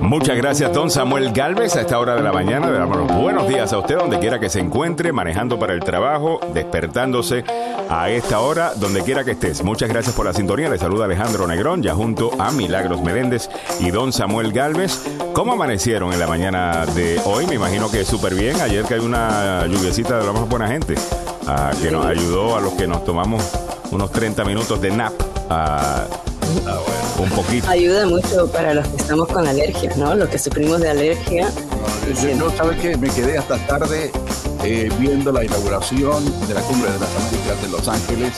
Muchas gracias, don Samuel Galvez. A esta hora de la mañana le damos buenos días a usted, donde quiera que se encuentre, manejando para el trabajo, despertándose a esta hora, donde quiera que estés. Muchas gracias por la sintonía. Le saluda Alejandro Negrón, ya junto a Milagros Meléndez y don Samuel Galvez. ¿Cómo amanecieron en la mañana de hoy? Me imagino que súper bien. Ayer que hay una lluviecita de la más buena gente, ah, que nos ayudó a los que nos tomamos unos 30 minutos de nap. Ah, ah, un poquito. Ayuda mucho para los que estamos con alergias, ¿no? Los que sufrimos de alergia. No, ¿sabes qué? Me quedé hasta tarde eh, viendo la inauguración de la Cumbre de las Américas de Los Ángeles.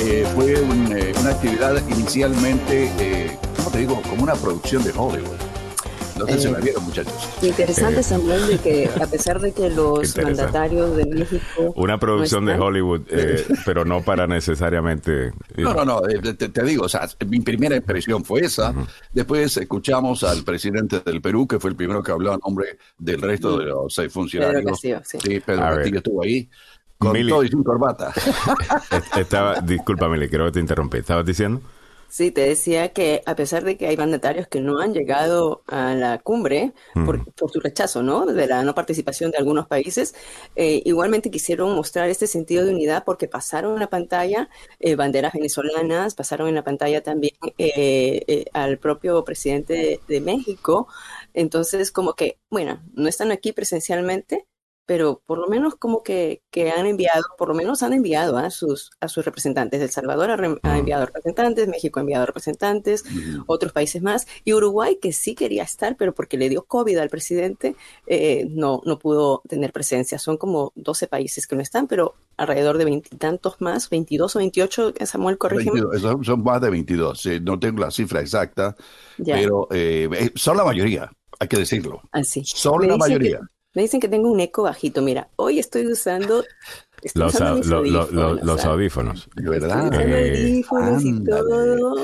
Eh, fue eh, una actividad inicialmente, eh, ¿cómo te digo? Como una producción de Hollywood. No sé si la vieron, muchachos. Interesante, Samuel, de que a pesar de que los mandatarios de México... Una producción de Hollywood, eh, pero no para necesariamente... No, no, no, eh, te, digo, o sea, mi primera impresión fue esa. Después escuchamos al presidente del Perú, que fue el primero que habló a nombre del resto de los eh, funcionarios. Pedro Castillo, sí. Sí, Pedro Castillo estuvo ahí. Con todo y sin corbata. Estaba, discúlpame, creo que te interrumpí. ¿Estabas diciendo? Sí, te decía que a pesar de que hay mandatarios que no han llegado a la cumbre por, su rechazo, ¿no? De la no participación de algunos países, eh, igualmente quisieron mostrar este sentido de unidad porque pasaron en la pantalla eh, banderas venezolanas, pasaron en la pantalla también eh, al propio presidente de México. Entonces, como que, bueno, no están aquí presencialmente, pero por lo menos como que, que, han enviado, por lo menos han enviado a sus, a sus representantes. El Salvador ha, enviado representantes, México ha enviado representantes, otros países más, y Uruguay, que sí quería estar, pero porque le dio COVID al presidente, eh, no, no pudo tener presencia. Son como 12 países que no están, pero alrededor de veintitantos más, 22 o 28, Samuel, corrígeme. son, más de 22, no tengo la cifra exacta, pero eh, eh, son la mayoría, hay que decirlo. Así. Son la mayoría. Me dicen que tengo un eco bajito. Mira, hoy estoy usando los, audífonos, De verdad. Eh, audífonos y todo.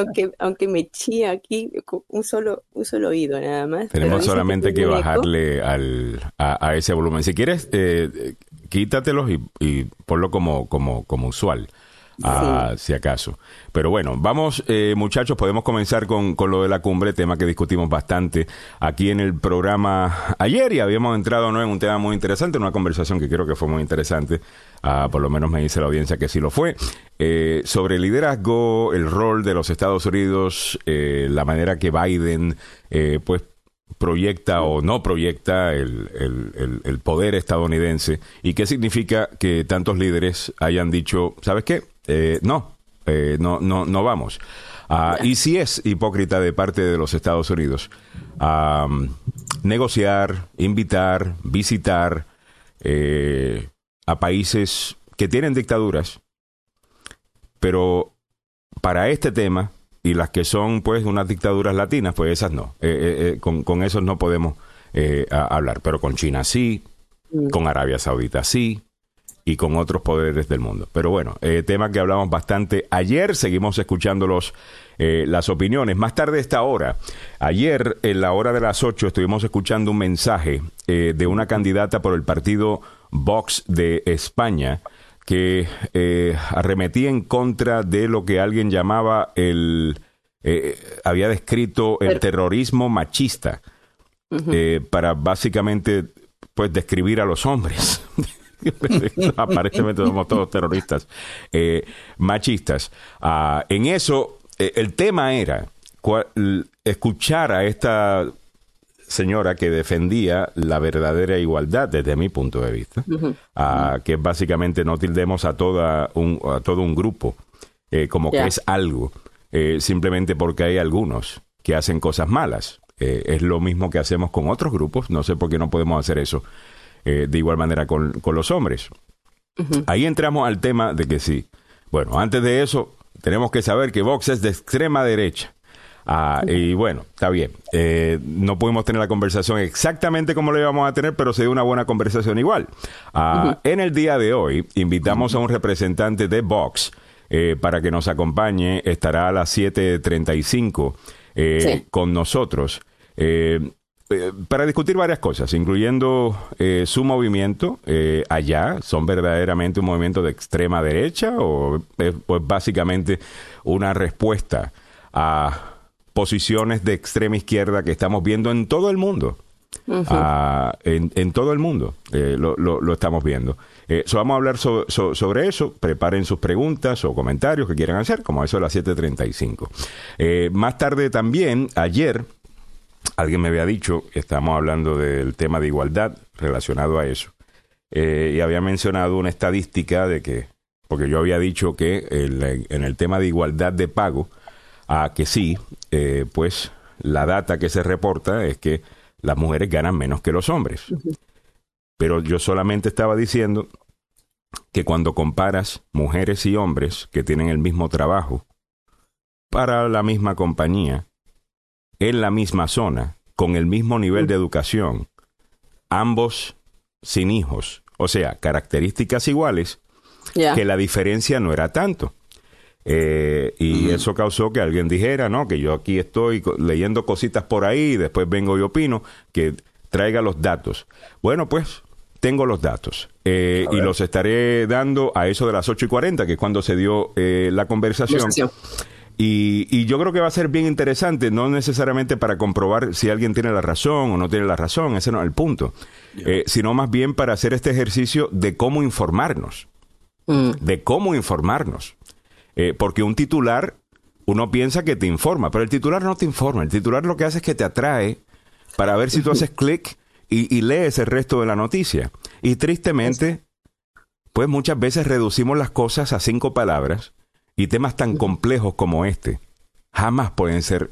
aunque, aunque me chía aquí un solo, un solo oído nada más. Tenemos solamente que, bajarle al, a, ese volumen. Si quieres, eh, quítatelos y, y ponlo como, como, como usual si acaso. Pero bueno, vamos, eh, muchachos, podemos comenzar con, con, lo de la cumbre, tema que discutimos bastante aquí en el programa ayer y habíamos entrado ¿no? en un tema muy interesante, en una conversación que creo que fue muy interesante, ah, por lo menos me dice la audiencia que sí lo fue, eh, sobre el liderazgo, el rol de los Estados Unidos, eh, la manera que Biden, pues, proyecta o no proyecta el, el, el, poder estadounidense y qué significa que tantos líderes hayan dicho, ¿sabes qué? Eh, no, eh, no, no, no vamos. Ah, y si es hipócrita de parte de los Estados Unidos negociar, invitar, visitar eh, a países que tienen dictaduras, pero para este tema y las que son pues unas dictaduras latinas, pues esas no. con, con esos no podemos hablar, pero con China sí, mm. con Arabia Saudita sí, y con otros poderes del mundo. Pero bueno, eh, tema que hablamos bastante ayer, seguimos escuchando los, eh, las opiniones. Más tarde esta hora, ayer en la hora de las 8 estuvimos escuchando un mensaje eh, de una candidata por el partido Vox de España que eh, arremetía en contra de lo que alguien llamaba el... había descrito el terrorismo machista para básicamente pues describir a los hombres. Aparentemente somos todos terroristas eh, machistas. Ah, en eso, eh, el tema era escuchar a esta señora que defendía la verdadera igualdad desde mi punto de vista, ah, que básicamente no tildemos a, toda un, a todo un grupo eh, como que es algo, simplemente porque hay algunos que hacen cosas malas. es lo mismo que hacemos con otros grupos, no sé por qué no podemos hacer eso eh, de igual manera con, los hombres. Ahí entramos al tema de que sí. Bueno, antes de eso, tenemos que saber que Vox es de extrema derecha. Ah, y bueno, está bien. Eh, no pudimos tener la conversación exactamente como lo íbamos a tener, pero se dio una buena conversación igual. Ah, en el día de hoy, invitamos a un representante de Vox eh, para que nos acompañe. Estará a las 7.35 eh, con nosotros. Eh, para discutir varias cosas, incluyendo eh, su movimiento eh, allá, ¿son verdaderamente un movimiento de extrema derecha o es pues, básicamente una respuesta a posiciones de extrema izquierda que estamos viendo en todo el mundo. Ah, en, todo el mundo eh, lo, estamos viendo. Eh, vamos a hablar sobre eso. Preparen sus preguntas o comentarios que quieran hacer, como eso a las 7.35. Eh, más tarde también, ayer, alguien me había dicho, estamos hablando del tema de igualdad relacionado a eso, eh, y había mencionado una estadística de que, porque yo había dicho que en el tema de igualdad de pago, a que sí, pues la data que se reporta es que las mujeres ganan menos que los hombres. Pero yo solamente estaba diciendo que cuando comparas mujeres y hombres que tienen el mismo trabajo para la misma compañía, en la misma zona, con el mismo nivel de educación, ambos sin hijos, o sea, características iguales, que la diferencia no era tanto. Eh, y eso causó que alguien dijera, no, que yo aquí estoy leyendo cositas por ahí y después vengo y opino, que traiga los datos. Bueno, pues tengo los datos eh, y los estaré dando a eso de las 8 y 40, que es cuando se dio eh, la conversación. Y, y, yo creo que va a ser bien interesante, no necesariamente para comprobar si alguien tiene la razón o no tiene la razón, ese no es el punto, sino más bien para hacer este ejercicio de cómo informarnos, mm. de cómo informarnos. Eh, porque un titular, uno piensa que te informa, pero el titular no te informa. El titular lo que hace es que te atrae para ver si tú haces clic y, lees el resto de la noticia. Y tristemente, pues muchas veces reducimos las cosas a cinco palabras y temas tan complejos como este jamás pueden ser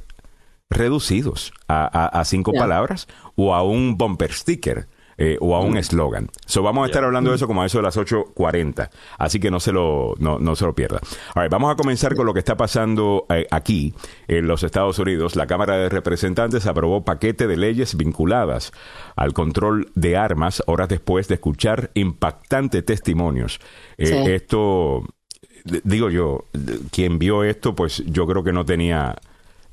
reducidos a, cinco palabras o a un bumper sticker. Eh, o a un mm. eslogan. So, vamos a estar hablando de eso como a eso de las 8.40. Así que no se lo, no, no se lo pierda. vamos a comenzar con lo que está pasando eh, aquí en los Estados Unidos. La Cámara de Representantes aprobó paquete de leyes vinculadas al control de armas horas después de escuchar impactantes testimonios. Eh, esto, digo yo, quien vio esto, pues yo creo que no tenía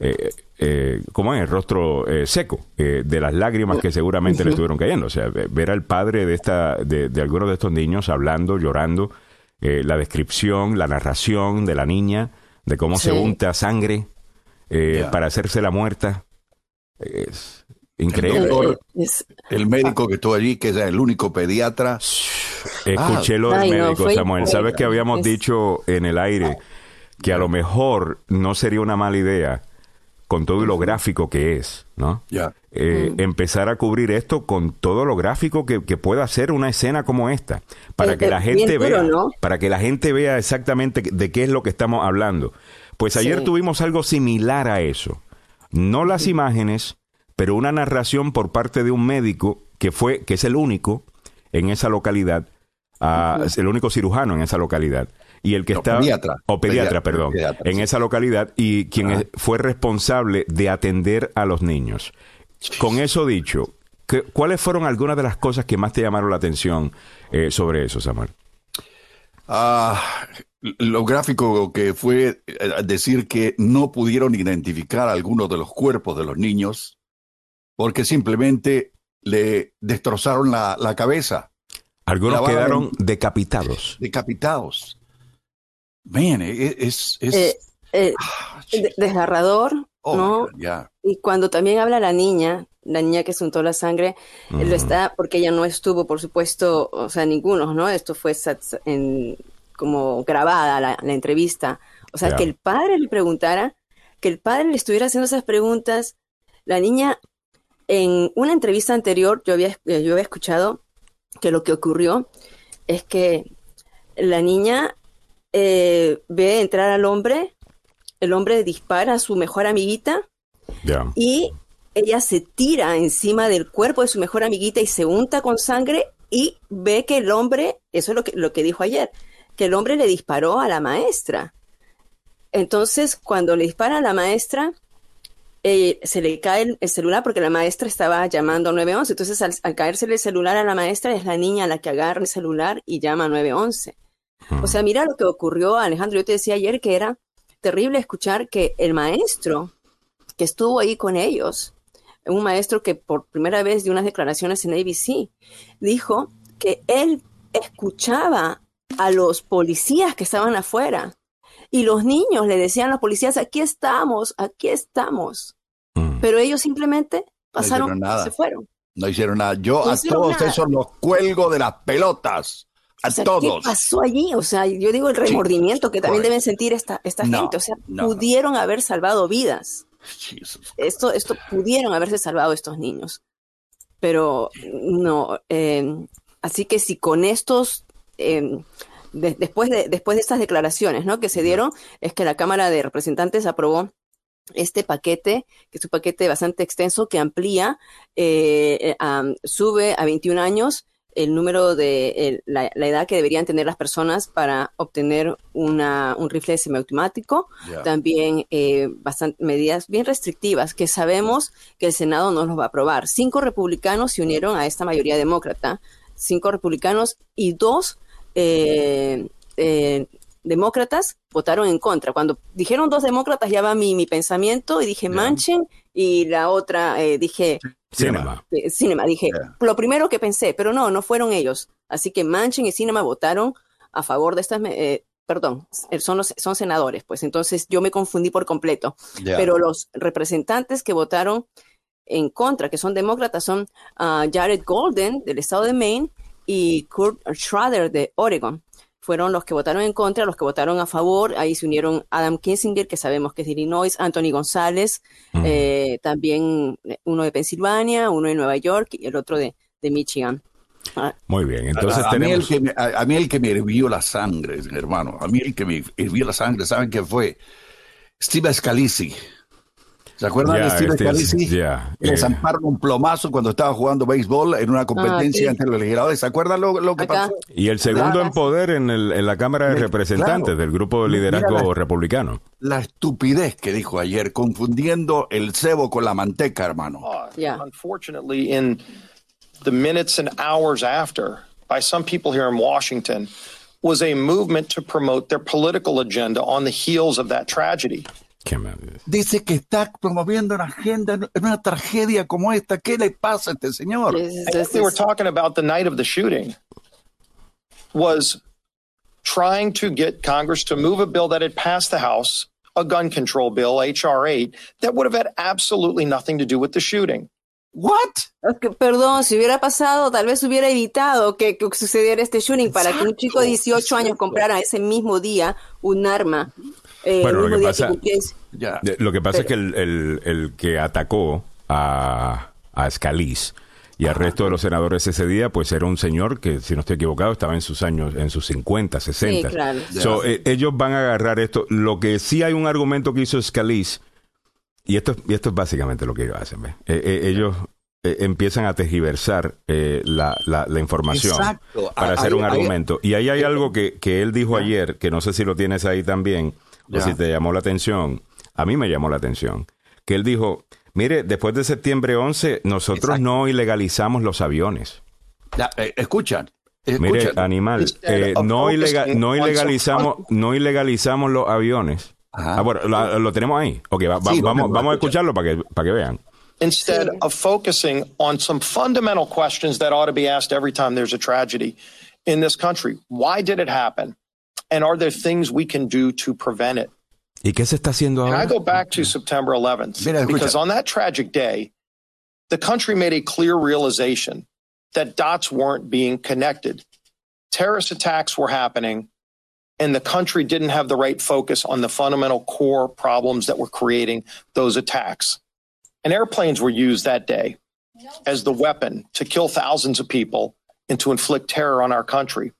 eh, eh, ¿cómo es? El rostro eh, seco eh, de las lágrimas que seguramente le estuvieron cayendo. O sea, ver al padre de, esta, de, de algunos de estos niños hablando, llorando, la descripción, la narración de la niña, de cómo se unta sangre para hacerse la muerta. Es increíble. El, médico que estuvo allí, que es el único pediatra. Escuché lo del médico, Samuel. ¿Sabes que habíamos dicho en el aire? Que a lo mejor no sería una mala idea con todo lo gráfico que es, ¿no? Ya. Eh, empezar a cubrir esto con todo lo gráfico que, pueda ser una escena como esta, para que la gente vea, para que la gente vea exactamente de qué es lo que estamos hablando. Pues ayer tuvimos algo similar a eso. No las imágenes, pero una narración por parte de un médico que fue, que es el único en esa localidad, uh, el único cirujano en esa localidad, y el que está o pediatra, perdón, en esa localidad y quien fue responsable de atender a los niños. Con eso dicho, ¿cuáles fueron algunas de las cosas que más te llamaron la atención eh, sobre eso, Samuel? Ah, lo gráfico que fue eh, decir que no pudieron identificar algunos de los cuerpos de los niños porque simplemente le destrozaron la, cabeza. Algunos quedaron decapitados. Decapitados. Man, e, e, es, es, eh, eh, ah, desgarrador, oh ¿no? Y cuando también habla la niña, la niña que untó la sangre, lo está, porque ella no estuvo, por supuesto, o sea, ninguno, ¿no? Esto fue en, como grabada la, entrevista. O sea, que el padre le preguntara, que el padre le estuviera haciendo esas preguntas. La niña, en una entrevista anterior, yo había, yo había escuchado que lo que ocurrió es que la niña eh, ve entrar al hombre, el hombre dispara a su mejor amiguita y ella se tira encima del cuerpo de su mejor amiguita y se unta con sangre y ve que el hombre, eso es lo que, lo que dijo ayer, que el hombre le disparó a la maestra. Entonces, cuando le dispara a la maestra, eh, se le cae el, celular porque la maestra estaba llamando 911. Entonces, al, al, caerse el celular a la maestra, es la niña la que agarra el celular y llama 911. O sea, mira lo que ocurrió, Alejandro. Yo te decía ayer que era terrible escuchar que el maestro que estuvo ahí con ellos, un maestro que por primera vez dio unas declaraciones en ABC, dijo que él escuchaba a los policías que estaban afuera Y los niños le decían a los policías, aquí estamos, aquí estamos. Mm. Pero ellos simplemente pasaron y se fueron. No hicieron nada. Yo a todos esos los cuelgo de las pelotas. A todos. ¿Qué pasó allí? O sea, yo digo el remordimiento que también deben sentir esta, esta gente. O sea, pudieron haber salvado vidas. Esto, esto pudieron haberse salvado estos niños. Pero no. Eh, así que si con estos. Eh, después, de, después de estas declaraciones ¿no? que se dieron, es que la Cámara de Representantes aprobó este paquete, que es un paquete bastante extenso que amplía, eh, eh, sube a 21 años el número de la, edad que deberían tener las personas para obtener una, un rifle semiautomático. También eh, bastante, medidas bien restrictivas que sabemos que el Senado no los va a aprobar. Cinco republicanos se unieron a esta mayoría demócrata, cinco republicanos y dos eh, demócratas votaron en contra. Cuando dijeron dos demócratas ya va mi, mi pensamiento y dije Manchen y la otra eh, dije Cinema. Eh, Cinema, dije lo primero que pensé, pero no, no fueron ellos. Así que Manchen y Cinema votaron a favor de estas, eh, perdón, son los son senadores, pues entonces yo me confundí por completo. Pero los representantes que votaron en contra, que son demócratas, son uh, Jared Golden del estado de Maine y Kurt Schrader de Oregon fueron los que votaron en contra, los que votaron a favor. Ahí se unieron Adam Kinsinger, que sabemos que es de Illinois, Anthony González, eh, también eh, uno de Pensilvania, uno de Nueva York y el otro de, Michigan. Ah. Muy bien, entonces a, mí el que me, a, mí el que me hirvió la sangre, hermano, a mí el que me hirvió la sangre, ¿saben qué fue? Steve Scalisi. ¿Se acuerdan de Steve Scalisi? Le zamparon un plomazo cuando estaba jugando béisbol en una competencia entre los legisladores. ¿Se acuerdan lo, que pasó? Y el segundo en poder en, el, en la Cámara de Representantes del grupo de liderazgo republicano. La estupidez que dijo ayer, confundiendo el cebo con la manteca, hermano. Yeah. Unfortunately, in the minutes and hours after, by some people here in Washington, was a movement to promote their political agenda on the heels of that tragedy. Dice que está promoviendo una agenda en una tragedia como esta. ¿Qué le pasa a este señor? They were talking about the night of the shooting. Was trying to get Congress to move a bill that had passed the House, a gun control bill, HR 8, that would have had absolutely nothing to do with the shooting. What? perdón, si hubiera pasado, tal vez hubiera evitado que, que sucediera este shooting para que un chico de 18 años comprara ese mismo día un arma eh, bueno, lo que, pasa, lo que pasa es que el, el, que atacó a, a Scalise y al resto de los senadores ese día, pues era un señor que, si no estoy equivocado, estaba en sus años, en sus 50, 60. Sí, claro. Eh, ellos van a agarrar esto. Lo que sí hay un argumento que hizo Scalise, y esto, y esto es básicamente lo que ellos hacen. Eh, ellos empiezan a tergiversar la, la, información para hacer un argumento. y ahí hay algo que, que él dijo ayer, que no sé si lo tienes ahí también, o si te llamó la atención, a mí me llamó la atención, que él dijo, mire, después de septiembre 11, nosotros no ilegalizamos los aviones. Eh, escuchan. Mire, animal, eh, no, no, ilegalizamos, no ilegalizamos los aviones. Ah, bueno, lo, tenemos ahí. Ok, vamos, vamos a escucharlo para que, para que vean. Instead of focusing on some fundamental questions that ought to be asked every time there's a tragedy in this country. Why did it happen? And are there things we can do to prevent it? ¿Y qué se está haciendo ahora? And I go back to September 11th Mira, because on that tragic day, the country made a clear realization that dots weren't being connected. Terrorist attacks were happening, and the country didn't have the right focus on the fundamental core problems that were creating those attacks. And airplanes were used that day as the weapon to kill thousands of people and to inflict terror on our country.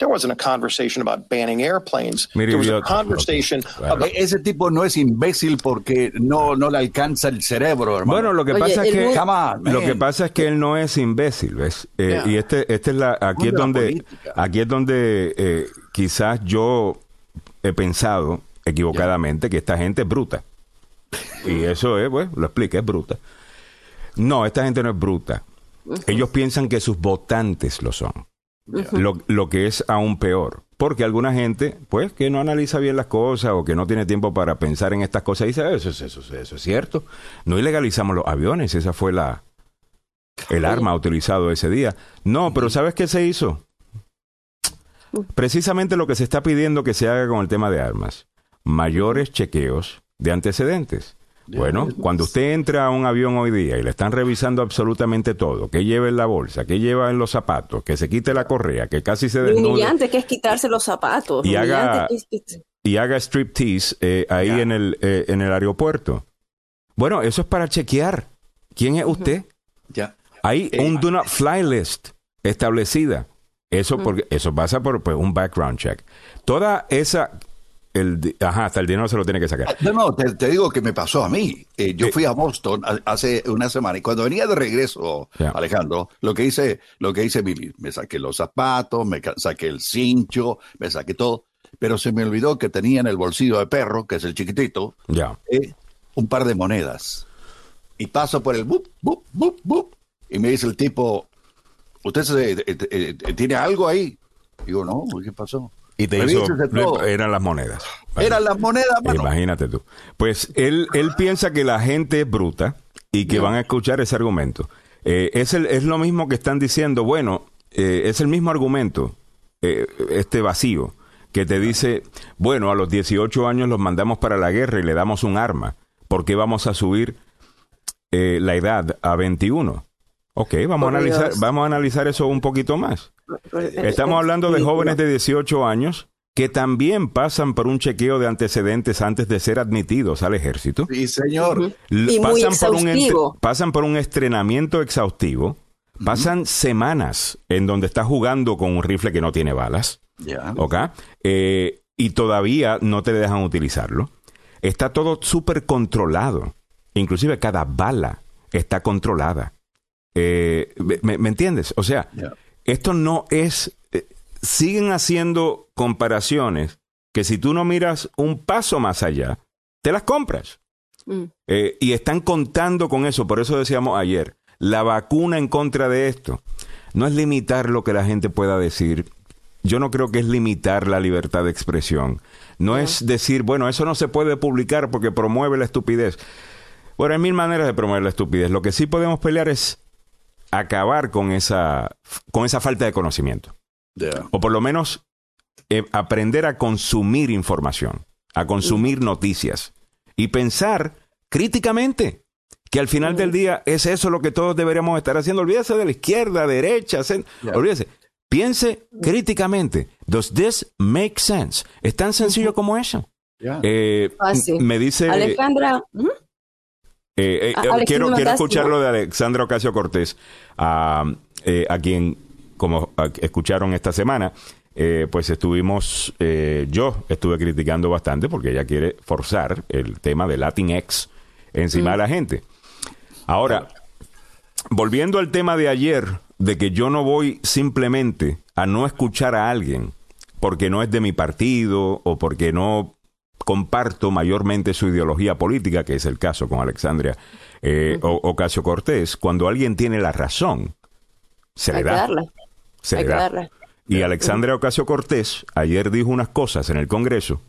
There wasn't a conversation about banning airplanes. There was a conversation about... Ese tipo no es imbécil porque no, no le alcanza el cerebro, hermano. Bueno, lo que pasa es que lo que pasa es que él no es imbécil, ¿ves? Eh, y este, este es la, aquí es donde, aquí es donde eh, quizás yo he pensado equivocadamente que esta gente es bruta. Y eso es, pues, lo explica, es bruta. No, esta gente no es bruta. Ellos piensan que sus votantes lo son lo, lo, que es aún peor. Porque alguna gente, pues, que no analiza bien las cosas o que no tiene tiempo para pensar en estas cosas, dice, eso, eso, eso, eso es cierto. No ilegalizamos los aviones, esa fue la el arma utilizado ese día. No, pero ¿sabes qué se hizo? Precisamente lo que se está pidiendo que se haga con el tema de armas. mayores chequeos de antecedentes. Bueno, cuando usted entra a un avión hoy día y le están revisando absolutamente todo, que lleva en la bolsa, que lleva en los zapatos, que se quite la correa, que casi se desnude. Humillante que es quitarse los zapatos. Y haga, y haga striptease eh, ahí en, el, eh, en el aeropuerto. Bueno, eso es para chequear. ¿Quién es usted? Ya. Hay eh, un do not fly list establecida. Eso, porque, eso pasa por pues, un background check. Toda esa el, ajá, hasta el dinero se lo tiene que sacar. Ah, no, no, te, digo que me pasó a mí. Eh, yo fui a Boston hace una semana y cuando venía de regreso, Alejandro, lo que hice, lo que hice, me saqué los zapatos, me saqué el cincho, me saqué todo, pero se me olvidó que tenía en el bolsillo de perro, que es el chiquitito, ya. Eh, un par de monedas. Y paso por el bup, bup, bup, bup, y me dice el tipo, ¿usted eh, tiene algo ahí? Digo, no, ¿qué pasó? Y te hizo, eran las monedas. Eran las monedas, Imagínate tú. Pues él, él piensa que la gente es bruta y que van a escuchar ese argumento. Eh, es, el, es lo mismo que están diciendo, bueno, eh, es el mismo argumento, eh, este vacío, que te dice, bueno, a los 18 años los mandamos para la guerra y le damos un arma. ¿Por qué vamos a subir la edad a 21? Ok, vamos a, analizar, vamos a analizar eso un poquito más. Pues, Estamos hablando de jóvenes de 18 años que también pasan por un chequeo de antecedentes antes de ser admitidos al ejército. Sí, señor. Y pasan, por un pasan por un estrenamiento exhaustivo, pasan semanas en donde está jugando con un rifle que no tiene balas. Ya. Eh, y todavía no te dejan utilizarlo. Está todo súper controlado. Inclusive cada bala está controlada. Eh, me, entiendes? O sea, esto no es... Eh, siguen haciendo comparaciones que si tú no miras un paso más allá, te las compras. Mm. Eh, y están contando con eso, por eso decíamos ayer, la vacuna en contra de esto no es limitar lo que la gente pueda decir. Yo no creo que es limitar la libertad de expresión. No es decir, bueno, eso no se puede publicar porque promueve la estupidez. Bueno, hay mil maneras de promover la estupidez. Lo que sí podemos pelear es acabar con esa, con esa falta de conocimiento. O por lo menos eh, aprender a consumir información, a consumir noticias y pensar críticamente que al final del día es eso lo que todos deberíamos estar haciendo. Olvídese de la izquierda, derecha, olvídese. Piense críticamente. Does this make sense? Es tan sencillo como eso. Eh, me dice Alejandra. Eh, eh, eh, quiero, quiero escuchar lo de Alexandra Ocasio Cortés, a, a quien, como escucharon esta semana, pues estuvimos, yo estuve criticando bastante porque ella quiere forzar el tema de Latinx encima de la gente. Ahora, volviendo al tema de ayer, de que yo no voy simplemente a no escuchar a alguien porque no es de mi partido o porque no comparto mayormente su ideología política, que es el caso con Alexandria eh, Ocasio Cortés, cuando alguien tiene la razón, se le da. Se le da. Y Alexandria Ocasio Cortés ayer dijo unas cosas en el Congreso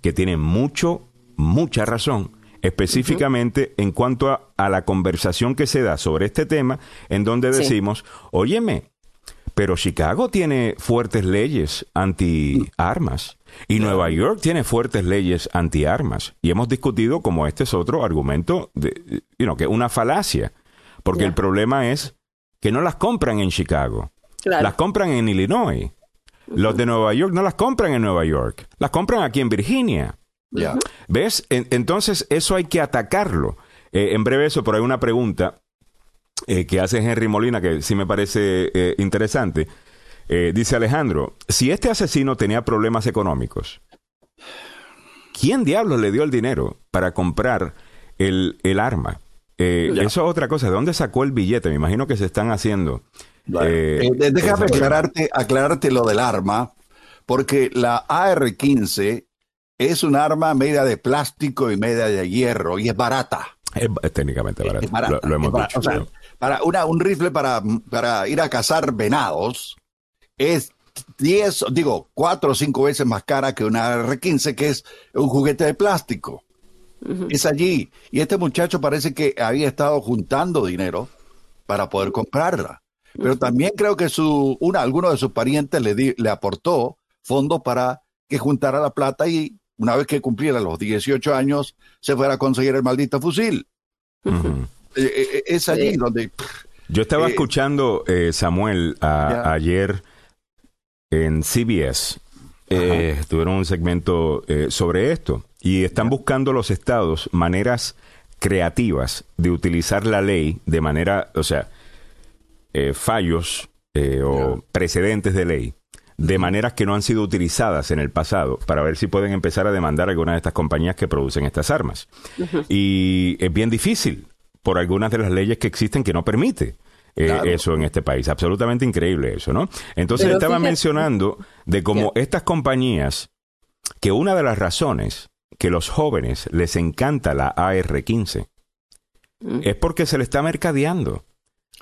que tienen mucho, mucha razón, específicamente en cuanto a, la conversación que se da sobre este tema, en donde decimos, óyeme, pero Chicago tiene fuertes leyes anti-armas. Y Nueva York tiene fuertes leyes antiarmas. Y hemos discutido como este es otro argumento, de, you que es una falacia. Porque el problema es que no las compran en Chicago. Las compran en Illinois. Los de Nueva York no las compran en Nueva York. Las compran aquí en Virginia. ¿Ves? entonces eso hay que atacarlo. Eh, en breve eso, pero hay una pregunta eh, que hace Henry Molina que sí me parece eh, interesante. Eh, dice Alejandro, si este asesino tenía problemas económicos, ¿quién diablos le dio el dinero para comprar el, arma? Eh, eso es otra cosa. ¿De dónde sacó el billete? Me imagino que se están haciendo. Eh, déjame aclararte, aclararte lo del arma, porque la AR-15 es un arma media de plástico y media de hierro y es barata. Es, técnicamente barata. lo, hemos dicho. Para una, un rifle para, para ir a cazar venados, es 10, digo, 4 o 5 veces más cara que una R15, que es un juguete de plástico. Es allí. Y este muchacho parece que había estado juntando dinero para poder comprarla. Pero también creo que su, una, alguno de sus parientes le, le aportó fondos para que juntara la plata y una vez que cumpliera los 18 años, se fuera a conseguir el maldito fusil. Es allí donde... Yo estaba escuchando, Samuel, ayer en CBS. tuvieron un segmento sobre esto y están buscando los estados maneras creativas de utilizar la ley de manera, o sea, eh, fallos eh, o precedentes de ley de maneras que no han sido utilizadas en el pasado para ver si pueden empezar a demandar a algunas de estas compañías que producen estas armas. Y es bien difícil por algunas de las leyes que existen que no permite. Eh, eso en este país. Absolutamente increíble eso, ¿no? Entonces estaba mencionando de cómo estas compañías, que una de las razones que los jóvenes les encanta la AR-15 mm. es porque se le está mercadeando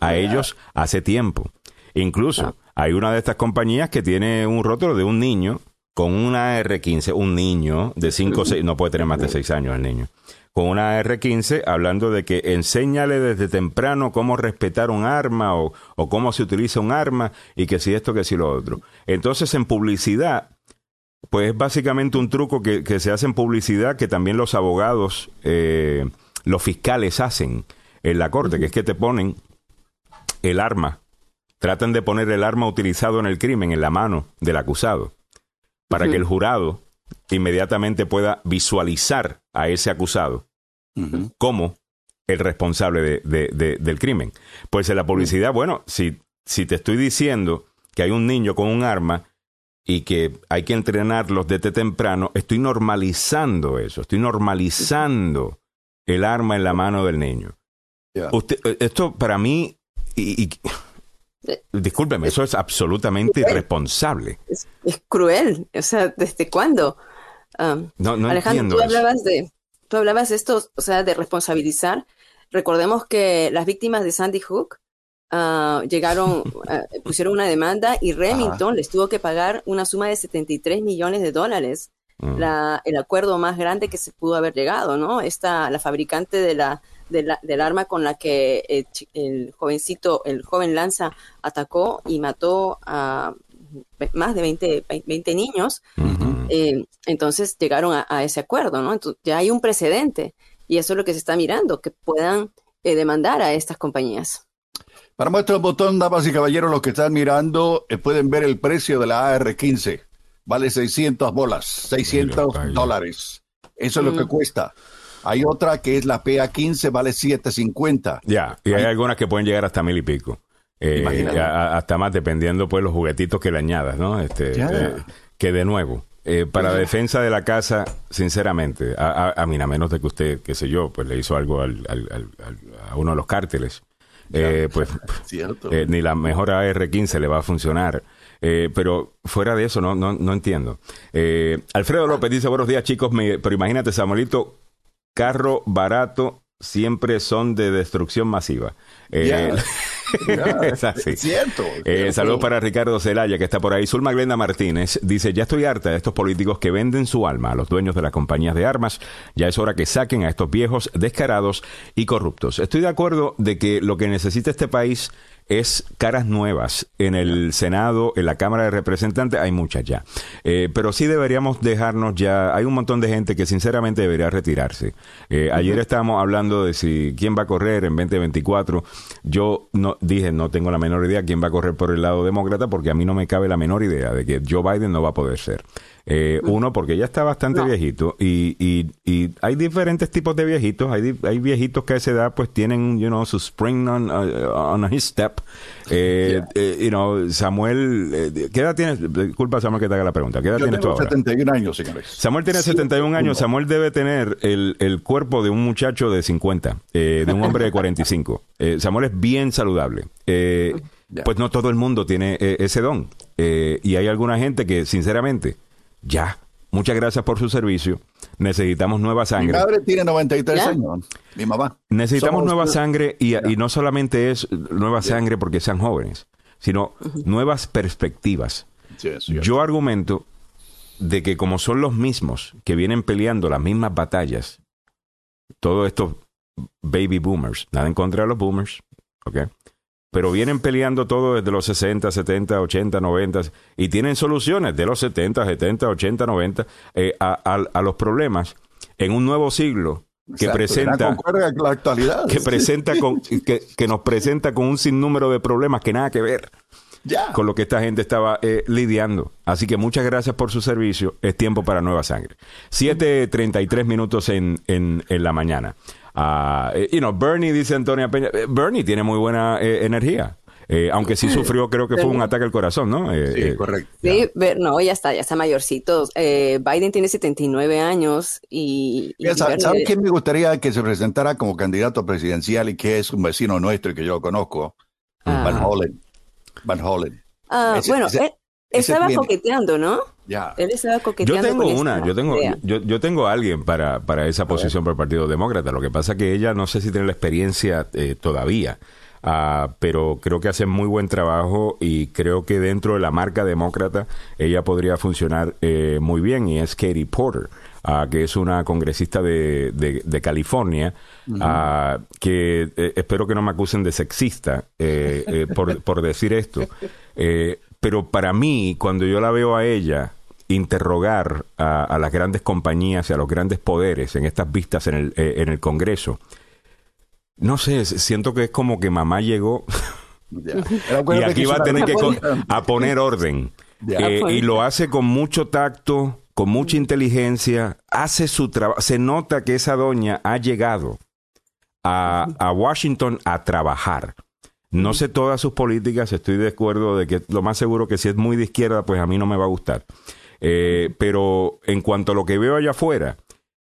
a ellos hace tiempo. Incluso hay una de estas compañías que tiene un rótulo de un niño con una AR-15, un niño de 5 o 6, no puede tener más de 6 años el niño, con una AR-15 hablando de que enséñale desde temprano cómo respetar un arma o, o, cómo se utiliza un arma y que si esto, que si lo otro. Entonces en publicidad pues es básicamente un truco que, se hace en publicidad que también los abogados, eh, los fiscales hacen en la corte, que es que te ponen el arma, tratan de poner el arma utilizado en el crimen en la mano del acusado, para que el jurado inmediatamente pueda visualizar a ese acusado como el responsable de, del crimen. Pues en la publicidad, bueno, si, si te estoy diciendo que hay un niño con un arma, y que hay que entrenarlos desde temprano, estoy normalizando eso, estoy normalizando el arma en la mano del niño. Usted, eh, esto para mí, y, discúlpeme, eso es absolutamente irresponsable. Es, cruel, o sea, ¿desde cuándo? Um, no, no Alejandro, tú hablabas de, tú hablabas de esto, o sea, de responsabilizar. Recordemos que las víctimas de Sandy Hook Ah, llegaron, ah, pusieron una demanda y Remington les tuvo que pagar una suma de 73 millones de dólares. Mm. La, el acuerdo más grande que se pudo haber llegado, ¿no? Esta, la fabricante de la, del arma con la que el, jovencito, el joven Lanza atacó y mató a más de 20, 20 niños. Eh, entonces llegaron a, ese acuerdo, ¿no? Entonces, ya hay un precedente y eso es lo que se está mirando, que puedan eh, demandar a estas compañías. Para muestra el botón, damas y caballeros, los que están mirando, eh, pueden ver el precio de la AR-15. Vale 600 bolas, 600 dólares. Eso es lo que cuesta. Hay otra que es la PA-15, vale 750. Ya, y hay, algunas que pueden llegar hasta mil y pico. Eh, hasta más, dependiendo pues los juguetitos que le añadas, ¿no? Este, eh, que de nuevo, para defensa de la casa, sinceramente, a, a, mí, a menos de que usted, qué sé yo, pues le hizo algo al, a uno de los cárteles eh, pues eh, ni la mejor AR-15 le va a funcionar. Eh, pero fuera de eso, no, no, no entiendo. Alfredo López dice, buenos días chicos, pero imagínate, Samuelito, carro barato siempre son de destrucción masiva. Eh, es así. Cierto. Eh, saludos para Ricardo Zelaya, que está por ahí. Zulma Glenda Martínez dice: Ya estoy harta de estos políticos que venden su alma a los dueños de las compañías de armas. Ya es hora que saquen a estos viejos descarados y corruptos. Estoy de acuerdo de que lo que necesita este país es caras nuevas. En el Senado, en la Cámara de Representantes, hay muchas ya. Eh, pero sí deberíamos dejarnos ya. Hay un montón de gente que sinceramente debería retirarse. Eh, ayer estábamos hablando de si quién va a correr en 2024. Yo no dije, no tengo la menor idea quién va a correr por el lado demócrata, porque a mí no me cabe la menor idea de que Joe Biden no va a poder ser. Eh, uno, porque ya está bastante viejito y, y, y, hay diferentes tipos de viejitos. Hay, hay viejitos que a esa edad pues tienen, you know, su spring on, uh, on his step. Eh, eh, you know, Samuel, ¿qué edad tienes? Disculpa, Samuel, que te haga la pregunta. ¿Qué edad tienes tú ahora? 71 años, señores. Samuel tiene 71 años. Samuel debe tener el, el cuerpo de un muchacho de 50, de un hombre de 45. Samuel es bien saludable. Pues no todo el mundo tiene ese don. y hay alguna gente que, sinceramente, ya. Muchas gracias por su servicio. Necesitamos nueva sangre. Mi madre tiene 93 años, mi mamá. Necesitamos nueva sangre y, no solamente es nueva sangre porque sean jóvenes, sino nuevas perspectivas. Yo argumento de que como son los mismos que vienen peleando las mismas batallas, todos estos baby boomers, nada en contra de los boomers, ¿ok? Pero vienen peleando todo desde los 60, 70, 80, 90 y tienen soluciones de los 70, 70, 80, 90 a, los problemas en un nuevo siglo que presenta la actualidad. que presenta con que, que, nos presenta con un sinnúmero de problemas que nada que ver con lo que esta gente estaba eh, lidiando. Así que muchas gracias por su servicio. Es tiempo para nueva sangre. 7.33 minutos en, en, en la mañana. Uh, you know, Bernie, dice Antonia Peña, eh, Bernie tiene muy buena eh, energía. Eh, aunque sí sufrió, creo que fue un ataque al corazón, ¿no? sí, correcto. Sí, no, ya está, ya está mayorcito. Biden tiene 79 años y... ¿Sabe quién me gustaría que se presentara como candidato presidencial y que es un vecino nuestro y que yo conozco? Ah. Van Hollen. Van Hollen. Ah, bueno, estaba coqueteando, ¿no? Ya. Él estaba coqueteando. Yo tengo una, yo tengo, yo, yo, tengo a alguien para, para esa posición por el Partido Demócrata. Lo que pasa es que ella no sé si tiene la experiencia eh, todavía. Uh, pero creo que hace muy buen trabajo y creo que dentro de la marca demócrata ella podría funcionar eh, muy bien y es Katie Porter, uh, que es una congresista de, de, California, uh, que eh, espero que no me acusen de sexista por, por, decir esto, pero para mí, cuando yo la veo a ella, interrogar a, las grandes compañías y a los grandes poderes en estas vistas en el, en el Congreso, no sé, siento que es como que mamá llegó y aquí va a tener que a poner orden. Eh, y lo hace con mucho tacto, con mucha inteligencia, hace su trabajo. Se nota que esa doña ha llegado a, a, Washington a trabajar. No sé todas sus políticas, estoy de acuerdo de que lo más seguro que si es muy de izquierda, pues a mí no me va a gustar. Eh, pero en cuanto a lo que veo allá afuera,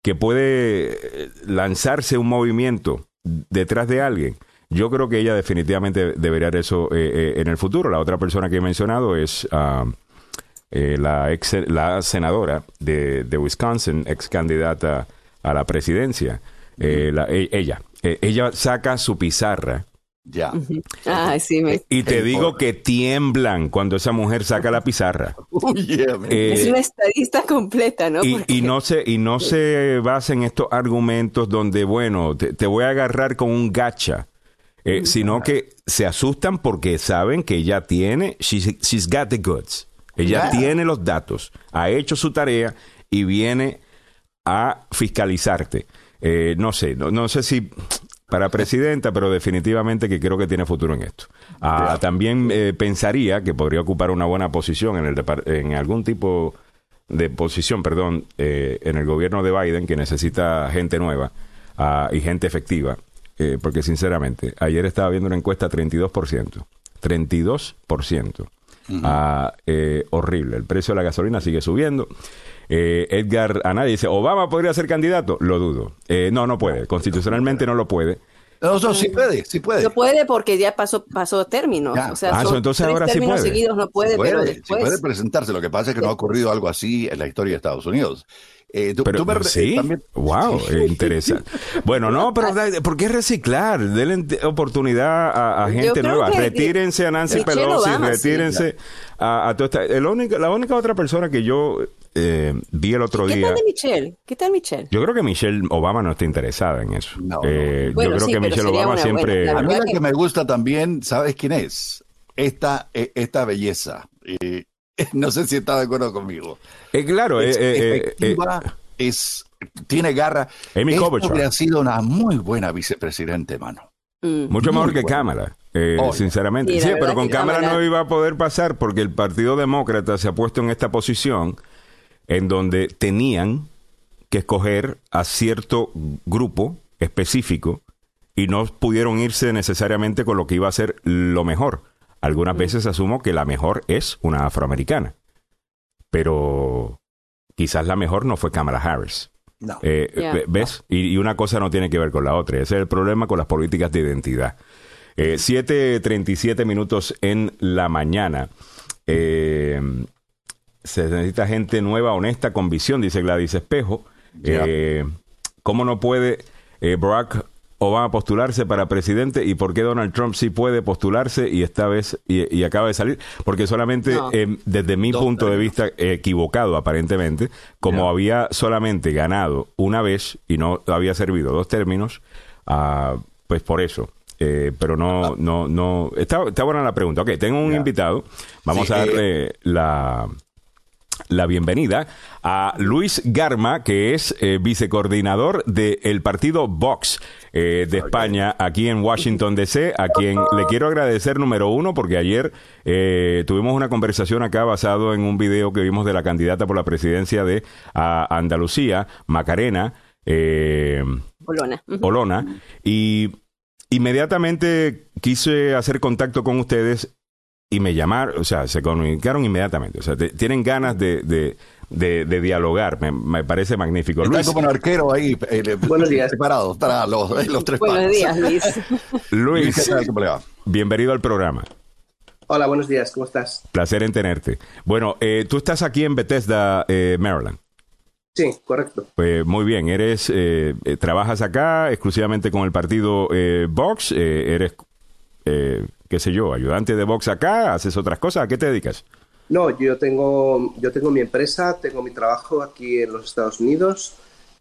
que puede eh, lanzarse un movimiento detrás de alguien. Yo creo que ella definitivamente debería hacer eso eh, eh, en el futuro. La otra persona que he mencionado es ah, la, ex, la senadora de, de, Wisconsin, ex candidata a la presidencia. E, ella. ella saca su pizarra ya. Ah, sí, Y te digo que tiemblan cuando esa mujer saca la pizarra. Eh, es una estadista completa, ¿no? Y, no se, y no se basa en estos argumentos donde, bueno, te, voy a agarrar con un gacha. Eh, sino que se asustan porque saben que ella tiene, she's, got the goods. Ella tiene los datos, ha hecho su tarea y viene a fiscalizarte. Eh, no sé, no sé si para presidenta, pero definitivamente que creo que tiene futuro en esto. Ah, también eh, pensaría que podría ocupar una buena posición en, el en algún tipo de posición, perdón, eh, en el gobierno de Biden que necesita gente nueva ah, y gente efectiva. Eh, porque sinceramente, ayer estaba viendo una encuesta 32%. 32%. Ah, horrible. El precio de la gasolina sigue subiendo. Eh, Edgar Anaya dice, ¿Obama podría ser candidato? Lo dudo. Eh, no, no puede. Constitucionalmente no lo puede. No, no, sí puede, sí puede. No puede porque ya pasó, pasó términos. O sea, ah, entonces ahora sí puede. seguidos no puede, pero después... puede presentarse. Lo que pasa es que no ha ocurrido algo así en la historia de Estados Unidos. Eh, pero, sí, wow, interesante. bueno, no, pero ¿por qué reciclar? Denle oportunidad a, gente nueva. Retírense a Nancy Pelosi, retírense a, a toda esta. El único, la única otra persona que yo eh, vi el otro día. ¿Qué tal de Michelle? ¿Qué tal Michelle? Yo creo que Michelle Obama no está interesada en eso. Eh, yo creo que Michelle Obama siempre. a mí la que me gusta también, ¿sabes quién es? Esta, e, esta belleza. no sé si está de acuerdo conmigo. Eh, claro, es efectiva, es tiene garra. Amy Klobuchar. ha sido una muy buena vicepresidente, mano. Mm. Mucho mejor que Cámara, oh, sinceramente. Sí, pero con Cámara no iba a poder pasar porque el Partido Demócrata se ha puesto en esta posición en donde tenían que escoger a cierto grupo específico y no pudieron irse necesariamente con lo que iba a ser lo mejor. Algunas veces asumo que la mejor es una afroamericana, pero quizás la mejor no fue Kamala Harris. No. Eh, ¿Ves? Y, una cosa no tiene que ver con la otra. Ese es el problema con las políticas de identidad. Eh, 7.37 minutos en la mañana. Eh, se necesita gente nueva, honesta, con visión, dice Gladys Espejo. Eh, ¿Cómo no puede eh, Barack Obama postularse para presidente y por qué Donald Trump sí puede postularse y esta vez y, acaba de salir? Porque solamente eh, desde mi punto de vista equivocado aparentemente, como había solamente ganado una vez y no había servido dos términos, ah, pues por eso eh, pero no, no, no. Está, está buena la pregunta. Ok, tengo un invitado. Vamos a darle la la bienvenida a Luis Garma, que es eh, vicecoordinador del partido Vox eh, de España aquí en Washington DC, a quien le quiero agradecer número uno porque ayer eh, tuvimos una conversación acá basado en un video que vimos de la candidata por la presidencia de Andalucía, Macarena. Olona. Olona. Y inmediatamente quise hacer contacto con ustedes y me llamaron, o sea, se comunicaron inmediatamente. O sea, tienen ganas de, de, de, dialogar. Me, parece magnífico. Está como un arquero ahí, eh, Buenos días. separado para los, eh, los tres Buenos días, Luis. Luis, bienvenido al programa. Hola, buenos días, ¿cómo estás? Placer en tenerte. Bueno, eh, tú estás aquí en Bethesda, eh, Maryland. Sí, correcto. Pues muy bien, eres, eh, trabajas acá exclusivamente con el partido Vox, eres qué sé yo, ayudante de box acá, haces otras cosas, ¿a qué te dedicas? No, yo tengo, yo tengo mi empresa, tengo mi trabajo aquí en los Estados Unidos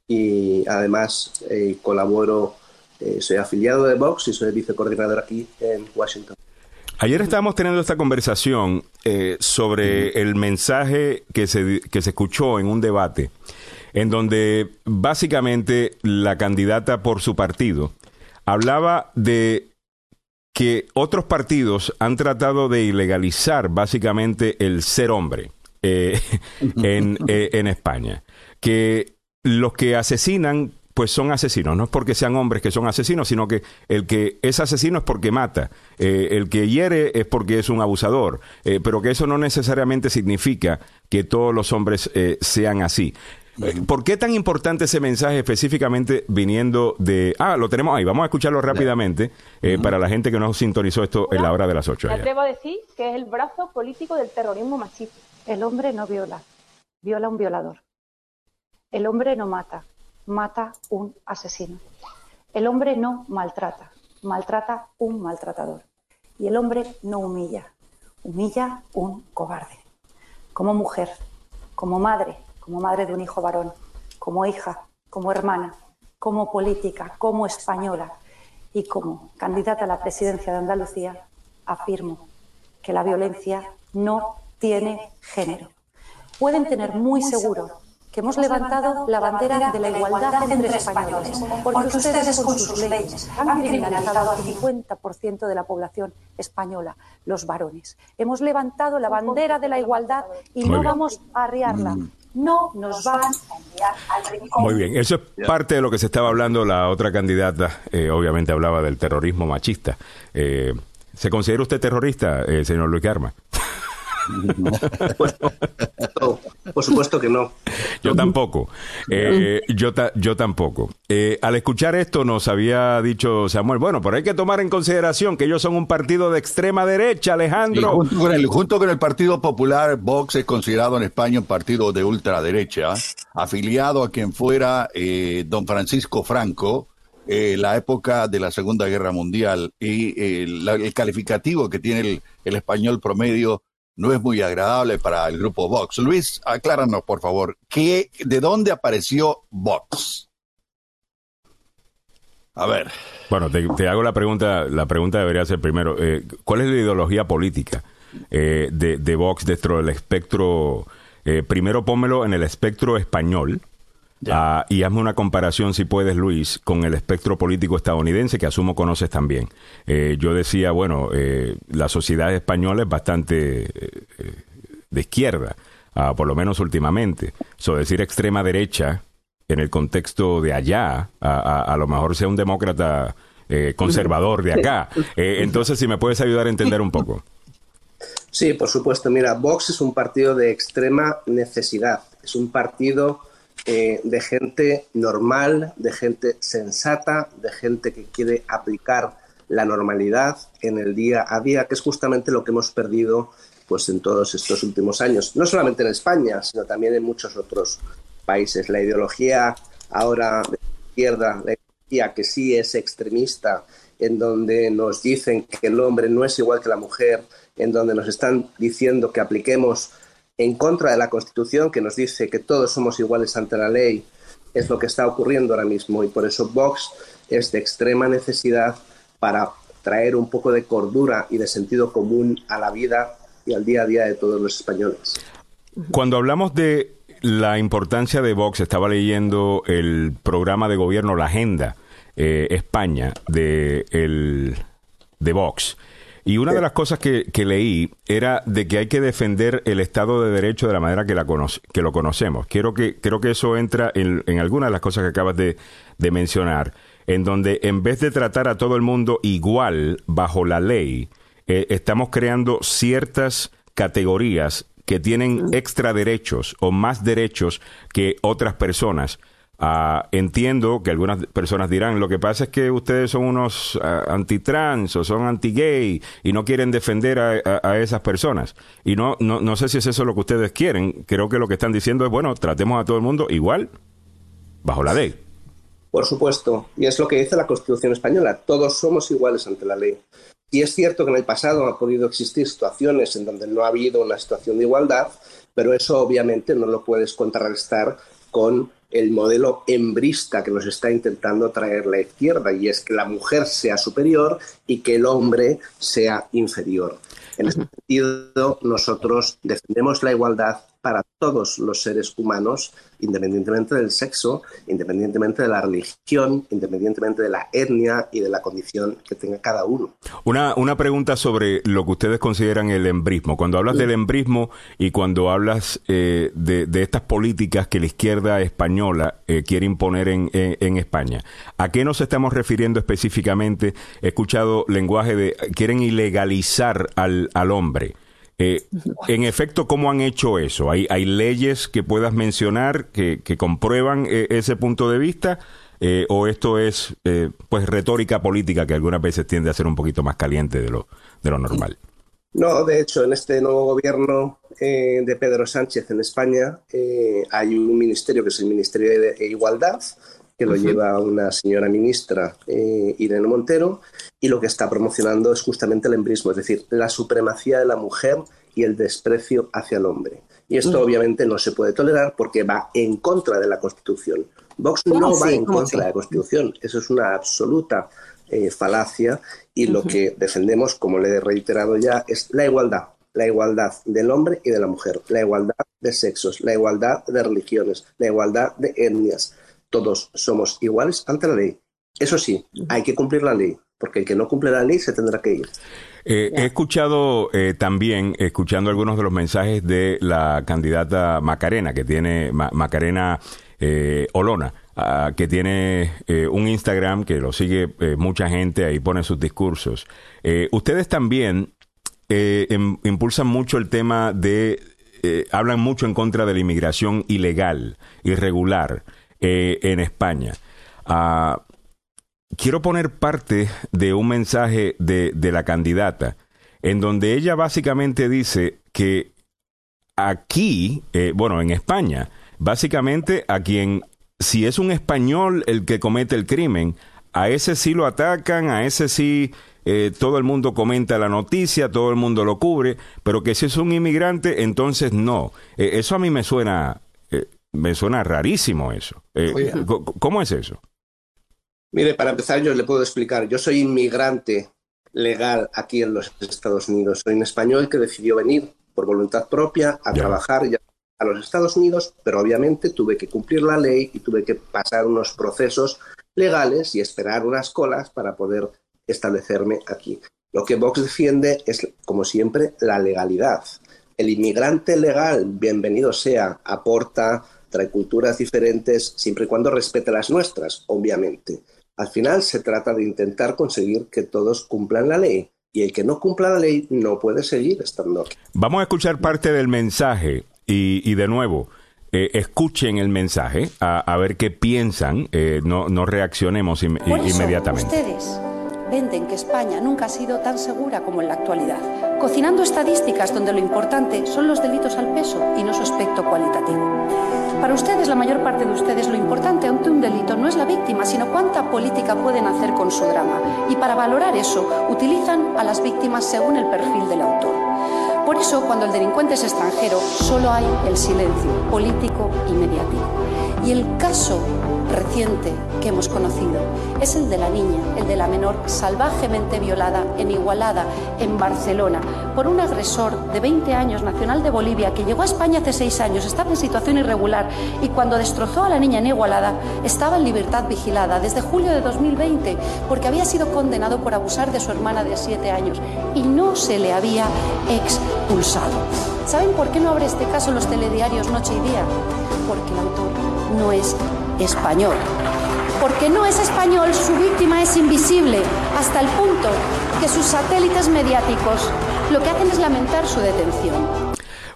y además eh, colaboro, eh, soy afiliado de Vox y soy vicecoordinador aquí en Washington. Ayer estábamos teniendo esta conversación eh, sobre el mensaje que se, que se escuchó en un debate, en donde básicamente la candidata por su partido hablaba de que otros partidos han tratado de ilegalizar básicamente el ser hombre eh, eh, en, España. Que los que asesinan pues son asesinos. No es porque sean hombres que son asesinos, sino que el que es asesino es porque mata. Eh, el que hiere es porque es un abusador. pero que eso no necesariamente significa que todos los hombres sean así. ¿Por qué tan importante ese mensaje específicamente viniendo de... Ah, lo tenemos ahí, vamos a escucharlo rápidamente eh, para la gente que no sintonizó esto en la hora de las 8. Me atrevo a decir que es el brazo político del terrorismo machista. El hombre no viola, viola un violador. El hombre no mata, mata un asesino. El hombre no maltrata, maltrata un maltratador. Y el hombre no humilla, humilla un cobarde. Como mujer, como madre, como madre de un hijo varón, como hija, como hermana, como política, como española y como candidata a la presidencia de Andalucía, afirmo que la violencia no tiene género. Pueden tener muy seguro que hemos levantado la bandera de la igualdad entre españoles, porque ustedes con sus leyes han criminalizado al 50% de la población española, los varones. Hemos levantado la bandera de la igualdad y no vamos a arriarla. No nos van a enviar al rincón. Muy bien, eso es parte de lo que se estaba hablando la otra candidata, eh, obviamente hablaba del terrorismo machista. Eh, ¿Se considera usted terrorista, eh, señor Luis Pues, por supuesto que no. Yo tampoco. Eh, yo, yo tampoco. Eh, al escuchar esto nos había dicho Samuel, bueno, pero hay que tomar en consideración que ellos son un partido de extrema derecha, Alejandro. junto, con el, junto con el Partido Popular, Vox es considerado en España un partido de ultraderecha, afiliado a quien fuera eh, don Francisco Franco, la época de la Segunda Guerra Mundial y el calificativo que tiene el español promedio no es muy agradable para el grupo Vox. Luis, acláranos, por favor, ¿qué, ¿de dónde apareció Vox? A ver. Bueno, te, hago la pregunta, la pregunta debería ser primero, eh, ¿cuál es la ideología política eh, de, Vox dentro del espectro? Eh, primero pónmelo en el espectro español, Ah, y hazme una comparación, si puedes, Luis, con el espectro político estadounidense, que asumo conoces también. Eh, yo decía, bueno, eh, la sociedad española es bastante eh, de izquierda, ah, por lo menos últimamente. So, decir extrema derecha en el contexto de allá, a, lo mejor sea un demócrata conservador de acá. entonces, si me puedes ayudar a entender un poco. Sí, por supuesto. Mira, Vox es un partido de extrema necesidad. Es un partido eh, de gente normal, de gente sensata, de gente que quiere aplicar la normalidad en el día a día, que es justamente lo que hemos perdido pues en todos estos últimos años, no solamente en España, sino también en muchos otros países. La ideología ahora de izquierda, la ideología que sí es extremista, en donde nos dicen que el hombre no es igual que la mujer, en donde nos están diciendo que apliquemos en contra de la Constitución que nos dice que todos somos iguales ante la ley, es lo que está ocurriendo ahora mismo y por eso Vox es de extrema necesidad para traer un poco de cordura y de sentido común a la vida y al día a día de todos los españoles. Cuando hablamos de la importancia de Vox, estaba leyendo el programa de gobierno, la agenda eh, España de, el, de Vox. Y una de las cosas que, leí era de que hay que defender el Estado de Derecho de la manera que, la que lo conocemos. Quiero que, creo que eso entra en, en algunas de las cosas que acabas de, mencionar, en donde en vez de tratar a todo el mundo igual bajo la ley, eh, estamos creando ciertas categorías que tienen extra derechos o más derechos que otras personas. Ah, entiendo que algunas personas dirán, lo que pasa es que ustedes son unos uh, antitrans o son anti-gay y no quieren defender a, esas personas. Y no, no, no sé si es eso lo que ustedes quieren. Creo que lo que están diciendo es, bueno, tratemos a todo el mundo igual, bajo la ley. Por supuesto, y es lo que dice la Constitución española, todos somos iguales ante la ley. Y es cierto que en el pasado han podido existir situaciones en donde no ha habido una situación de igualdad, pero eso obviamente no lo puedes contrarrestar con el modelo embrista que nos está intentando traer la izquierda, y es que la mujer sea superior y que el hombre sea inferior. En ese sentido, nosotros defendemos la igualdad para todos los seres humanos, independientemente del sexo, independientemente de la religión, independientemente de la etnia y de la condición que tenga cada uno. Una, una pregunta sobre lo que ustedes consideran el embrismo. Cuando hablas del embrismo y cuando hablas eh, de, estas políticas que la izquierda española eh, quiere imponer en, en, España, ¿a qué nos estamos refiriendo específicamente? He escuchado lenguaje de quieren ilegalizar al, al hombre. Eh, en efecto, ¿cómo han hecho eso? ¿Hay, hay leyes que puedas mencionar que, comprueban eh, ese punto de vista? Eh, ¿O esto es pues retórica política que algunas veces tiende a ser un poquito más caliente de lo, de lo normal? No, de hecho, en este nuevo gobierno de Pedro Sánchez en España hay un ministerio que es el Ministerio de Igualdad, que lo lleva una señora ministra, Irene Montero, y lo que está promocionando es justamente el embrismo, es decir, la supremacía de la mujer y el desprecio hacia el hombre. Y esto obviamente no se puede tolerar porque va en contra de la Constitución. Vox no va en contra de la Constitución, eso es una absoluta eh, falacia y lo que defendemos, como le he reiterado ya, es la igualdad, la igualdad del hombre y de la mujer, la igualdad de sexos, la igualdad de religiones, la igualdad de etnias. Todos somos iguales ante la ley. Eso sí, hay que cumplir la ley, porque el que no cumple la ley se tendrá que ir. Eh, he escuchado eh, también, escuchando algunos de los mensajes de la candidata Macarena, que tiene Macarena eh, Olona, ah, que tiene un Instagram que lo sigue mucha gente, ahí pone sus discursos. ustedes también em, impulsan mucho el tema de, hablan mucho en contra de la inmigración ilegal, irregular en España. Ah, quiero poner parte de un mensaje de, la candidata, en donde ella básicamente dice que aquí, eh, bueno, en España, básicamente a quien, si es un español el que comete el crimen, a ese sí lo atacan, a ese sí eh, todo el mundo comenta la noticia, todo el mundo lo cubre, pero que si es un inmigrante, entonces no. Eh, eso a mí me suena, me suena rarísimo eso. ¿Cómo es eso? Mire, para empezar yo le puedo explicar, yo soy inmigrante legal aquí en los Estados Unidos, soy un español que decidió venir por voluntad propia a trabajar a los Estados Unidos, pero obviamente tuve que cumplir la ley y tuve que pasar unos procesos legales y esperar unas colas para poder establecerme aquí. Lo que Vox defiende es, como siempre, la legalidad. El inmigrante legal, bienvenido sea, aporta, trae culturas diferentes, siempre y cuando respete las nuestras, obviamente. Al final se trata de intentar conseguir que todos cumplan la ley y el que no cumpla la ley no puede seguir estando aquí. Vamos a escuchar parte del mensaje y, de nuevo, eh, escuchen el mensaje a, ver qué piensan, eh, no, no, reaccionemos inmediatamente. Ustedes venden que España nunca ha sido tan segura como en la actualidad, cocinando estadísticas donde lo importante son los delitos al peso y no su aspecto cualitativo. Para ustedes, la mayor parte de ustedes, lo importante ante un delito no es la víctima, sino cuánta política pueden hacer con su drama. Y para valorar eso, utilizan a las víctimas según el perfil del autor. Por eso, cuando el delincuente es extranjero, solo hay el silencio político y mediático. Y el caso reciente que hemos conocido es el de la niña, el de la menor salvajemente violada en Igualada, en Barcelona, por un agresor de 20 años, nacional de Bolivia, que llegó a España hace seis años, estaba en situación irregular y cuando destrozó a la niña en Igualada estaba en libertad vigilada desde julio de 2020 porque había sido condenado por abusar de su hermana de siete años y no se le había expulsado. ¿Saben por qué no abre este caso los telediarios noche y día? Porque el autor no es español. Porque no es español, su víctima es invisible, hasta el punto que sus satélites mediáticos lo que hacen es lamentar su detención.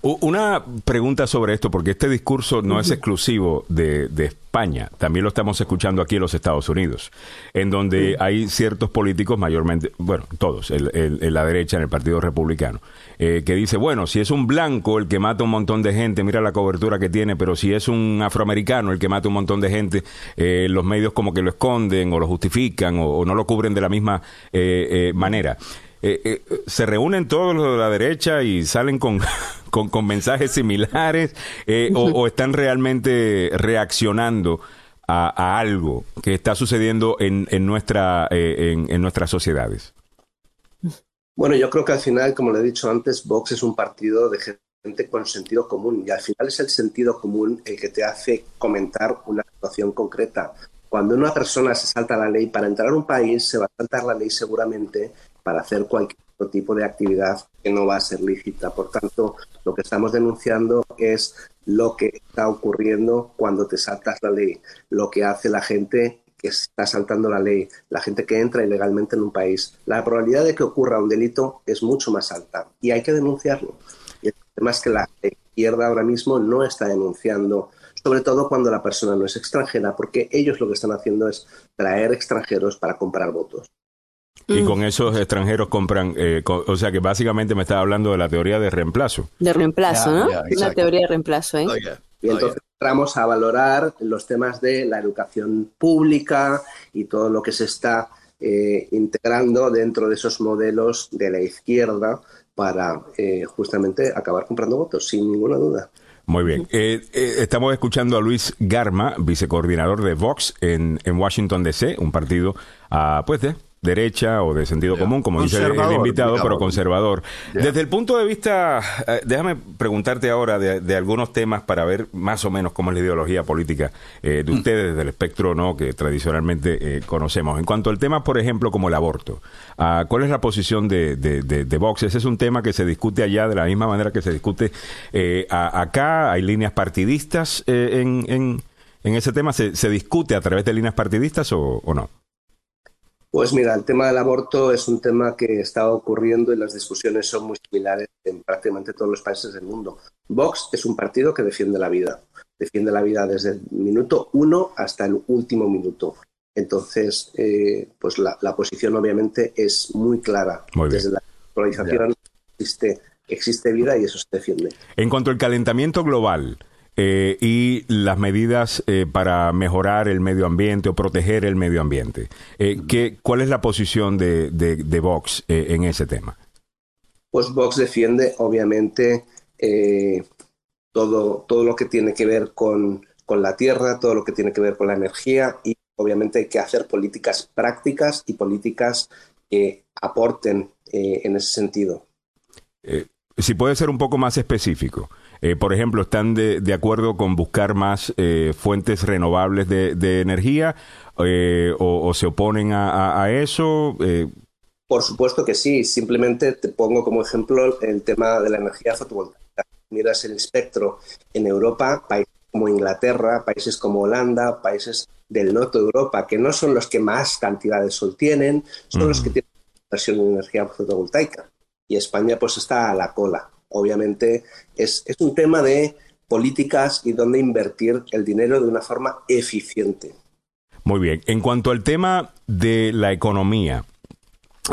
Una pregunta sobre esto, porque este discurso no es exclusivo de, España, también lo estamos escuchando aquí en los Estados Unidos, en donde hay ciertos políticos, mayormente, bueno, todos, en la derecha, en el Partido Republicano, eh, que dice, bueno, si es un blanco el que mata un montón de gente, mira la cobertura que tiene, pero si es un afroamericano el que mata un montón de gente, eh, los medios como que lo esconden o lo justifican o, no lo cubren de la misma eh, manera. Se reúnen todos los de la derecha y salen con con, mensajes similares eh, o, están realmente reaccionando a, algo que está sucediendo en, en nuestra, eh, en, nuestras sociedades? Bueno, yo creo que al final, como le he dicho antes, Vox es un partido de gente con sentido común y al final es el sentido común el que te hace comentar una situación concreta. Cuando una persona se salta la ley para entrar a un país, se va a saltar la ley seguramente para hacer cualquier tipo de actividad que no va a ser lícita. Por tanto, lo que estamos denunciando es lo que está ocurriendo cuando te saltas la ley, lo que hace la gente que está saltando la ley, la gente que entra ilegalmente en un país. La probabilidad de que ocurra un delito es mucho más alta y hay que denunciarlo. Y que la izquierda ahora mismo no está denunciando, sobre todo cuando la persona no es extranjera, porque ellos lo que están haciendo es traer extranjeros para comprar votos. Y mm. con esos extranjeros compran, eh, o sea que básicamente me estaba hablando de la teoría de reemplazo. De reemplazo, ¿no? La teoría de reemplazo, ¿eh? Oh, y entonces entramos a valorar los temas de la educación pública y todo lo que se está eh, integrando dentro de esos modelos de la izquierda para eh, justamente acabar comprando votos, sin ninguna duda. Muy bien. estamos escuchando a Luis Garma, vicecoordinador de Vox en, en Washington, D.C., un partido, uh, pues, de derecha o de sentido común, como dice el, invitado, pero conservador. Desde el punto de vista, eh, déjame preguntarte ahora de, algunos temas para ver más o menos cómo es la ideología política eh, de mm. ustedes, del espectro no que tradicionalmente eh, conocemos. En cuanto al tema, por ejemplo, como el aborto, ah, ¿cuál es la posición de, de, Vox? Ese es un tema que se discute allá de la misma manera que se discute acá. ¿Hay líneas partidistas en, en, en, ese tema? ¿Se, ¿Se, discute a través de líneas partidistas o no? Pues mira, el tema del aborto es un tema que está ocurriendo y las discusiones son muy similares en prácticamente todos los países del mundo. Vox es un partido que defiende la vida, defiende la vida desde el minuto uno hasta el último minuto. Entonces, eh, pues la, posición obviamente es muy clara. desde la polarización existe, existe vida y eso se defiende. En cuanto al calentamiento global, eh, y las medidas eh, para mejorar el medio ambiente o proteger el medio ambiente. Eh, ¿qué, ¿Cuál es la posición de, de, Vox en ese tema? Pues Vox defiende, obviamente, todo, todo lo que tiene que ver con, con la tierra, todo lo que tiene que ver con la energía y obviamente hay que hacer políticas prácticas y políticas que aporten en ese sentido. si puede ser un poco más específico. Eh, por ejemplo, ¿están de, acuerdo con buscar más eh, fuentes renovables de, energía eh, o, se oponen a, eso? Por supuesto que sí. Simplemente te pongo como ejemplo el tema de la energía fotovoltaica. Miras el espectro en Europa, países como Inglaterra, países como Holanda, países del norte de Europa, que no son los que más cantidad de sol tienen, son los que tienen inversión en energía fotovoltaica. Y España pues está a la cola obviamente es, un tema de políticas y dónde invertir el dinero de una forma eficiente. Muy bien. En cuanto al tema de la economía,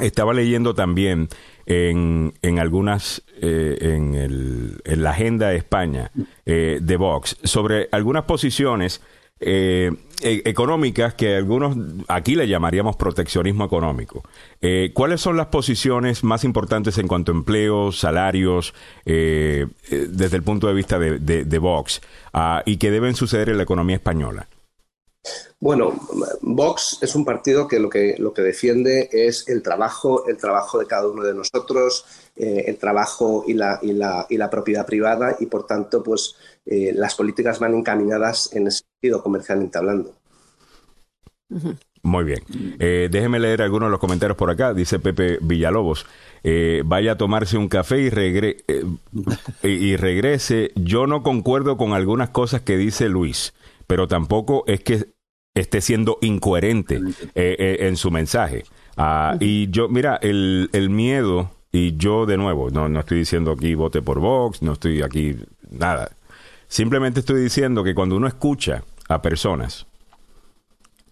estaba leyendo también en, en algunas, eh, en, la agenda de España eh, de Vox, sobre algunas posiciones eh, e, económicas que algunos aquí le llamaríamos proteccionismo económico. Eh, ¿Cuáles son las posiciones más importantes en cuanto a empleo, salarios, eh, desde el punto de vista de, Vox ah, y que deben suceder en la economía española? Bueno, Vox es un partido que lo que, lo que defiende es el trabajo, el trabajo de cada uno de nosotros, el trabajo y la, y, la, y la propiedad privada y por tanto, pues eh, las políticas van encaminadas en ese sentido, comercialmente hablando. Muy bien. Eh, déjeme leer algunos de los comentarios por acá. Dice Pepe Villalobos. Eh, vaya a tomarse un café y, regre y regrese. Yo no concuerdo con algunas cosas que dice Luis, pero tampoco es que esté siendo incoherente en su mensaje. Ah, y yo, mira, el, el miedo, y yo de nuevo, no, no estoy diciendo aquí vote por Vox, no estoy aquí nada. Simplemente estoy diciendo que cuando uno escucha a personas,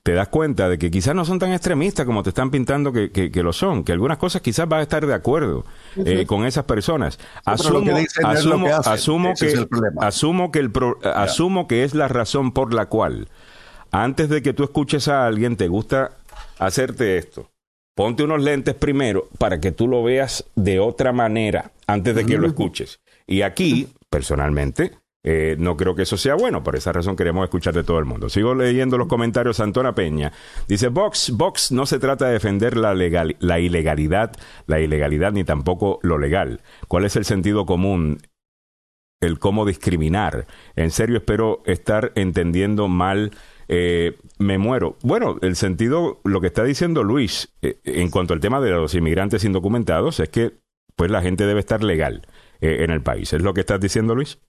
te das cuenta de que quizás no son tan extremistas como te están pintando que, que, lo son, que algunas cosas quizás vas a estar de acuerdo eh, con esas personas. Asumo, que, asumo que, asumo que el asumo que es la razón por la cual antes de que tú escuches a alguien te gusta hacerte esto. Ponte unos lentes primero para que tú lo veas de otra manera antes de que lo escuches. Y aquí, personalmente, eh, no creo que eso sea bueno, por esa razón queremos escuchar de todo el mundo. Sigo leyendo los comentarios. Antona Peña dice: Vox, Vox no se trata de defender la, legal, la ilegalidad, la ilegalidad ni tampoco lo legal. ¿Cuál es el sentido común? El cómo discriminar. En serio, espero estar entendiendo mal. Eh, me muero. Bueno, el sentido, lo que está diciendo Luis eh, en cuanto al tema de los inmigrantes indocumentados es que, pues, la gente debe estar legal en el país. ¿Es lo que estás diciendo, Luis?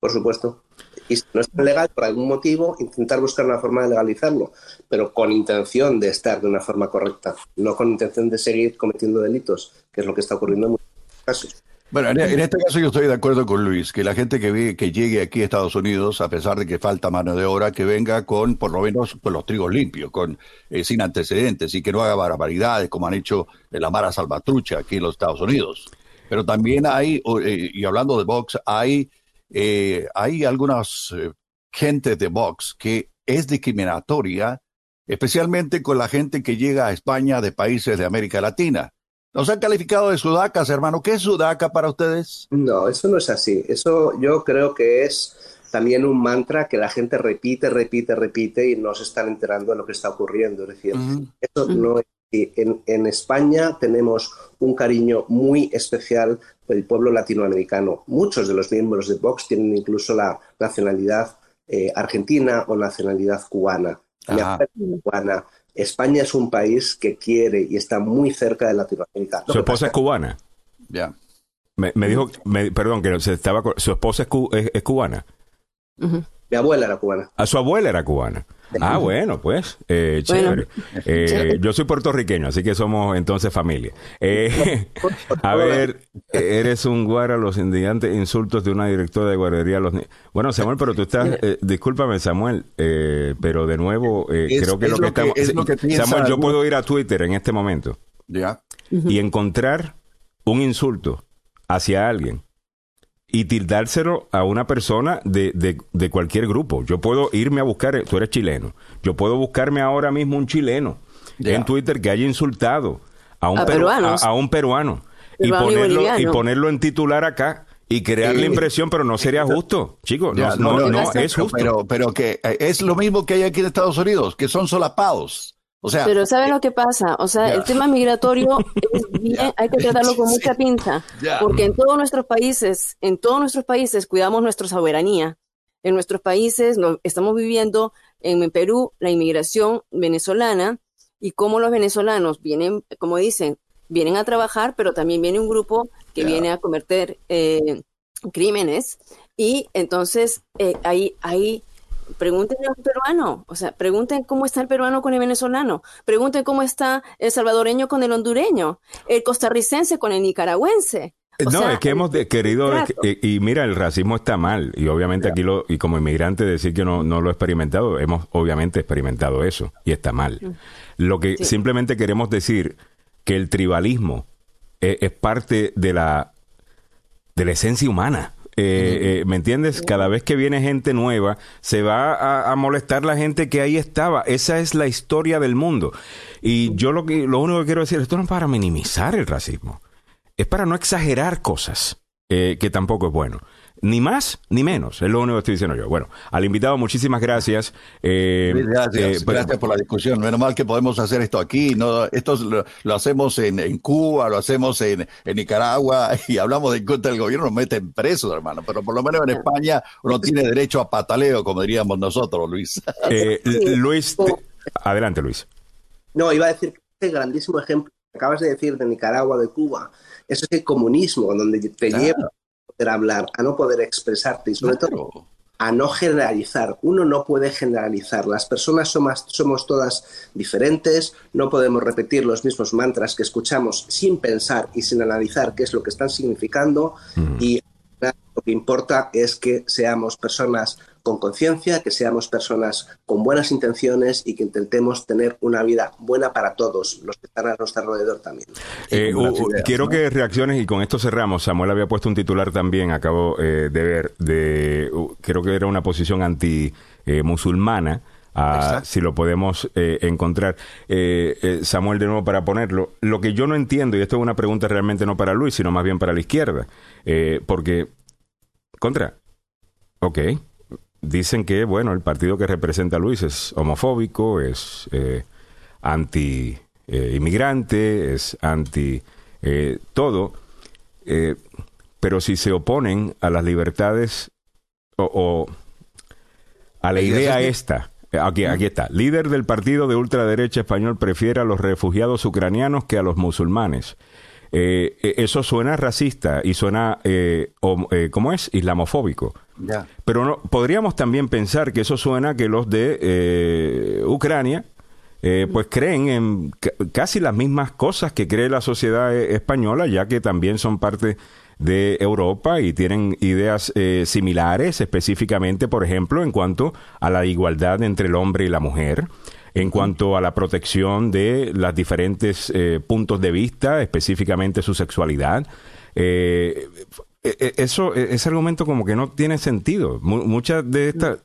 Por supuesto. Y si no es legal por algún motivo, intentar buscar una forma de legalizarlo, pero con intención de estar de una forma correcta, no con intención de seguir cometiendo delitos, que es lo que está ocurriendo en muchos casos. Bueno, en este caso yo estoy de acuerdo con Luis, que la gente que, llegue aquí a Estados Unidos, a pesar de que falta mano de obra, que venga con por lo menos con los trigos limpios, con eh, sin antecedentes y que no haga barbaridades como han hecho la Mara Salvatrucha aquí en los Estados Unidos. Pero también hay, eh, y hablando de Vox, hay eh, hay algunas eh, gente de Vox que es discriminatoria, especialmente con la gente que llega a España de países de América Latina. Nos han calificado de sudacas, hermano. ¿Qué es sudaca para ustedes? No, eso no es así. Eso yo creo que es también un mantra que la gente repite, repite, repite y no se están enterando de lo que está ocurriendo. Es decir, eso no es en, en, España tenemos un cariño muy especial el pueblo latinoamericano. Muchos de los miembros de Vox tienen incluso la nacionalidad eh, argentina o nacionalidad cubana. cubana. España es un país que quiere y está muy cerca de Latinoamérica. ¿Su esposa es cubana? Ya. Me, dijo, perdón, que se estaba, su esposa es, cubana. Mi abuela era cubana. A su abuela era cubana. Ah, bueno, pues, eh, chévere. Eh, yo soy puertorriqueño, así que somos entonces familia. Eh, a ver, eres un guara los indignantes insultos de una directora de guardería. Los bueno, Samuel, pero tú estás, discúlpame, Samuel, pero de nuevo, creo que, lo que, estamos... Samuel, yo puedo ir a Twitter en este momento. Ya. Y encontrar un insulto hacia alguien y tildárselo a una persona de, de, cualquier grupo. Yo puedo irme a buscar, tú eres chileno, yo puedo buscarme ahora mismo un chileno en Twitter que haya insultado a un, a, un peruano y ponerlo, y, ponerlo en titular acá y crear la impresión, pero no sería justo, chicos, no, no, no, es justo. Pero, pero que eh, es lo mismo que hay aquí en Estados Unidos, que son solapados. Pero ¿saben eh, lo que pasa? O sea, el tema migratorio hay que tratarlo con mucha pinza, porque en todos nuestros países, en todos nuestros países cuidamos nuestra soberanía. En nuestros países estamos viviendo en Perú la inmigración venezolana y cómo los venezolanos vienen, como dicen, vienen a trabajar, pero también viene un grupo que viene a cometer eh, crímenes. Y entonces eh, ahí, ahí pregúntenle a un peruano, o sea, pregunten cómo está el peruano con el venezolano, pregunten cómo está el salvadoreño con el hondureño, el costarricense con el nicaragüense. no, es que hemos querido, y, mira, el racismo está mal, y obviamente aquí, lo, y como inmigrante decir que no, no lo he experimentado, hemos obviamente experimentado eso, y está mal. Mm. Lo que simplemente queremos decir que el tribalismo es, es parte de la, de la esencia humana. Eh, ¿Me entiendes? Cada vez que viene gente nueva, se va a, molestar la gente que ahí estaba. Esa es la historia del mundo. Y yo lo, que, lo único que quiero decir, esto no es para minimizar el racismo, es para no exagerar cosas, eh, que tampoco es bueno. Ni más ni menos, es lo único que estoy diciendo yo. Bueno, al invitado, muchísimas gracias. Eh, gracias, eh, pues, gracias por la discusión. Menos mal que podemos hacer esto aquí. No, esto lo, hacemos en, Cuba, lo hacemos en, Nicaragua y hablamos de contra del gobierno, nos meten presos, hermano. Pero por lo menos en España uno tiene derecho a pataleo, como diríamos nosotros, Luis. Eh, Luis, adelante, Luis. No, iba a decir que este grandísimo ejemplo que acabas de decir de Nicaragua, de Cuba, eso es el comunismo, donde te lleva hablar, a no poder expresarte y sobre todo a no generalizar. Uno no puede generalizar. Las personas somos, somos todas diferentes, no podemos repetir los mismos mantras que escuchamos sin pensar y sin analizar qué es lo que están significando y lo que importa es que seamos personas con conciencia, que seamos personas con buenas intenciones y que intentemos tener una vida buena para todos los que están a nuestro alrededor también. Eh, quiero que reacciones y con esto cerramos. Samuel había puesto un titular también, acabo eh, de ver, de creo que era una posición anti eh, musulmana. Ah, si lo podemos encontrar. Samuel, de nuevo, para ponerlo, lo que yo no entiendo, y esto es una pregunta realmente no para Luis, sino más bien para la izquierda, porque, contra, ok, dicen que, bueno, el partido que representa a Luis es homofóbico, es eh, anti-inmigrante, es anti eh, todo, eh, pero si se oponen a las libertades o, a la idea esta, aquí, aquí está, líder del partido de ultraderecha español prefiere a los refugiados ucranianos que a los musulmanes. Eh, eh, eso suena racista y suena, eh, eh, ¿cómo es? Islamofóbico. Pero no, podríamos también pensar que eso suena que los de eh, Ucrania, pues creen en casi las mismas cosas que cree la sociedad española, ya que también son parte de Europa y tienen ideas similares, específicamente, por ejemplo, en cuanto a la igualdad entre el hombre y la mujer en cuanto a la protección de los diferentes eh, puntos de vista, específicamente su sexualidad. Eh, eh, eso, ese argumento como que no tiene sentido. muchas de estas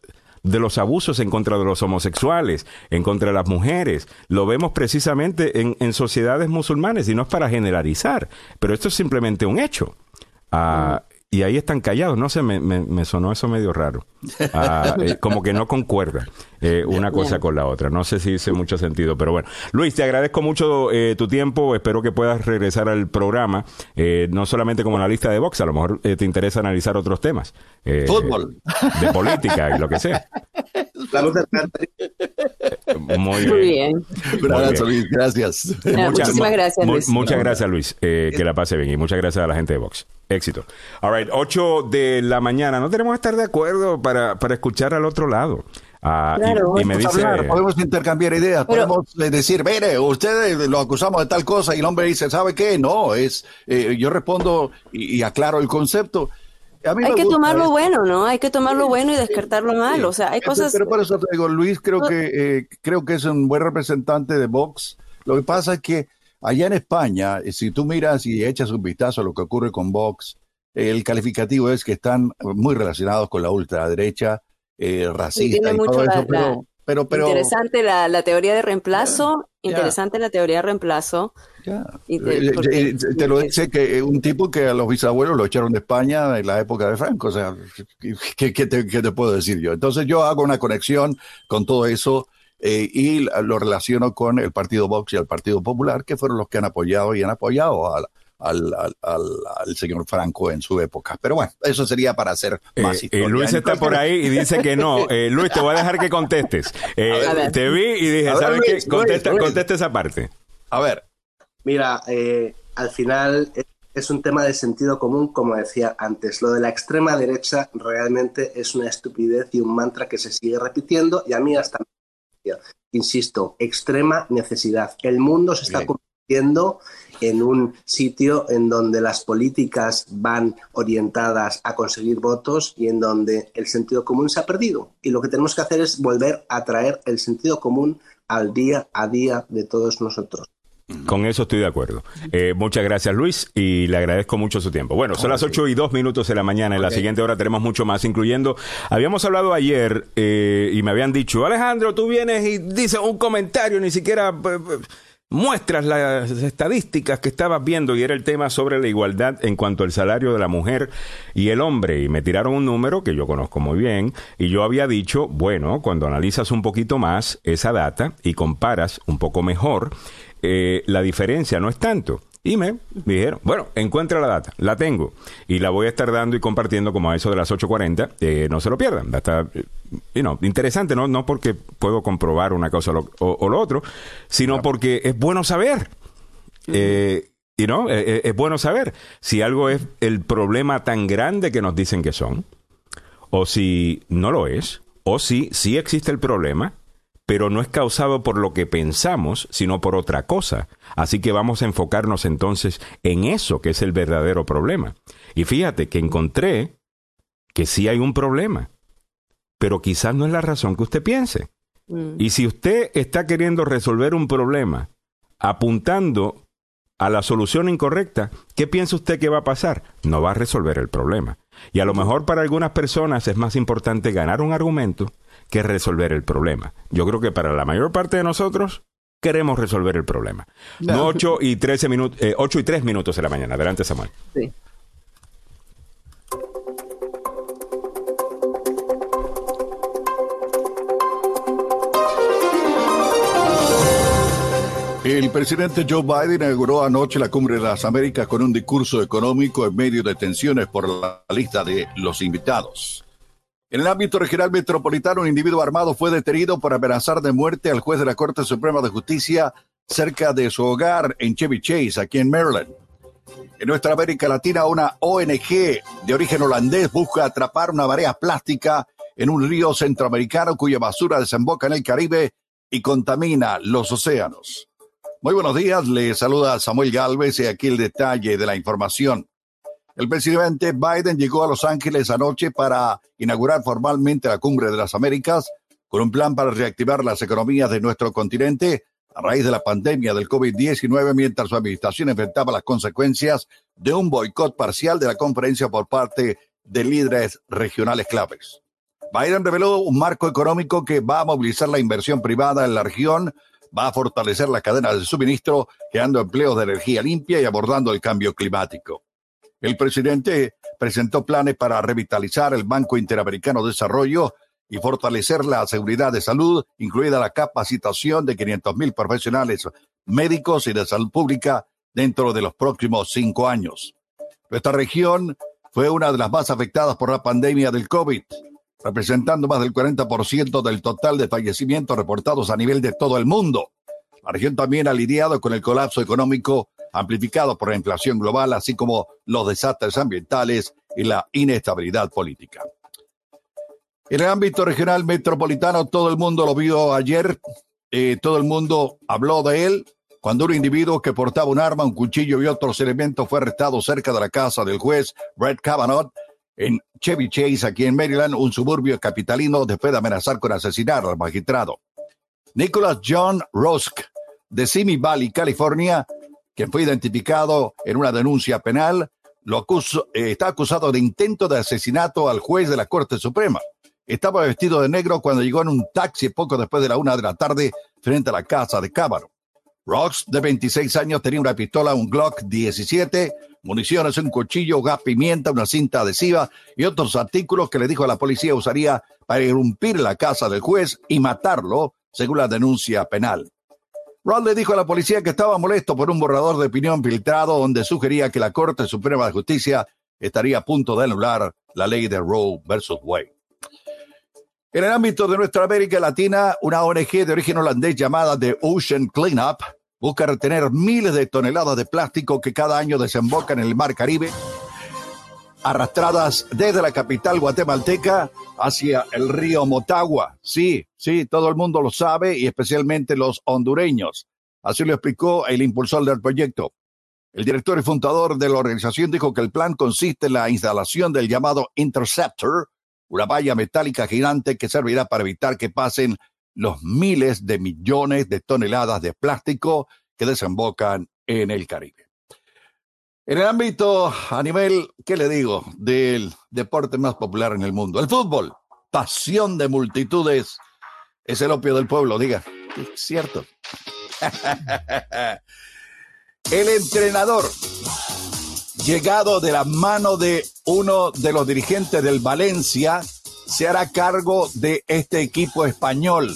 de los abusos en contra de los homosexuales, en contra de las mujeres. Lo vemos precisamente en, en sociedades musulmanes y no es para generalizar, pero esto es simplemente un hecho. Ah, y ahí están callados. No sé, me, me, sonó eso medio raro. Ah, eh, como que no concuerda eh, una cosa con la otra. No sé si hice mucho sentido, pero bueno. Luis, te agradezco mucho eh, tu tiempo. Espero que puedas regresar al programa, no solamente como analista de box, a lo mejor te interesa analizar otros temas. Fútbol. De política y lo que sea. Muy bien. Luis. Gracias. muchísimas gracias, Luis. muchas gracias, Luis. que la pase bien y muchas gracias a la gente de Vox. Éxito. All right, 8 de la mañana. No tenemos que estar de acuerdo para, para escuchar al otro lado. Ah, y, me dice, podemos intercambiar ideas, podemos eh, decir, mire, ustedes lo acusamos de tal cosa y el hombre dice, ¿sabe qué? No, es, eh, yo respondo y, aclaro el concepto. Hay que tomar lo bueno, ¿no? Hay que tomar lo bueno y descartar lo malo. O sea, hay cosas. Pero por eso te digo, Luis, creo que eh, creo que es un buen representante de Vox. Lo que pasa es que Allá en España, eh, si tú miras y echas un vistazo a lo que ocurre con Vox, el calificativo es que están muy relacionados con la ultraderecha, eh, racista y, todo eso, pero, pero, interesante la, teoría de reemplazo, interesante la teoría de reemplazo. Eh, te, lo dice que un tipo que a los bisabuelos lo echaron de España en la época de Franco, o sea, ¿qué, te, qué te puedo decir yo? Entonces yo hago una conexión con todo eso eh, y lo relaciono con el Partido Vox y el Partido Popular, que fueron los que han apoyado y han apoyado al, al, señor Franco en su época. Pero bueno, eso sería para hacer eh, más eh, historia. Luis está por ahí y dice que no. Luis, te voy a dejar que contestes. te vi y dije, ¿sabes qué? Contesta, contesta esa parte. A ver. Mira, al final es un tema de sentido común, como decía antes. Lo de la extrema derecha realmente es una estupidez y un mantra que se sigue repitiendo y a mí hasta Insisto, extrema necesidad. El mundo se está convirtiendo en un sitio en donde las políticas van orientadas a conseguir votos y en donde el sentido común se ha perdido. Y lo que tenemos que hacer es volver a traer el sentido común al día a día de todos nosotros. Con eso estoy de acuerdo. Eh, muchas gracias, Luis, y le agradezco mucho su tiempo. Bueno, son las ocho y dos minutos de la mañana. En la siguiente hora tenemos mucho más, incluyendo. Habíamos hablado ayer eh, y me habían dicho, Alejandro, tú vienes y dices un comentario, ni siquiera eh, muestras las estadísticas que estabas viendo y era el tema sobre la igualdad en cuanto al salario de la mujer y el hombre y me tiraron un número que yo conozco muy bien y yo había dicho, bueno, cuando analizas un poquito más esa data y comparas un poco mejor, eh, la diferencia no es tanto. Y me dijeron, bueno, encuentra la data, la tengo y la voy a estar dando y compartiendo como a eso de las 8.40, eh, no se lo pierdan. Está, eh, interesante, ¿no? no porque puedo comprobar una cosa o, lo otro, sino porque es bueno saber. Eh, y no, es bueno saber si algo es el problema tan grande que nos dicen que son, o si no lo es, o si sí existe el problema pero no es causado por lo que pensamos, sino por otra cosa. Así que vamos a enfocarnos entonces en eso que es el verdadero problema. Y fíjate que encontré que sí hay un problema, pero quizás no es la razón que usted piense. Mm. Y si usted está queriendo resolver un problema apuntando a la solución incorrecta, ¿qué piensa usted que va a pasar? No va a resolver el problema. Y a lo mejor para algunas personas es más importante ganar un argumento que resolver el problema. Yo creo que para la mayor parte de nosotros queremos resolver el problema. No. 8 y 13 minutos, eh, 8 y 3 minutos de la mañana. Adelante, Samuel. Sí. El presidente Joe Biden inauguró anoche la Cumbre de las Américas con un discurso económico en medio de tensiones por la lista de los invitados. En el ámbito regional metropolitano, un individuo armado fue detenido por amenazar de muerte al juez de la Corte Suprema de Justicia cerca de su hogar en Chevy Chase, aquí en Maryland. En nuestra América Latina, una ONG de origen holandés busca atrapar una marea plástica en un río centroamericano cuya basura desemboca en el Caribe y contamina los océanos. Muy buenos días, le saluda Samuel Galvez y aquí el detalle de la información. El presidente Biden llegó a Los Ángeles anoche para inaugurar formalmente la Cumbre de las Américas con un plan para reactivar las economías de nuestro continente a raíz de la pandemia del COVID-19 mientras su administración enfrentaba las consecuencias de un boicot parcial de la conferencia por parte de líderes regionales claves. Biden reveló un marco económico que va a movilizar la inversión privada en la región, va a fortalecer la cadena de suministro, creando empleos de energía limpia y abordando el cambio climático. El presidente presentó planes para revitalizar el Banco Interamericano de Desarrollo y fortalecer la seguridad de salud, incluida la capacitación de 500 mil profesionales médicos y de salud pública dentro de los próximos cinco años. Nuestra región fue una de las más afectadas por la pandemia del COVID, representando más del 40% del total de fallecimientos reportados a nivel de todo el mundo. La región también ha lidiado con el colapso económico amplificado por la inflación global, así como los desastres ambientales y la inestabilidad política. En el ámbito regional metropolitano, todo el mundo lo vio ayer, eh, todo el mundo habló de él, cuando un individuo que portaba un arma, un cuchillo y otros elementos fue arrestado cerca de la casa del juez Brett Kavanaugh en Chevy Chase, aquí en Maryland, un suburbio capitalino, después de amenazar con asesinar al magistrado. Nicholas John Rosk, de Simi Valley, California, quien fue identificado en una denuncia penal, lo eh, está acusado de intento de asesinato al juez de la Corte Suprema. Estaba vestido de negro cuando llegó en un taxi poco después de la una de la tarde frente a la casa de Cábaro. Rox, de 26 años, tenía una pistola, un Glock 17, municiones, un cuchillo, gas pimienta, una cinta adhesiva y otros artículos que le dijo a la policía usaría para irrumpir la casa del juez y matarlo, según la denuncia penal. Rod le dijo a la policía que estaba molesto por un borrador de opinión filtrado donde sugería que la Corte Suprema de Justicia estaría a punto de anular la ley de Roe versus Wade. En el ámbito de nuestra América Latina, una ONG de origen holandés llamada The Ocean Cleanup busca retener miles de toneladas de plástico que cada año desembocan en el Mar Caribe arrastradas desde la capital guatemalteca hacia el río Motagua. Sí, sí, todo el mundo lo sabe y especialmente los hondureños. Así lo explicó el impulsor del proyecto. El director y fundador de la organización dijo que el plan consiste en la instalación del llamado Interceptor, una valla metálica gigante que servirá para evitar que pasen los miles de millones de toneladas de plástico que desembocan en el Caribe. En el ámbito a nivel, ¿qué le digo?, del deporte más popular en el mundo, el fútbol, pasión de multitudes, es el opio del pueblo, diga, es cierto. el entrenador, llegado de la mano de uno de los dirigentes del Valencia, se hará cargo de este equipo español.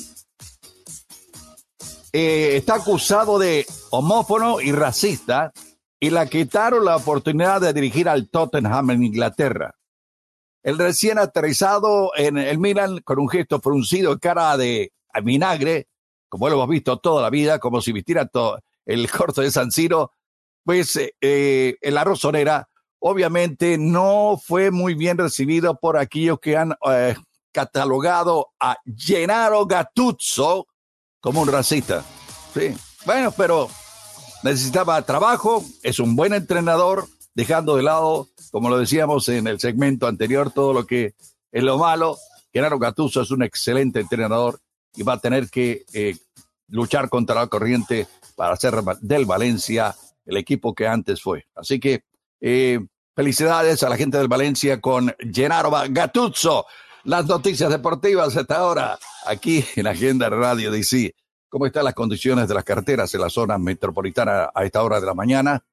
Eh, está acusado de homófono y racista y le quitaron la oportunidad de dirigir al Tottenham en Inglaterra. El recién aterrizado en el Milan con un gesto fruncido en cara de vinagre, como lo hemos visto toda la vida, como si vistiera todo el corto de San Siro, pues eh, en la rosonera obviamente no fue muy bien recibido por aquellos que han eh, catalogado a Gennaro Gattuso como un racista. Sí, bueno, pero necesitaba trabajo, es un buen entrenador, dejando de lado, como lo decíamos en el segmento anterior, todo lo que es lo malo. Gennaro Gattuso es un excelente entrenador y va a tener que eh, luchar contra la corriente para hacer del Valencia el equipo que antes fue. Así que eh, felicidades a la gente del Valencia con Gennaro Gattuso. Las noticias deportivas hasta ahora aquí en Agenda Radio DC. ¿Cómo están las condiciones de las carreteras en la zona metropolitana a esta hora de la mañana?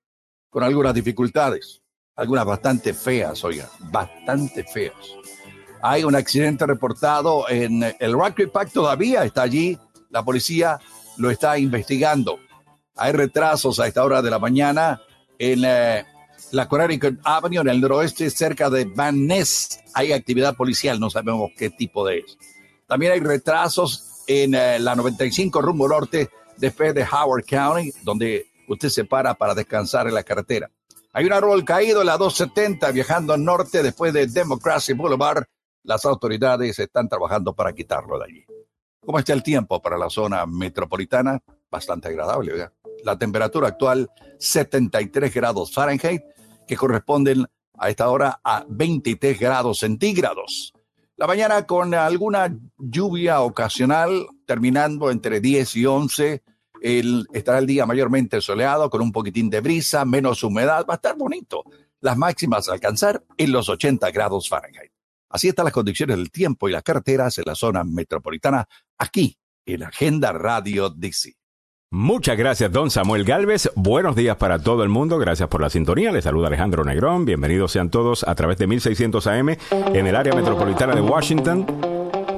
Con algunas dificultades, algunas bastante feas, oiga, bastante feas. Hay un accidente reportado en el Rugby Park, todavía está allí, la policía lo está investigando. Hay retrasos a esta hora de la mañana en eh, la Connecticut Avenue, en el noroeste, cerca de Van Ness. Hay actividad policial, no sabemos qué tipo de es. También hay retrasos en eh, la 95 rumbo norte, después de Howard County, donde usted se para para descansar en la carretera. Hay un árbol caído en la 270 viajando norte después de Democracy Boulevard. Las autoridades están trabajando para quitarlo de allí. ¿Cómo está el tiempo para la zona metropolitana? Bastante agradable, ¿verdad? La temperatura actual 73 grados Fahrenheit, que corresponden a esta hora a 23 grados centígrados. La mañana con alguna lluvia ocasional, terminando entre 10 y 11. El, estará el día mayormente soleado, con un poquitín de brisa, menos humedad. Va a estar bonito. Las máximas a alcanzar en los 80 grados Fahrenheit. Así están las condiciones del tiempo y las carreteras en la zona metropolitana, aquí en Agenda Radio DC. Muchas gracias, don Samuel Galvez. Buenos días para todo el mundo. Gracias por la sintonía. Les saluda Alejandro Negrón. Bienvenidos sean todos a través de 1600 AM en el área metropolitana de Washington.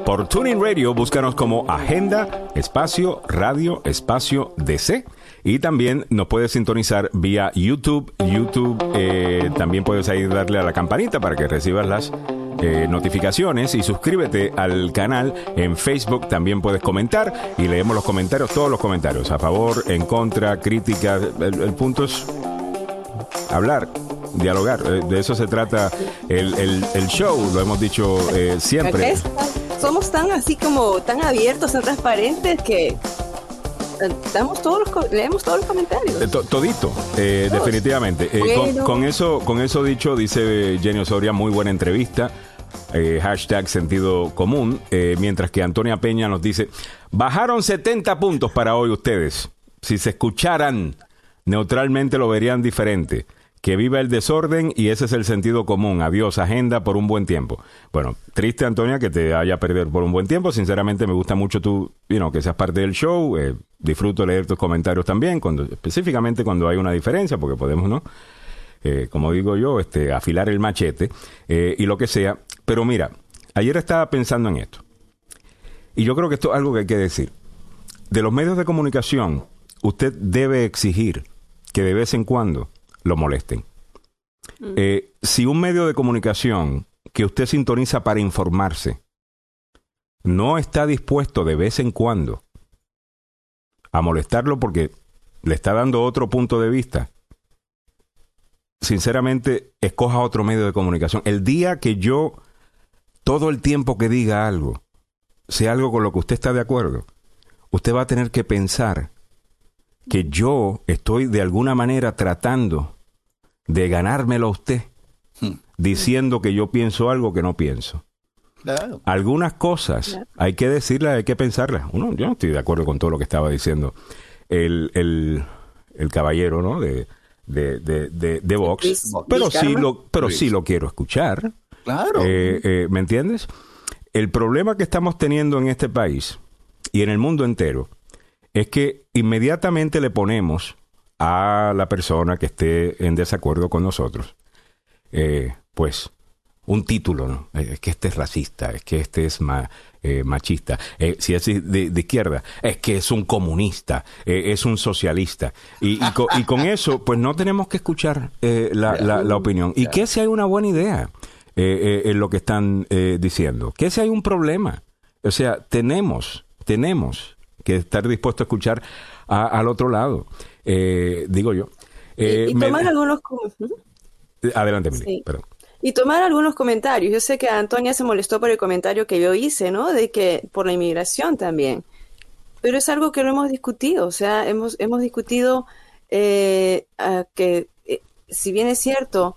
Por Tuning Radio, búscanos como Agenda, Espacio, Radio, Espacio, DC. Y también nos puedes sintonizar vía YouTube. YouTube, eh, también puedes ahí darle a la campanita para que recibas las eh, notificaciones y suscríbete al canal en Facebook. También puedes comentar y leemos los comentarios, todos los comentarios, a favor, en contra, crítica. El, punto es hablar, dialogar. Eh, de eso se trata el, show, lo hemos dicho eh, siempre. Somos tan así como tan abiertos, tan transparentes que damos todos los, leemos todos los comentarios. todito, definitivamente. con, eso, con eso dicho, dice Genio Soria, muy buena entrevista. Eh, hashtag sentido común, eh, mientras que Antonia Peña nos dice, bajaron 70 puntos para hoy ustedes. Si se escucharan neutralmente lo verían diferente. Que viva el desorden y ese es el sentido común. Adiós, agenda por un buen tiempo. Bueno, triste Antonia que te haya perdido por un buen tiempo. Sinceramente me gusta mucho tú, you que seas parte del show. Eh, disfruto leer tus comentarios también, cuando, específicamente cuando hay una diferencia, porque podemos, ¿no? como digo yo, este, afilar el machete y lo que sea. Pero mira, ayer estaba pensando en esto. Y yo creo que esto es algo que hay que decir. De los medios de comunicación, usted debe exigir que de vez en cuando lo molesten. Mm. Eh, si un medio de comunicación que usted sintoniza para informarse no está dispuesto de vez en cuando a molestarlo porque le está dando otro punto de vista, sinceramente, escoja otro medio de comunicación. El día que yo todo el tiempo que diga algo, sea algo con lo que usted está de acuerdo, usted va a tener que pensar que yo estoy de alguna manera tratando de ganármelo a usted, hmm. diciendo que yo pienso algo que no pienso. Algunas cosas hay que decirlas, hay que pensarlas. Uno, yo no estoy de acuerdo con todo lo que estaba diciendo el, el caballero, ¿no? De, de, de, de, Vox, pero sí lo, pero sí lo quiero escuchar. Claro. Eh, eh, ¿Me entiendes? El problema que estamos teniendo en este país y en el mundo entero es que inmediatamente le ponemos a la persona que esté en desacuerdo con nosotros, eh, pues un título, ¿no? Es que este es racista, es que este es eh, machista, eh, si es de, izquierda, es que es un comunista, eh, es un socialista. Y, con, eso, pues no tenemos que escuchar la, opinión. ¿Y qué si hay una buena idea en lo que están diciendo? ¿Qué si hay un problema? O sea, tenemos, tenemos que estar dispuestos a escuchar al otro lado, digo yo. y, tomar algunos... Adelante, perdón y tomar algunos comentarios. Yo sé que Antonia se molestó por el comentario que yo hice, ¿no? De que por la inmigración también. Pero es algo que lo hemos discutido, o sea, hemos, hemos discutido eh, que eh, si bien es cierto,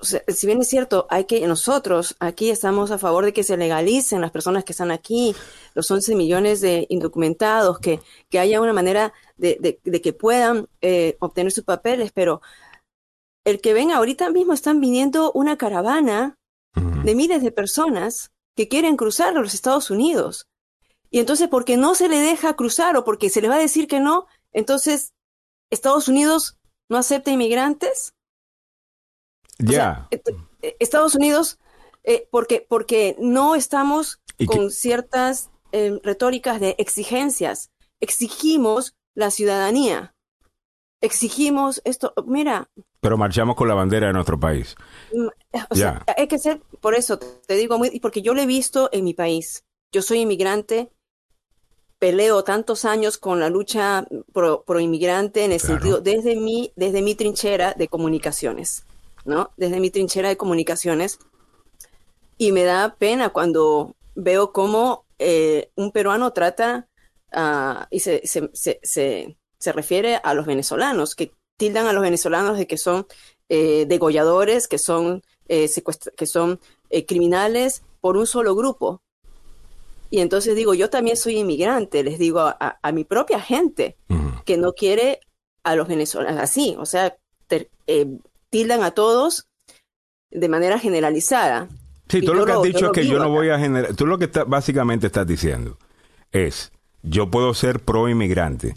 si bien es cierto, hay que nosotros aquí estamos a favor de que se legalicen las personas que están aquí, los 11 millones de indocumentados, que, que haya una manera de, de, que puedan eh, obtener sus papeles, pero el que ven ahorita mismo están viniendo una caravana de miles de personas que quieren cruzar a los Estados Unidos. Y entonces, porque no se le deja cruzar o porque se le va a decir que no, entonces, ¿Estados Unidos no acepta inmigrantes? Ya. Eh, eh, Estados Unidos, eh, porque, porque no estamos con ciertas retóricas de exigencias. Exigimos la ciudadanía exigimos esto, mira. Pero marchamos con la bandera de nuestro país. Mm, o sea, hay que ser, por eso te digo, muy, porque yo lo he visto en mi país. Yo soy inmigrante, peleo tantos años con la lucha pro, inmigrante en el sentido, desde mi, desde mi trinchera de comunicaciones, ¿no? Desde mi trinchera de comunicaciones. Y me da pena cuando veo cómo eh, un peruano trata uh, y se, se, se se refiere a los venezolanos, que tildan a los venezolanos de que son eh, degolladores, que son, eh, que son eh, criminales por un solo grupo. Y entonces digo, yo también soy inmigrante, les digo a, mi propia gente que no quiere a los venezolanos así, o sea, tildan a todos de manera generalizada. Sí, tú lo, que has dicho es que yo no voy a generar, tú lo que básicamente estás diciendo es, yo puedo ser pro inmigrante,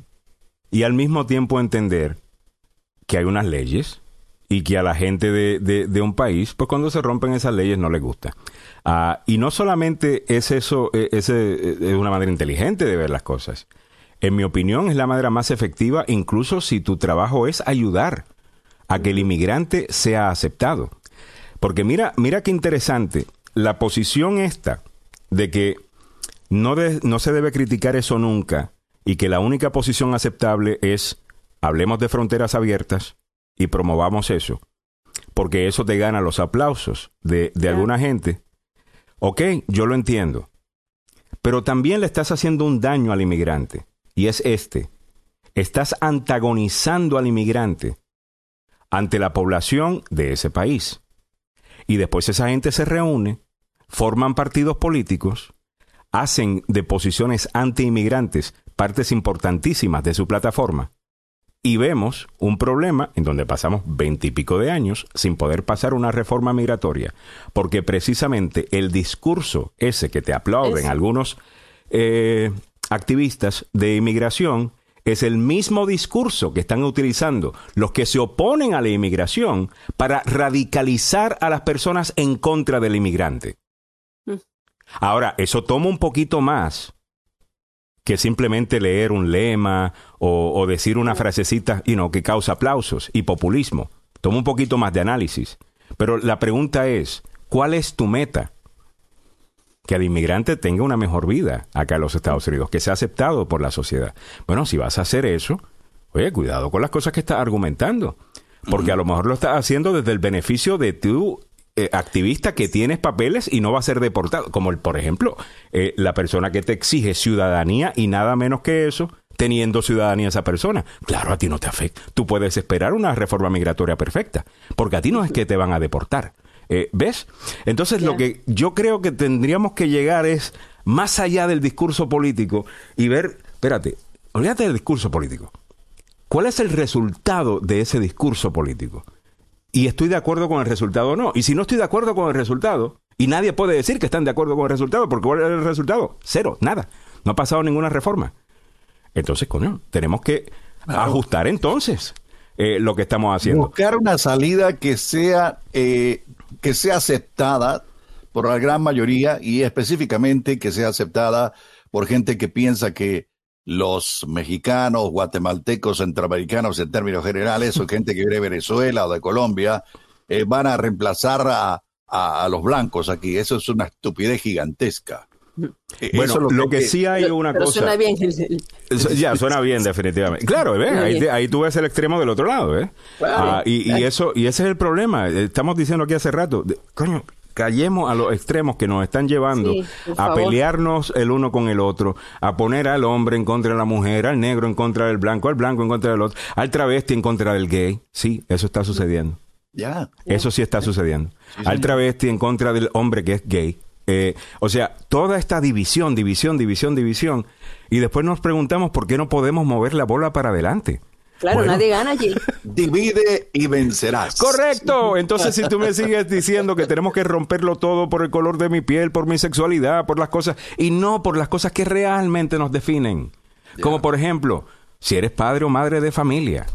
y al mismo tiempo entender que hay unas leyes y que a la gente de, de, un país, pues cuando se rompen esas leyes no les gusta. Ah, y no solamente es eso, e, e, es una manera inteligente de ver las cosas. En mi opinión es la manera más efectiva, incluso si tu trabajo es ayudar a que el inmigrante sea aceptado. Porque mira, mira qué interesante, la posición esta de que no, no se debe criticar eso nunca, y que la única posición aceptable es hablemos de fronteras abiertas y promovamos eso, porque eso te gana los aplausos de, alguna gente. Ok, yo lo entiendo, pero también le estás haciendo un daño al inmigrante, y es este. Estás antagonizando al inmigrante ante la población de ese país. Y después esa gente se reúne, forman partidos políticos, hacen de posiciones anti-inmigrantes partes importantísimas de su plataforma. Y vemos un problema en donde pasamos veintipico de años sin poder pasar una reforma migratoria, porque precisamente el discurso ese que te aplauden algunos eh, activistas de inmigración es el mismo discurso que están utilizando los que se oponen a la inmigración para radicalizar a las personas en contra del inmigrante. Mm. Ahora, eso toma un poquito más que simplemente leer un lema o, decir una frasecita y no, que causa aplausos y populismo. Toma un poquito más de análisis. Pero la pregunta es, ¿cuál es tu meta? Que el inmigrante tenga una mejor vida acá en los Estados Unidos, que sea aceptado por la sociedad. Bueno, si vas a hacer eso, oye, cuidado con las cosas que estás argumentando. Porque a lo mejor lo estás haciendo desde el beneficio de tu eh, activista que tienes papeles y no va a ser deportado. Como, el, por ejemplo, eh, la persona que te exige ciudadanía y nada menos que eso, teniendo ciudadanía esa persona. Claro, a ti no te afecta. Tú puedes esperar una reforma migratoria perfecta, porque a ti no es que te van a deportar. Eh, ¿Ves? Entonces, lo que yo creo que tendríamos que llegar es más allá del discurso político y ver, espérate, olvídate del discurso político. ¿Cuál es el resultado de ese discurso político? Y estoy de acuerdo con el resultado o no. Y si no estoy de acuerdo con el resultado, y nadie puede decir que están de acuerdo con el resultado, porque ¿cuál es el resultado? Cero, nada. No ha pasado ninguna reforma. Entonces, coño, tenemos que ajustar entonces eh, lo que estamos haciendo. Buscar una salida que sea, eh, que sea aceptada por la gran mayoría y específicamente que sea aceptada por gente que piensa que los mexicanos, guatemaltecos, centroamericanos en términos generales, o gente que viene de Venezuela o de Colombia, eh, van a reemplazar a, los blancos aquí. Eso es una estupidez gigantesca. Eh, bueno, lo, que, sí hay una cosa. Suena bien. ya, suena bien, definitivamente. Claro, Ahí, tú ves el extremo del otro lado, ¿eh? Ah, y, y, eso, y ese es el problema. Estamos diciendo aquí hace rato, coño, callemos a los extremos que nos están llevando a pelearnos el uno con el otro, a poner al hombre en contra de la mujer, al negro en contra del blanco, al blanco en contra del otro, al travesti en contra del gay. Sí, eso está sucediendo. Ya. Eso sí está sucediendo. al travesti en contra del hombre que es gay. Eh, o sea, toda esta división, división, división, división. Y después nos preguntamos por qué no podemos mover la bola para adelante. Claro, nadie gana allí. Divide y vencerás. Correcto. Entonces, si tú me sigues diciendo que tenemos que romperlo todo por el color de mi piel, por mi sexualidad, por las cosas, y no por las cosas que realmente nos definen. Como por ejemplo, si eres padre o madre de familia.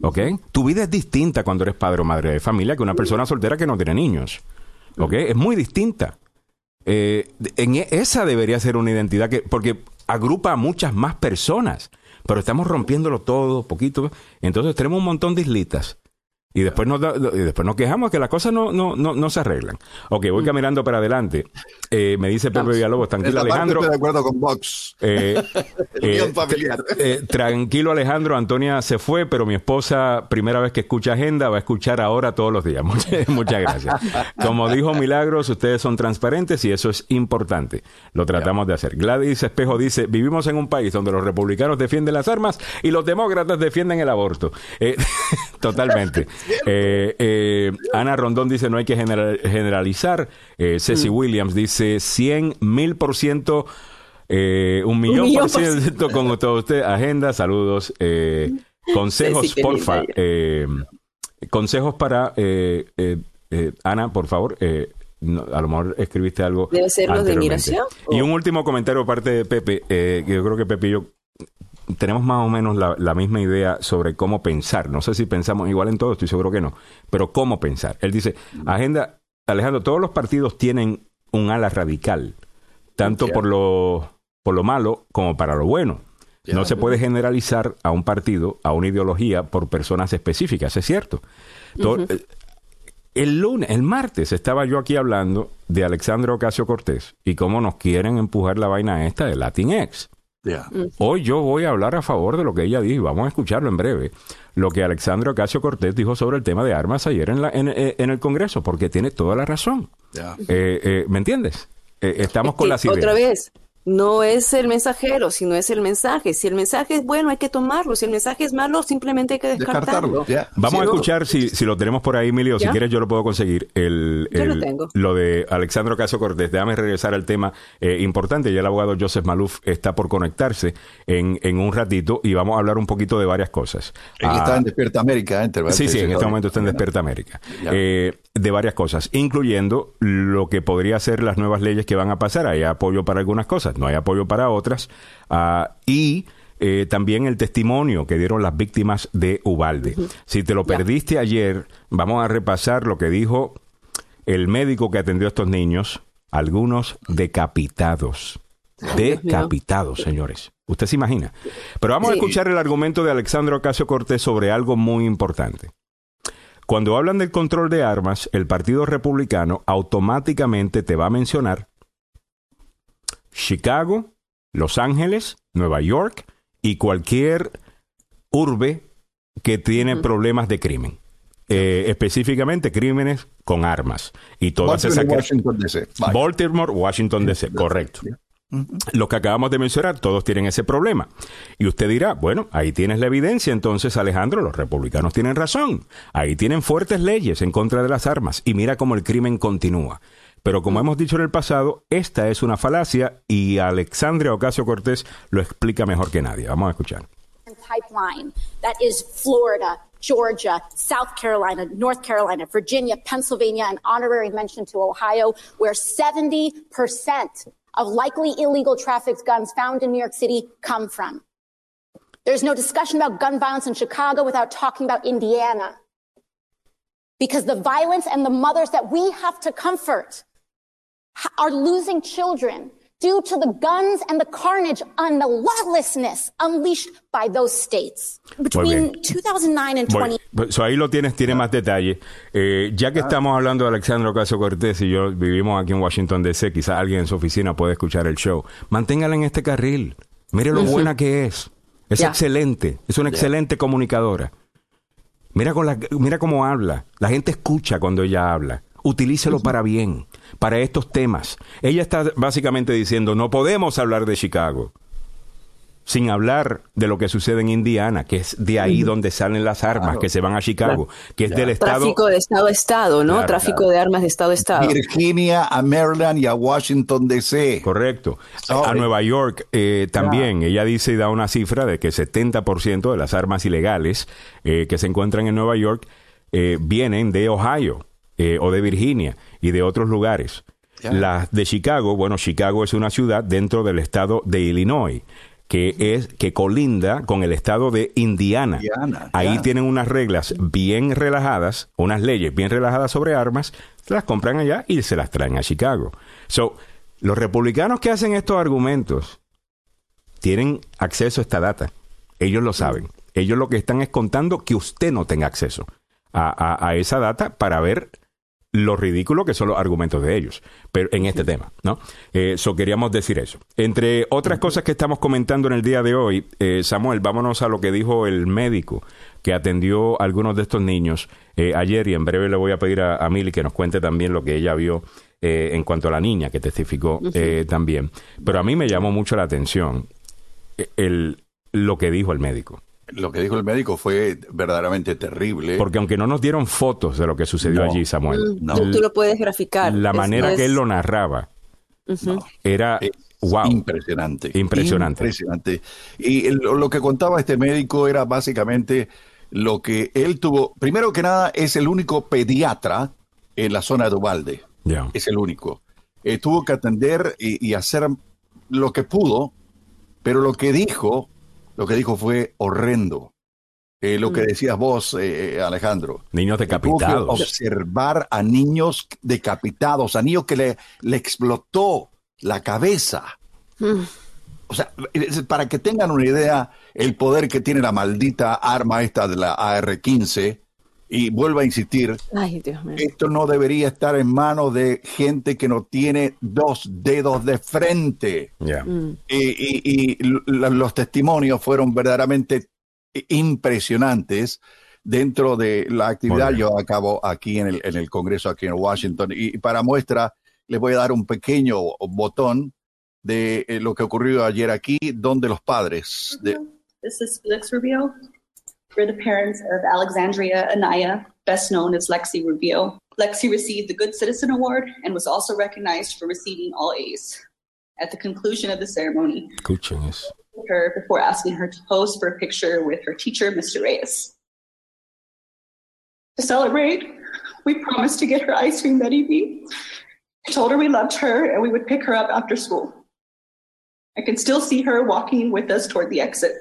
¿Ok? Tu vida es distinta cuando eres padre o madre de familia que una persona soltera que no tiene niños. ¿Ok? Es muy distinta. Eh, en e, esa debería ser una identidad que, porque agrupa a muchas más personas pero estamos rompiéndolo todo, poquito. Entonces tenemos un montón de islitas y después nos, y después nos quejamos que las cosas no, no, no, no se arreglan. Ok, voy mm. caminando para adelante. Eh, me dice Pepe Villalobos, tranquilo Alejandro. Estoy de acuerdo con Vox. Eh, eh, eh, tranquilo Alejandro, Antonia se fue, pero mi esposa, primera vez que escucha agenda, va a escuchar ahora todos los días. Muchas, muchas gracias. Como dijo Milagros, ustedes son transparentes y eso es importante. Lo tratamos de hacer. Gladys Espejo dice, vivimos en un país donde los republicanos defienden las armas y los demócratas defienden el aborto. totalmente. Eh, eh, Ana Rondón dice no hay que generalizar. Eh, Ceci mm. Williams dice 100 mil por ciento, eh, un millón, por ciento con todo usted. Agenda, saludos. consejos, porfa. consejos para Ana, por favor. a lo mejor escribiste algo. Debe ser de migración. Y un último comentario parte de Pepe, que yo creo que Pepe y yo tenemos más o menos la, misma idea sobre cómo pensar. No sé si pensamos igual en todo, estoy seguro que no, pero cómo pensar. Él dice, agenda, Alejandro, todos los partidos tienen un ala radical, tanto por lo, por lo malo como para lo bueno. No se puede generalizar a un partido, a una ideología por personas específicas, es cierto. Eh, el lunes, el martes estaba yo aquí hablando de Alexandro Ocasio Cortés y cómo nos quieren empujar la vaina esta de Latinx. Hoy yo voy a hablar a favor de lo que ella dijo y vamos a escucharlo en breve. Lo que Alexandro Ocasio Cortés dijo sobre el tema de armas ayer en, la, en, eh, el Congreso, porque tiene toda la razón. Eh, eh, ¿Me entiendes? estamos con las ideas. Otra vez, no es el mensajero, sino es el mensaje. Si el mensaje es bueno, hay que tomarlo. Si el mensaje es malo, simplemente hay que descartarlo. Vamos a escuchar si, si, lo tenemos por ahí, Emilio. Si quieres, yo lo puedo conseguir. El, lo, tengo. lo de Alexandro Caso Cortés. Déjame regresar al tema eh, importante. Ya el abogado Joseph Maluf está por conectarse en, en un ratito y vamos a hablar un poquito de varias cosas. Él está ah, en Despierta América. ¿eh? sí, sí, en este momento está en Despierta América. Eh, de varias cosas, incluyendo lo que podría ser las nuevas leyes que van a pasar. Hay apoyo para algunas cosas, no hay apoyo para otras. Ah, y eh, también el testimonio que dieron las víctimas de Ubalde. Si te lo perdiste ayer, vamos a repasar lo que dijo el médico que atendió a estos niños, algunos decapitados. Decapitados, señores. Usted se imagina. Pero vamos a escuchar el argumento de Alexandro Ocasio Cortés sobre algo muy importante. Cuando hablan del control de armas, el Partido Republicano automáticamente te va a mencionar Chicago, Los Ángeles, Nueva York y cualquier urbe que tiene problemas de crimen. Eh, específicamente crímenes con armas. Y todas esas... Washington DC. Baltimore, Washington DC, correcto. Los que acabamos de mencionar, todos tienen ese problema. Y usted dirá, bueno, ahí tienes la evidencia, entonces Alejandro, los republicanos tienen razón. Ahí tienen fuertes leyes en contra de las armas y mira cómo el crimen continúa. Pero como hemos dicho en el pasado, esta es una falacia y Alexandria Ocasio Cortés lo explica mejor que nadie. Vamos a escuchar. pipeline that is Florida, Georgia, South Carolina, North Carolina, Virginia, Pennsylvania, and honorary mention to Ohio, where 70% of likely illegal trafficked guns found in New York City come from. There's no discussion about gun violence in Chicago without talking about Indiana. Because the violence and the mothers that we have to comfort are losing children due to the guns and the carnage and the lawlessness unleashed by those states between 2009 and 20. So ahí lo tienes, tiene más detalle. Eh, ya que ah. estamos hablando de Alexandro Caso Cortés y yo vivimos aquí en Washington DC, quizás alguien en su oficina puede escuchar el show. Manténgala en este carril. Mire lo buena que es. Es excelente. Es una excelente comunicadora. Mira, con la, mira cómo habla. La gente escucha cuando ella habla. Utilícelo para bien para estos temas. Ella está básicamente diciendo, no podemos hablar de Chicago sin hablar de lo que sucede en Indiana, que es de ahí donde salen las armas que se van a Chicago, que es del estado... Tráfico de estado a estado, ¿no? Tráfico de armas de estado a estado. Virginia, a Maryland y a Washington, D.C. Correcto. A Nueva York eh, también. Ella dice y da una cifra de que 70% de las armas ilegales eh, que se encuentran en Nueva York eh, vienen de Ohio o de Virginia y de otros lugares. Las de Chicago, bueno, Chicago es una ciudad dentro del estado de Illinois que es que colinda con el estado de Indiana. Ahí tienen unas reglas bien relajadas, unas leyes bien relajadas sobre armas, las compran allá y se las traen a Chicago. So, los republicanos que hacen estos argumentos tienen acceso a esta data. Ellos lo saben. Ellos lo que están es contando que usted no tenga acceso a esa data para ver lo ridículo que son los argumentos de ellos, pero en este tema, ¿no? Eso eh, queríamos decir eso. Entre otras cosas que estamos comentando en el día de hoy, eh, Samuel, vámonos a lo que dijo el médico que atendió a algunos de estos niños eh, ayer y en breve le voy a pedir a, a Mili que nos cuente también lo que ella vio en cuanto a la niña que testificó también. Pero a mí me llamó mucho la atención el, lo que dijo el médico lo que dijo el médico fue verdaderamente terrible. Porque aunque no nos dieron fotos de lo que sucedió allí, Samuel. No. Tú, lo puedes graficar. La manera que él lo narraba era... wow. Impresionante. Impresionante. Impresionante. Y lo, que contaba este médico era básicamente lo que él tuvo. Primero que nada, es el único pediatra en la zona de Ubalde. Es el único. Eh, tuvo que atender y, y hacer lo que pudo, pero lo que dijo lo que dijo fue horrendo. Eh, lo que mm. decías vos, eh, eh, Alejandro. Niños decapitados. observar a niños decapitados, a niños que le, le explotó la cabeza. Mm. O sea, para que tengan una idea, el poder que tiene la maldita arma esta de la AR-15, y vuelvo a insistir, esto no debería estar en manos de gente que no tiene dos dedos de frente. Mm. Y, los testimonios fueron verdaderamente impresionantes dentro de la actividad yo acabo aquí en el, en el Congreso, aquí en Washington. Y para muestra, les voy a dar un pequeño botón de eh, lo que ocurrió ayer aquí, donde los padres... De, We're the parents of Alexandria Anaya, best known as Lexi Rubio. Lexi received the Good Citizen Award and was also recognized for receiving all A's. At the conclusion of the ceremony, good choice. her before asking her to pose for a picture with her teacher, Mr. Reyes. To celebrate, we promised to get her ice cream Betty B. I told her we loved her and we would pick her up after school. I can still see her walking with us toward the exit.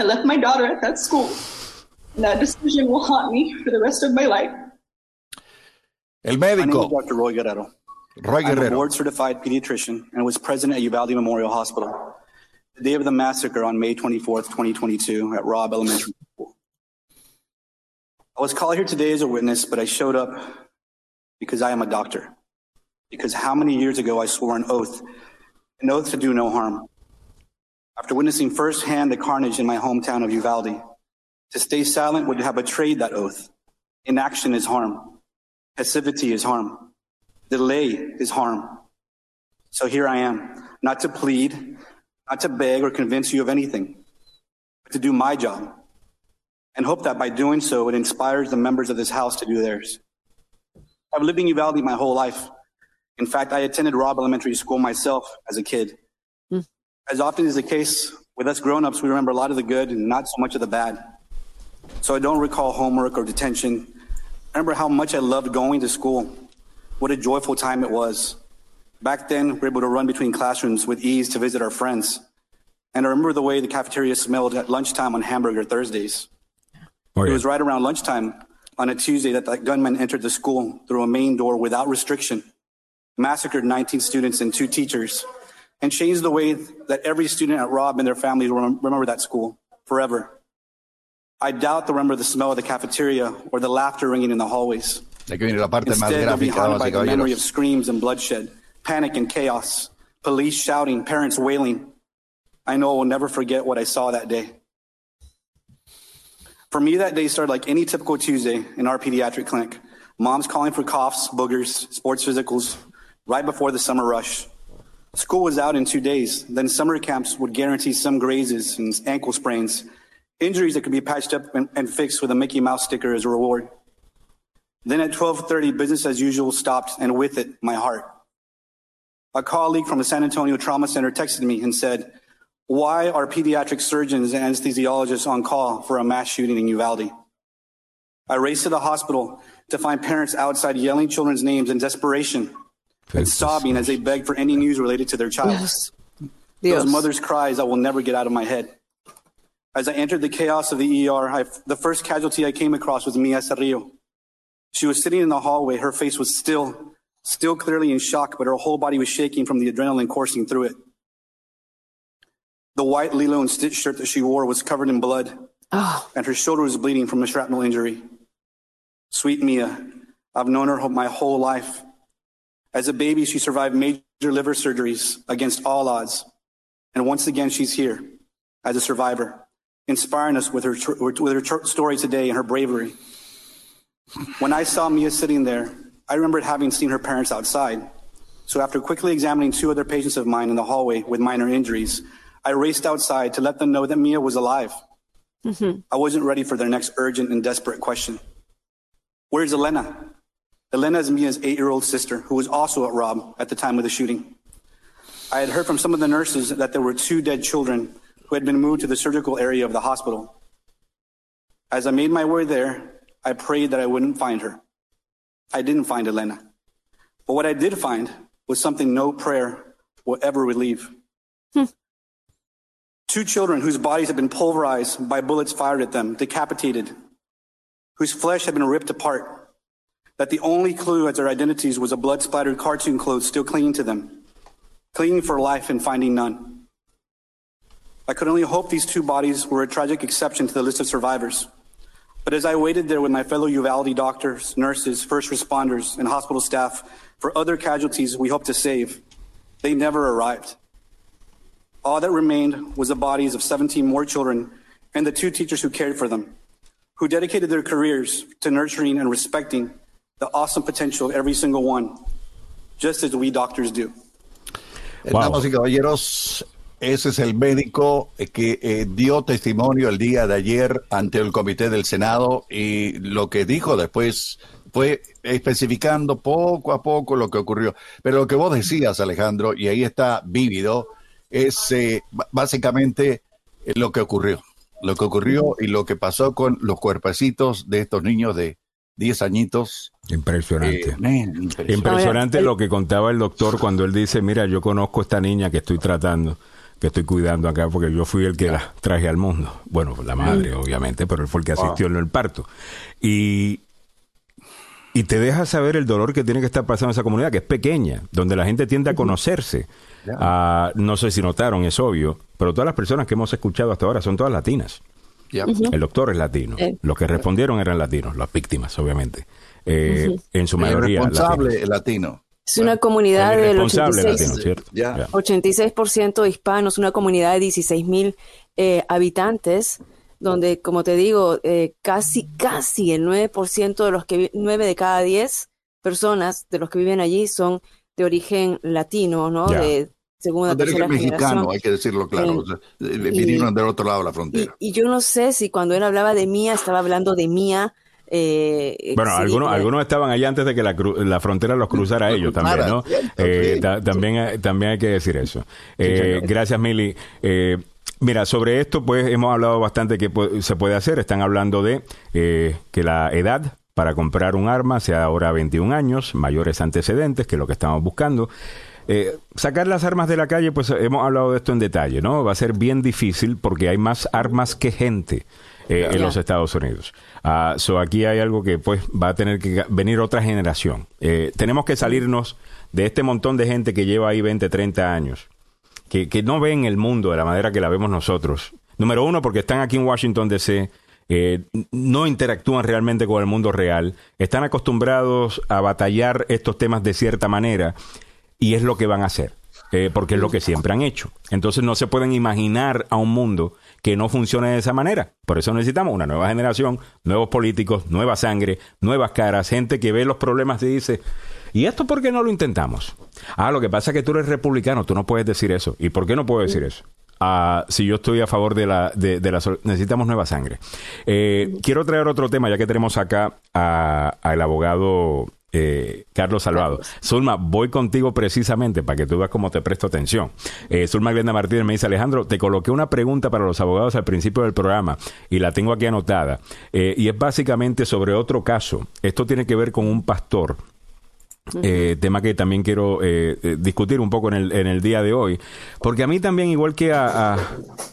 I left my daughter at that school. And that decision will haunt me for the rest of my life. El médico. My name is Dr. Roy Guerrero. Roy Guerrero. I'm a board certified pediatrician and was president at Uvalde Memorial Hospital. The day of the massacre on May 24th, 2022, at Robb Elementary School. I was called here today as a witness, but I showed up because I am a doctor. Because how many years ago I swore an oath, an oath to do no harm. After witnessing firsthand the carnage in my hometown of Uvalde, to stay silent would have betrayed that oath. Inaction is harm. Passivity is harm. Delay is harm. So here I am, not to plead, not to beg or convince you of anything, but to do my job and hope that by doing so, it inspires the members of this House to do theirs. I've lived in Uvalde my whole life. In fact, I attended Robb Elementary School myself as a kid. As often is the case With us grown ups, we remember a lot of the good and not so much of the bad. So I don't recall homework or detention. I remember how much I loved going to school. What a joyful time it was. Back then, we were able to run between classrooms with ease to visit our friends. And I remember the way the cafeteria smelled at lunchtime on hamburger Thursdays. Oh, yeah. It was right around lunchtime on a Tuesday that that gunman entered the school through a main door without restriction, massacred 19 students and two teachers, and changed the way that every student at Rob and their families remember that school forever. I doubt they'll remember the smell of the cafeteria or the laughter ringing in the hallways. Instead, they'll be haunted by the memory of screams and bloodshed, panic and chaos, police shouting, parents wailing. I know I will never forget what I saw that day. For me, that day started like any typical Tuesday in our pediatric clinic. Moms calling for coughs, boogers, sports physicals, right before the summer rush. School was out in two days. Then summer camps would guarantee some grazes and ankle sprains, injuries that could be patched up and, and fixed with a Mickey Mouse sticker as a reward. Then at 12:30, business as usual stopped, and with it, my heart. A colleague from the San Antonio Trauma Center texted me and said, "Why are pediatric surgeons and anesthesiologists on call for a mass shooting in Uvalde?" I raced to the hospital to find parents outside yelling children's names in desperation and sobbing as they begged for any news related to their child. Yes. Those mothers' cries I will never get out of my head. As I entered the chaos of the ER, I, the first casualty I came across was Mia Cerrillo. She was sitting in the hallway. Her face was still, still clearly in shock, but her whole body was shaking from the adrenaline coursing through it. The white Lilo and Stitch shirt that she wore was covered in blood, oh. and her shoulder was bleeding from a shrapnel injury. Sweet Mia, I've known her my whole life. As a baby, she survived major liver surgeries against all odds. And once again, she's here as a survivor, inspiring us with her, with her story today and her bravery. When I saw Mia sitting there, I remembered having seen her parents outside. So after quickly examining two other patients of mine in the hallway with minor injuries, I raced outside to let them know that Mia was alive. Mm-hmm. I wasn't ready for their next urgent and desperate question. Where's Elena? Elena is Mia's eight year old sister, who was also at Rob at the time of the shooting. I had heard from some of the nurses that there were two dead children who had been moved to the surgical area of the hospital. As I made my way there, I prayed that I wouldn't find her. I didn't find Elena. But what I did find was something no prayer will ever relieve. Hmm. Two children whose bodies had been pulverized by bullets fired at them, decapitated, whose flesh had been ripped apart, that the only clue as their identities was a blood splattered cartoon clothes still clinging to them, clinging for life and finding none. I could only hope these two bodies were a tragic exception to the list of survivors. But as I waited there with my fellow Uvalde doctors, nurses, first responders, and hospital staff for other casualties we hope to save, they never arrived. All that remained was the bodies of 17 more children and the two teachers who cared for them, who dedicated their careers to nurturing and respecting the awesome potential of every single one, just as we doctors do. Wow. Damas y caballeros, Ese es el médico que eh, dio testimonio el día de ayer ante el comité del Senado y lo que dijo después fue especificando poco a poco lo que ocurrió. Pero lo que vos decías, Alejandro, y ahí está vívido, es eh, básicamente eh, lo que ocurrió. Lo que ocurrió y lo que pasó con los cuerpecitos de estos niños de 10 añitos. Impresionante. impresionante. impresionante lo que contaba el doctor cuando él dice, mira, yo conozco a esta niña que estoy tratando que estoy cuidando acá porque yo fui el que la traje al mundo. Bueno, la madre, obviamente, pero él fue el que asistió en el parto. Y, y te deja saber el dolor que tiene que estar pasando esa comunidad, que es pequeña, donde la gente tiende a conocerse. no sé si notaron, es obvio, pero todas las personas que hemos escuchado hasta ahora son todas latinas. El doctor es latino. Los que respondieron eran latinos, las víctimas, obviamente. Eh, en su mayoría. El responsable latino. Es una comunidad del 86%, hispanos, una comunidad de 16 mil eh, habitantes, donde, como te digo, eh, casi, casi el 9% de los que, 9 de cada 10 personas de los que viven allí son de origen latino, ¿no? De segunda, tercera mexicano, hay que decirlo claro. vinieron del otro lado de la frontera. Y, y, yo no sé si cuando él hablaba de Mía, estaba hablando de Mía eh, bueno, algunos, algunos estaban allá antes de que la, la frontera los cruzara ellos también, ¿no? Eh, también, también hay que decir eso. Eh, gracias, Mili. Mira, sobre esto pues hemos hablado bastante que se puede hacer. Están hablando de eh, que la edad para comprar un arma sea ahora 21 años, mayores antecedentes, que es lo que estamos buscando. Eh, sacar las armas de la calle, pues hemos hablado de esto en detalle, ¿no? Va a ser bien difícil porque hay más armas que gente. Eh, en los Estados Unidos. Uh, so aquí hay algo que pues va a tener que venir otra generación. Eh, tenemos que salirnos de este montón de gente que lleva ahí 20, 30 años, que, que no ven el mundo de la manera que la vemos nosotros. Número uno, porque están aquí en Washington DC, eh, no interactúan realmente con el mundo real, están acostumbrados a batallar estos temas de cierta manera y es lo que van a hacer, eh, porque es lo que siempre han hecho. Entonces no se pueden imaginar a un mundo que no funcione de esa manera. Por eso necesitamos una nueva generación, nuevos políticos, nueva sangre, nuevas caras, gente que ve los problemas y dice, ¿y esto por qué no lo intentamos? Ah, lo que pasa es que tú eres republicano, tú no puedes decir eso. ¿Y por qué no puedo decir eso? Ah, si yo estoy a favor de la, de, la necesitamos nueva sangre. Eh, quiero traer otro tema, ya que tenemos acá al abogado eh, Carlos Salvado. Zulma, voy contigo precisamente para que tú veas cómo te presto atención. Eh, Zulma Glenda Martínez me dice, Alejandro, te coloqué una pregunta para los abogados al principio del programa y la tengo aquí anotada. Eh, y es básicamente sobre otro caso. Esto tiene que ver con un pastor eh, tema que también quiero eh, discutir un poco en el, en el día de hoy, porque a mí también, igual que a,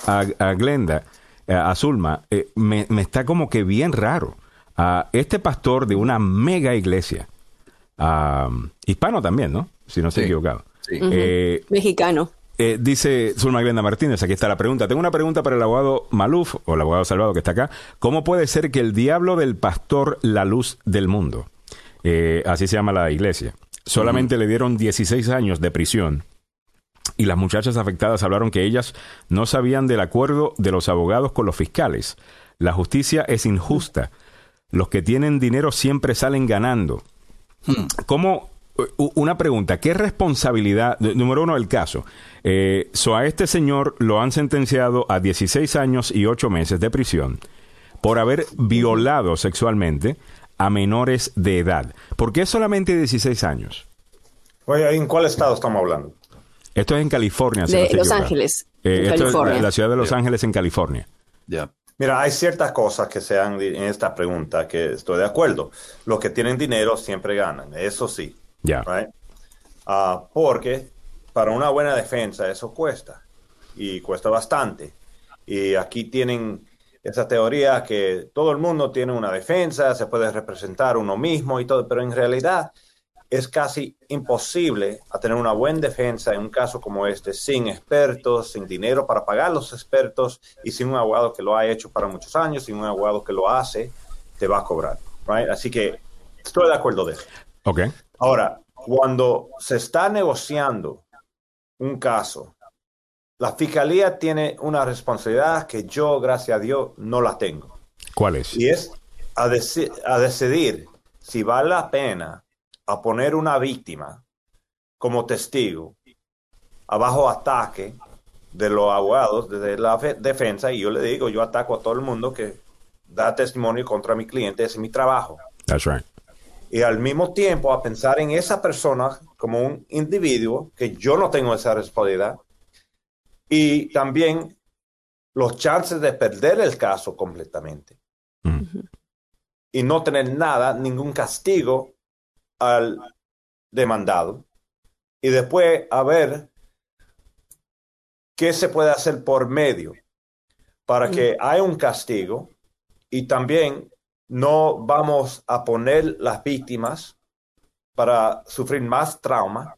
a, Glenda, a Zulma, me, me, está como que bien raro. a este pastor de una mega iglesia, hispano también, ¿no? Si no estoy equivocado. Mexicano. dice Zulma Glenda Martínez, aquí está la pregunta. Tengo una pregunta para el abogado Maluf, o el abogado Salvado que está acá. ¿Cómo puede ser que el diablo del pastor la luz del mundo? Eh, así se llama la iglesia. Solamente le dieron 16 años de prisión. Y las muchachas afectadas hablaron que ellas no sabían del acuerdo de los abogados con los fiscales. La justicia es injusta. Los que tienen dinero siempre salen ganando. ¿Cómo? Una pregunta, ¿qué responsabilidad, número uno, el caso? Eh, so a este señor lo han sentenciado a 16 años y 8 meses de prisión por haber violado sexualmente a menores de edad. ¿Por qué solamente 16 años? Oye, ¿en cuál estado estamos hablando? Esto es en California. de Los Ángeles. Eh, esto Es la, ciudad de Los Ángeles en California. Ya. Mira, hay ciertas cosas que se han en esta pregunta que estoy de acuerdo. Los que tienen dinero siempre ganan, eso sí. Ya. Ah, porque para una buena defensa eso cuesta y cuesta bastante. Y aquí tienen esa teoría que todo el mundo tiene una defensa, se puede representar uno mismo y todo, pero en realidad es casi imposible tener una buena defensa en un caso como este sin expertos, sin dinero para pagar los expertos y sin un abogado que lo ha hecho para muchos años, sin un abogado que lo hace, te va a cobrar. Así que estoy de acuerdo de eso. Okay. Ahora, cuando se está negociando un caso la fiscalía tiene una responsabilidad que yo, gracias a Dios, no la tengo. ¿Cuál es? Y es a, a decidir si vale la pena a poner una víctima como testigo abajo ataque de los abogados de la defensa y yo le digo, yo ataco a todo el mundo que da testimonio contra mi cliente, ese es mi trabajo. That's right. Y al mismo tiempo a pensar en esa persona como un individuo que yo no tengo esa responsabilidad y también los chances de perder el caso completamente y no tener nada, ningún castigo al demandado. Y después a ver qué se puede hacer por medio para que haya un castigo y también no vamos a poner las víctimas para sufrir más trauma.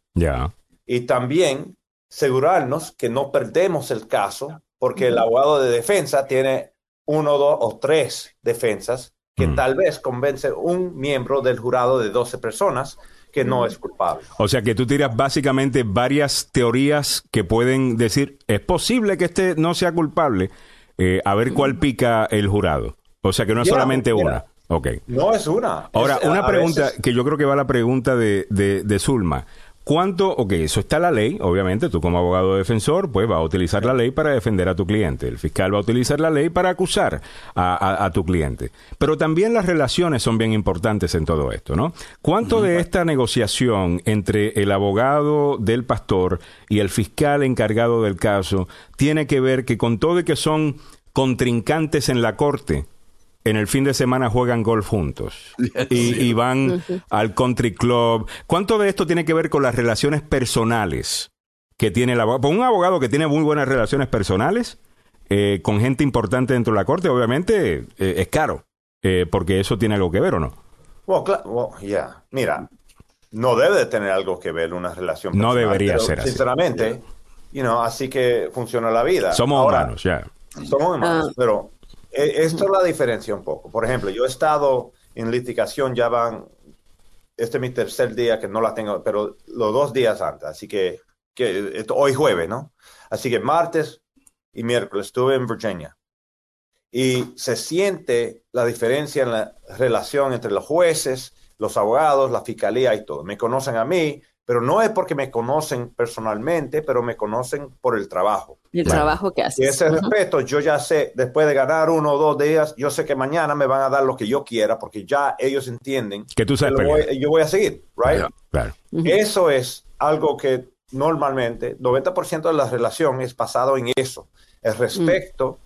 Y también asegurarnos que no perdemos el caso, porque el abogado de defensa tiene uno, dos o tres defensas que mm. tal vez convence un miembro del jurado de 12 personas que no es culpable. O sea que tú tiras básicamente varias teorías que pueden decir, es posible que este no sea culpable, eh, a ver cuál pica el jurado. O sea que no es solamente una. Okay. No es una. Ahora, una pregunta que yo creo que va a la pregunta de, de, de Zulma. ¿Cuánto? Ok, eso está la ley, obviamente, tú como abogado defensor, pues va a utilizar la ley para defender a tu cliente. El fiscal va a utilizar la ley para acusar a, tu cliente. Pero también las relaciones son bien importantes en todo esto, ¿no? ¿Cuánto de esta negociación entre el abogado del pastor y el fiscal encargado del caso tiene que ver que con todo y que son contrincantes en la corte, en el fin de semana juegan golf juntos y, van al country club. ¿Cuánto de esto tiene que ver con las relaciones personales que tiene el abogado? Pues un abogado que tiene muy buenas relaciones personales eh, con gente importante dentro de la corte, obviamente eh, es caro, eh, porque eso tiene algo que ver o no. Bueno, claro, ya. Mira, no debe tener algo que ver una relación personal. No debería ser así. Sinceramente, así que funciona la vida. Somos humanos, ya. Somos humanos, ah. pero esto es la diferencia un poco. Por ejemplo, yo he estado en litigación, ya van, este es mi tercer día que no la tengo, pero los dos días antes, así que, que hoy jueves, ¿no? Así que martes y miércoles estuve en Virginia. Y se siente la diferencia en la relación entre los jueces, los abogados, la fiscalía y todo. Me conocen a mí, pero no es porque me conocen personalmente, pero me conocen por el trabajo. Y el trabajo que haces. Y ese respeto, yo ya sé, después de ganar uno o dos días, yo sé que mañana me van a dar lo que yo quiera, porque ya ellos entienden que tú sabes yo voy a seguir, right? Claro. Eso es algo que normalmente, 90% de la relación es basado en eso, el respeto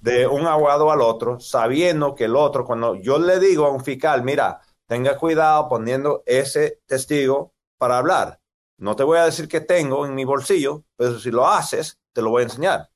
de un abogado al otro, sabiendo que el otro, cuando yo le digo a un fiscal, mira, tenga cuidado poniendo ese testigo para hablar. No te voy a decir que tengo en mi bolsillo, pero si lo haces, te lo voy a enseñar.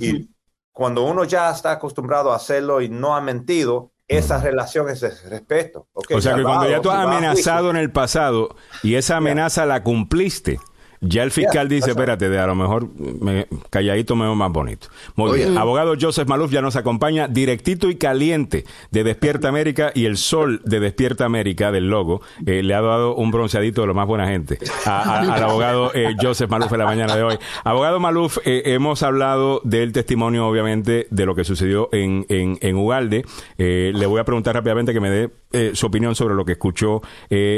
Y cuando uno ya está acostumbrado a hacerlo y no ha mentido, esa relación es de respeto. o sea que cuando ya tú has amenazado en el pasado y esa amenaza la cumpliste, ya el fiscal dice, espérate, de a lo mejor me, calladito me veo más bonito. Muy bien. Abogado Joseph Maluf ya nos acompaña directito y caliente de Despierta América y el sol de Despierta América del logo eh, le ha dado un bronceadito de lo más buena gente al abogado eh, Joseph Maluf en la mañana de hoy. Abogado Maluf, eh, hemos hablado del testimonio, obviamente, de lo que sucedió en, en, en Ugalde. le voy a preguntar rápidamente que me dé su opinión sobre lo que escuchó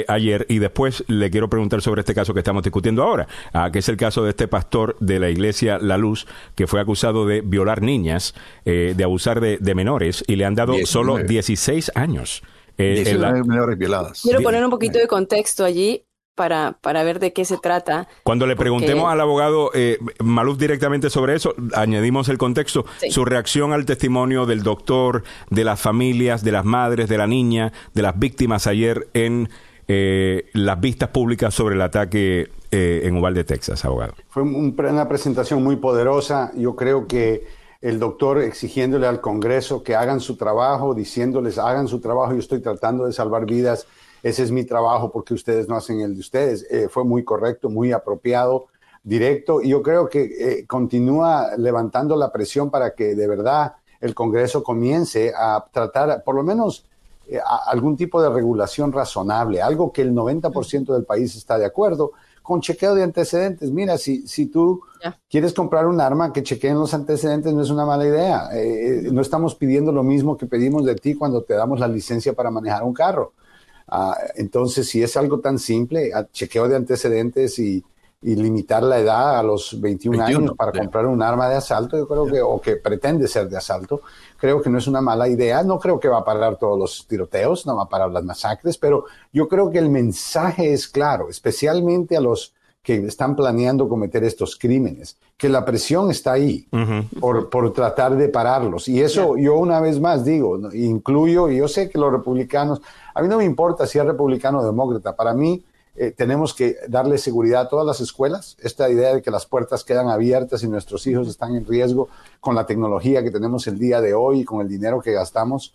ayer y después le quiero preguntar sobre este caso que estamos discutiendo ahora que es el caso de este pastor de la iglesia La Luz, que fue acusado de violar niñas, eh, de abusar de, menores, y le han dado solo 16 años. Eh, menores violadas. Quiero poner un poquito de contexto allí para, para ver de qué se trata. Cuando le preguntemos al abogado eh, Maluf directamente sobre eso, añadimos el contexto, su reacción al testimonio del doctor, de las familias, de las madres, de la niña, de las víctimas ayer en eh, las vistas públicas sobre el ataque eh, en Uvalde, Texas, abogado. Fue una presentación muy poderosa. Yo creo que el doctor exigiéndole al Congreso que hagan su trabajo, diciéndoles hagan su trabajo, yo estoy tratando de salvar vidas, ese es mi trabajo porque ustedes no hacen el de ustedes. Eh, fue muy correcto, muy apropiado, directo, y yo creo que continúa levantando la presión para que de verdad el Congreso comience a tratar, por lo menos, eh, algún tipo de regulación razonable, algo que el 90% del país está de acuerdo, con chequeo de antecedentes. Mira, si, si tú quieres comprar un arma, que chequeen los antecedentes no es una mala idea. Eh, eh, no estamos pidiendo lo mismo que pedimos de ti cuando te damos la licencia para manejar un carro. Ah, entonces, si es algo tan simple, chequeo de antecedentes y, y limitar la edad a los 21, años para comprar un arma de asalto, yo creo que, o que pretende ser de asalto, creo que no es una mala idea. No creo que va a parar todos los tiroteos, no va a parar las masacres, pero yo creo que el mensaje es claro, especialmente a los que están planeando cometer estos crímenes, que la presión está ahí por, por, tratar de pararlos. Y eso yo una vez más digo, incluyo, y yo sé que los republicanos, a mí no me importa si es republicano o demócrata, para mí eh, tenemos que darle seguridad a todas las escuelas. Esta idea de que las puertas quedan abiertas y nuestros hijos están en riesgo con la tecnología que tenemos el día de hoy y con el dinero que gastamos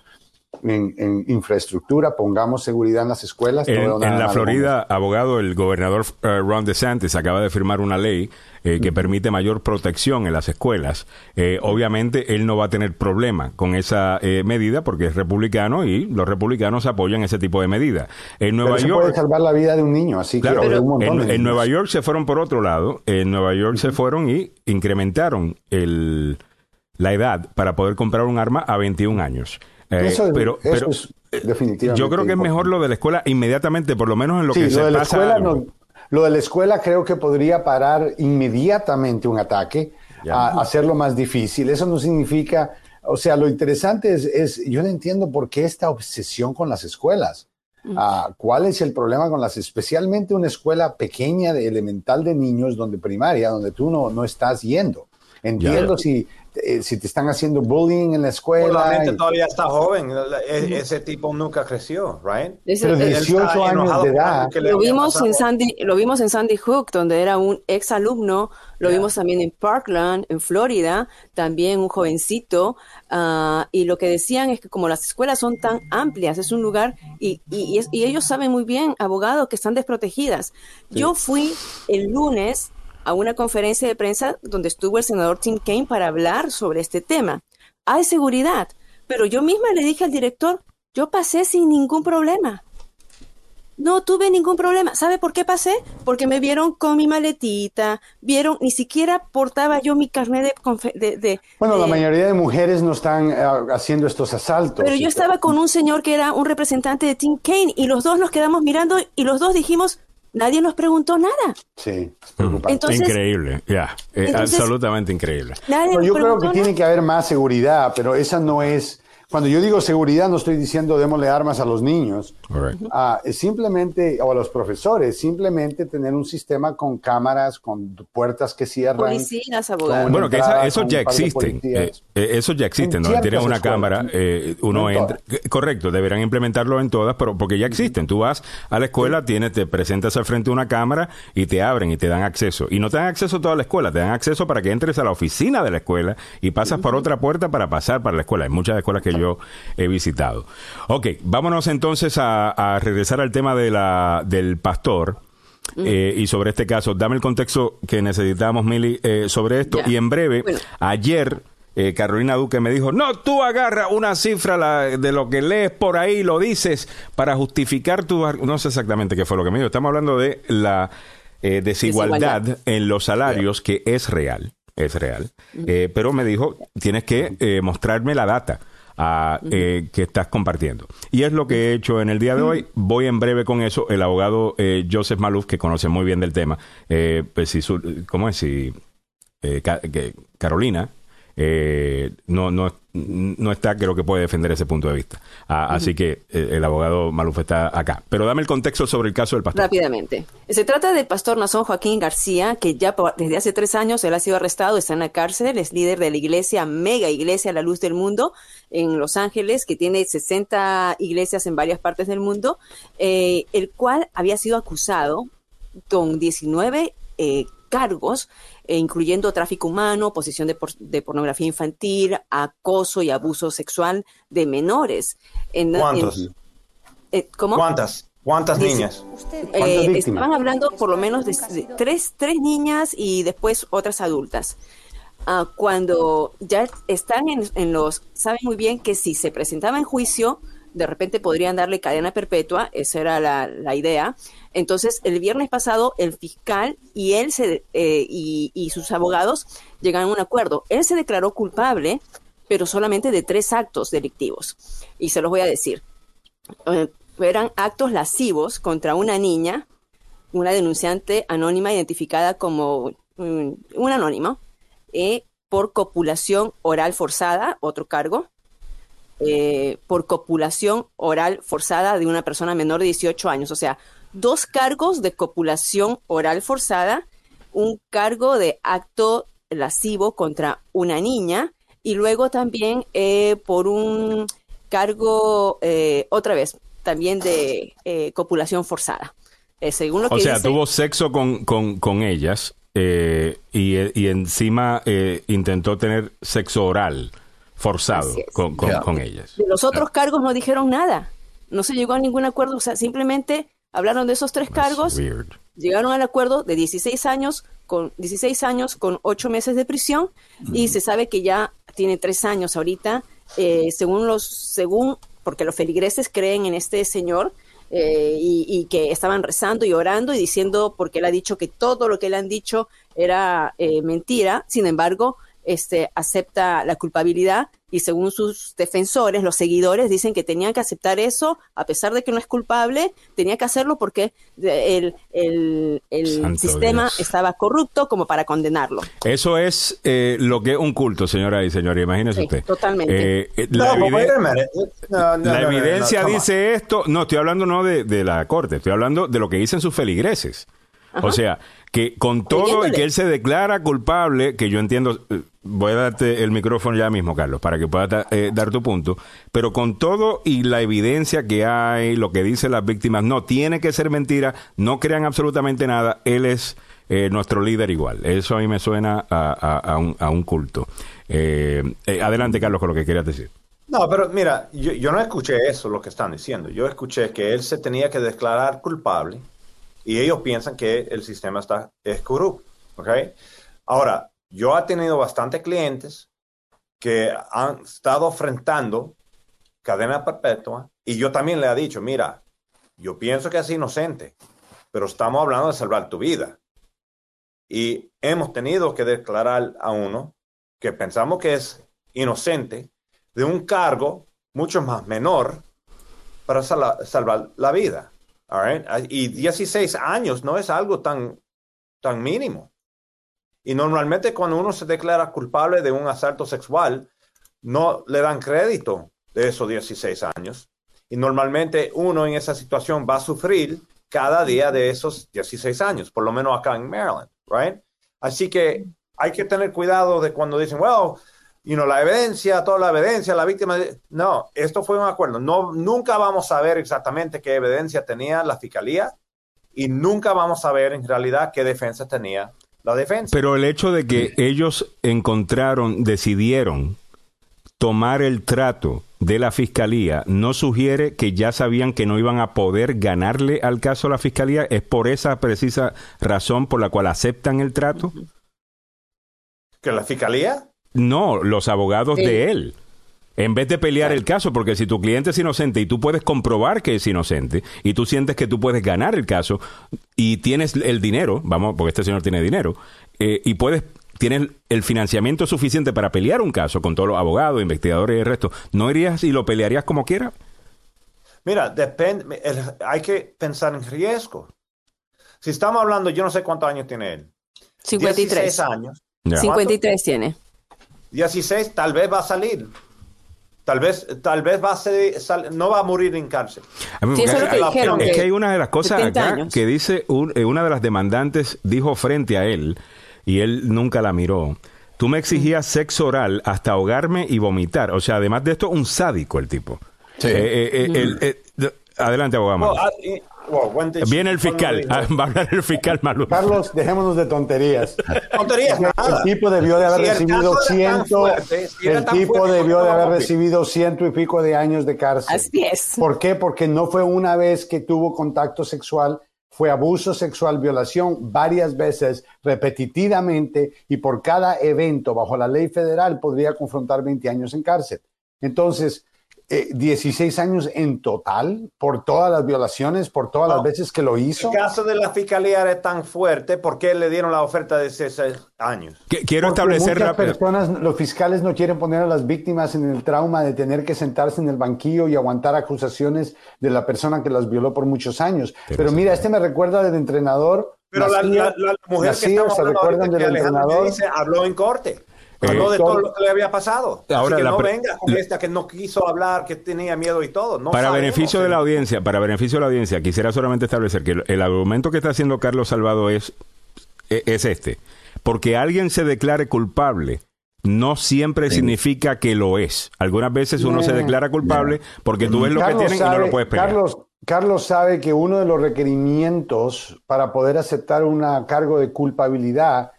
en, infraestructura, pongamos seguridad en las escuelas. En, la Florida, abogado, el gobernador eh, Ron DeSantis acaba de firmar una ley eh, que permite mayor protección en las escuelas. Eh, obviamente, él no va a tener problema con esa medida porque es republicano y los republicanos apoyan ese tipo de medida. En Nueva York. puede salvar la vida de un niño, así que en, Nueva York se fueron por otro lado. En Nueva York se fueron y incrementaron el, la edad para poder comprar un arma a 21 años. Eh, pero, pero definitivamente. Yo creo que es mejor lo de la escuela inmediatamente, por lo menos en lo que se pasa. lo Lo de la escuela creo que podría parar inmediatamente un ataque, a hacerlo más difícil. Eso no significa, o sea, lo interesante es, es yo no entiendo por qué esta obsesión con las escuelas. Ah, ¿Cuál es el problema con las, especialmente una escuela pequeña de elemental de niños, donde primaria, donde tú no, no estás yendo? Entiendo si eh, si te están haciendo bullying en la escuela. la todavía está joven. E, ese tipo nunca creció, right? Pero 18 años de edad. Lo vimos, en Sandy, lo vimos en Sandy Hook, donde era un ex alumno. Lo vimos también en Parkland, en Florida, también un jovencito. Ah, y lo que decían es que como las escuelas son tan amplias, es un lugar, y, y, y ellos saben muy bien, abogados, que están desprotegidas. Yo fui el lunes a una conferencia de prensa donde estuvo el senador Tim Kaine para hablar sobre este tema. Hay seguridad, pero yo misma le dije al director, yo pasé sin ningún problema. No tuve ningún problema. ¿Sabe por qué pasé? Porque me vieron con mi maletita, vieron, ni siquiera portaba yo mi carnet de... de, bueno, la mayoría de mujeres no están eh, haciendo estos asaltos. Pero yo estaba con un señor que era un representante de Tim Kaine y los dos nos quedamos mirando y los dos dijimos, nadie nos preguntó nada. Sí, increíble, ya, eh, absolutamente increíble. yo creo que tiene que haber más seguridad, pero esa no es cuando yo digo seguridad, no estoy diciendo démosle armas a los niños, uh, simplemente, o a los profesores, simplemente tener un sistema con cámaras, con puertas que cierran. Policías, abogados. Bueno, que eso ya existen. Eh, eh, eso ya existe, ¿no? Tienes una cámara, eh, uno entra. Correcto, deberán implementarlo en todas, pero porque ya existen. Tú vas a la escuela, tienes, te presentas al frente de una cámara y te abren y te dan acceso. Y no te dan acceso a toda la escuela, te dan acceso para que entres a la oficina de la escuela y pasas por otra puerta para pasar para la escuela. Hay muchas escuelas que yo he visitado. Ok, vámonos entonces a, regresar al tema de la, del pastor. Eh, y sobre este caso, dame el contexto que necesitamos, Mili, eh, sobre esto. Y en breve, ayer eh, Carolina Duque me dijo, no, tú agarra una cifra de lo que lees por ahí, lo dices para justificar tu... No sé exactamente qué fue lo que me dijo. Estamos hablando de la desigualdad, en los salarios, que es real, es real. pero me dijo, tienes que mostrarme la data eh, que estás compartiendo. Y es lo que he hecho en el día de hoy. Voy en breve con eso. El abogado eh, Joseph Maluf, que conoce muy bien del tema, eh, pues si ¿cómo es? Si que Carolina no, no, no está, creo que puede defender ese punto de vista. Ah, así que eh, el abogado Maluf está acá. Pero dame el contexto sobre el caso del pastor. Rápidamente. Se trata del pastor Nazón Joaquín García, que ya desde hace tres años él ha sido arrestado, está en la cárcel, es líder de la iglesia, mega iglesia La Luz del Mundo en Los Ángeles, que tiene 60 iglesias en varias partes del mundo, eh, el cual había sido acusado con 19 eh, cargos eh, incluyendo tráfico humano, posesión de, pornografía infantil, acoso y abuso sexual de menores. ¿Cuántos? Eh, ¿Cuántas? ¿Cuántas niñas? Eh, estaban hablando por lo menos de, tres, tres niñas y después otras adultas. Ah, cuando ya están en, en, los, saben muy bien que si se presentaba en juicio, de repente podrían darle cadena perpetua, esa era la, idea. Entonces, el viernes pasado, el fiscal y él se, eh, y, sus abogados llegaron a un acuerdo. Él se declaró culpable, pero solamente de tres actos delictivos. Y se los voy a decir. Eh, eran actos lascivos contra una niña, una denunciante anónima identificada como un, anónimo, eh, por copulación oral forzada, otro cargo, eh, por copulación oral forzada de una persona menor de 18 años. O sea, dos cargos de copulación oral forzada, un cargo de acto lascivo contra una niña y luego también eh, por un cargo, eh, otra vez, también de copulación forzada. según lo o sea, tuvo sexo con, con, ellas y, y, encima intentó tener sexo oral forzado con, con, ellas. De los otros cargos no dijeron nada. No se llegó a ningún acuerdo. O sea, simplemente hablaron de esos tres cargos. Llegaron al acuerdo de 16 años con 16 años con 8 meses de prisión y se sabe que ya tiene 3 años ahorita. Eh, según los según porque los feligreses creen en este señor eh, y, que estaban rezando y orando y diciendo porque él ha dicho que todo lo que le han dicho era eh, mentira. Sin embargo este, acepta la culpabilidad y según sus defensores, los seguidores dicen que tenía que aceptar eso, a pesar de que no es culpable, tenía que hacerlo porque el, sistema estaba corrupto como para condenarlo. Eso es eh, lo que es un culto, señora y señora, imagínese usted. Totalmente. Eh, la, evidencia dice esto, no, estoy hablando no de, de la corte, estoy hablando de lo que dicen sus feligreses. O sea, que con todo y que él se declara culpable, que yo entiendo, eh, voy a darte el micrófono ya mismo, Carlos, para que puedas eh, dar tu punto, pero con todo y la evidencia que hay, lo que dicen las víctimas, no, tiene que ser mentira, no crean absolutamente nada, él es eh, nuestro líder igual. Eso a mí me suena a, un, culto. adelante, Carlos, con lo que querías decir. No, pero mira, yo, yo no escuché eso, lo que están diciendo. Yo escuché que él se tenía que declarar culpable y ellos piensan que el sistema está, es corrupto. Ahora, yo he tenido bastantes clientes que han estado enfrentando cadena perpetua y yo también le he dicho, mira, yo pienso que es inocente, pero estamos hablando de salvar tu vida. Y hemos tenido que declarar a uno que pensamos que es inocente de un cargo mucho más menor para salvar la vida. Y 16 años no es algo tan, tan mínimo. Y normalmente cuando uno se declara culpable de un asalto sexual, no le dan crédito de esos 16 años. Y normalmente uno en esa situación va a sufrir cada día de esos 16 años, por lo menos acá en Maryland, right? Así que hay que tener cuidado de cuando dicen, well, y no la evidencia, toda la evidencia, la víctima. No, esto fue un acuerdo. No, nunca vamos a ver exactamente qué evidencia tenía la fiscalía y nunca vamos a ver en realidad qué defensa tenía la defensa. Pero el hecho de que ellos encontraron, decidieron tomar el trato de la fiscalía no sugiere que ya sabían que no iban a poder ganarle al caso a la fiscalía. ¿Es por esa precisa razón por la cual aceptan el trato? ¿Que la fiscalía? No, los abogados de él. En vez de pelear el caso, porque si tu cliente es inocente y tú puedes comprobar que es inocente y tú sientes que tú puedes ganar el caso y tienes el dinero, vamos, porque este señor tiene dinero, eh, y puedes, tienes el financiamiento suficiente para pelear un caso con todos los abogados, investigadores y el resto, ¿no irías y lo pelearías como quiera? Mira, depende, hay que pensar en riesgo. Si estamos hablando, yo no sé cuántos años tiene él. 53 años. 53 tiene. 16 tal vez va a salir. Tal vez, tal vez va a ser, no va a morir en cárcel. es, que hay una de las cosas acá que dice, eh, una de las demandantes dijo frente a él, y él nunca la miró, tú me exigías sexo oral hasta ahogarme y vomitar. O sea, además de esto, un sádico el tipo. Eh, eh, adelante, abogado. Viene el fiscal, ah, va a hablar el fiscal Malú. Carlos, dejémonos de tonterías. Tonterías, El tipo debió de haber recibido ciento, el tipo debió de haber recibido ciento y pico de años de cárcel. Así es. ¿Por qué? Porque no fue una vez que tuvo contacto sexual, fue abuso sexual, violación varias veces, repetitivamente, y por cada evento bajo la ley federal podría confrontar 20 años en cárcel. Entonces, 16 eh, años en total por todas las violaciones, por todas las veces que lo hizo. El caso de la fiscalía era tan fuerte, ¿por qué le dieron la oferta de 6 años? Quiero establecer muchas personas, los fiscales no quieren poner a las víctimas en el trauma de tener que sentarse en el banquillo y aguantar acusaciones de la persona que las violó por muchos años. Pero, mira, este me recuerda del entrenador. Pero la, mujer que ¿se recuerdan del entrenador? Dice, habló en corte. Habló de todo lo que le había pasado. Ahora, que no venga con esta que no quiso hablar, que tenía miedo y todo. para beneficio de la audiencia, para beneficio de la audiencia, quisiera solamente establecer que el, argumento que está haciendo Carlos Salvado es, e, es este. Porque alguien se declare culpable no siempre significa que lo es. Algunas veces uno se declara culpable porque tú ves lo que tienen y no lo puedes pelear. Carlos, Carlos sabe que uno de los requerimientos para poder aceptar un cargo de culpabilidad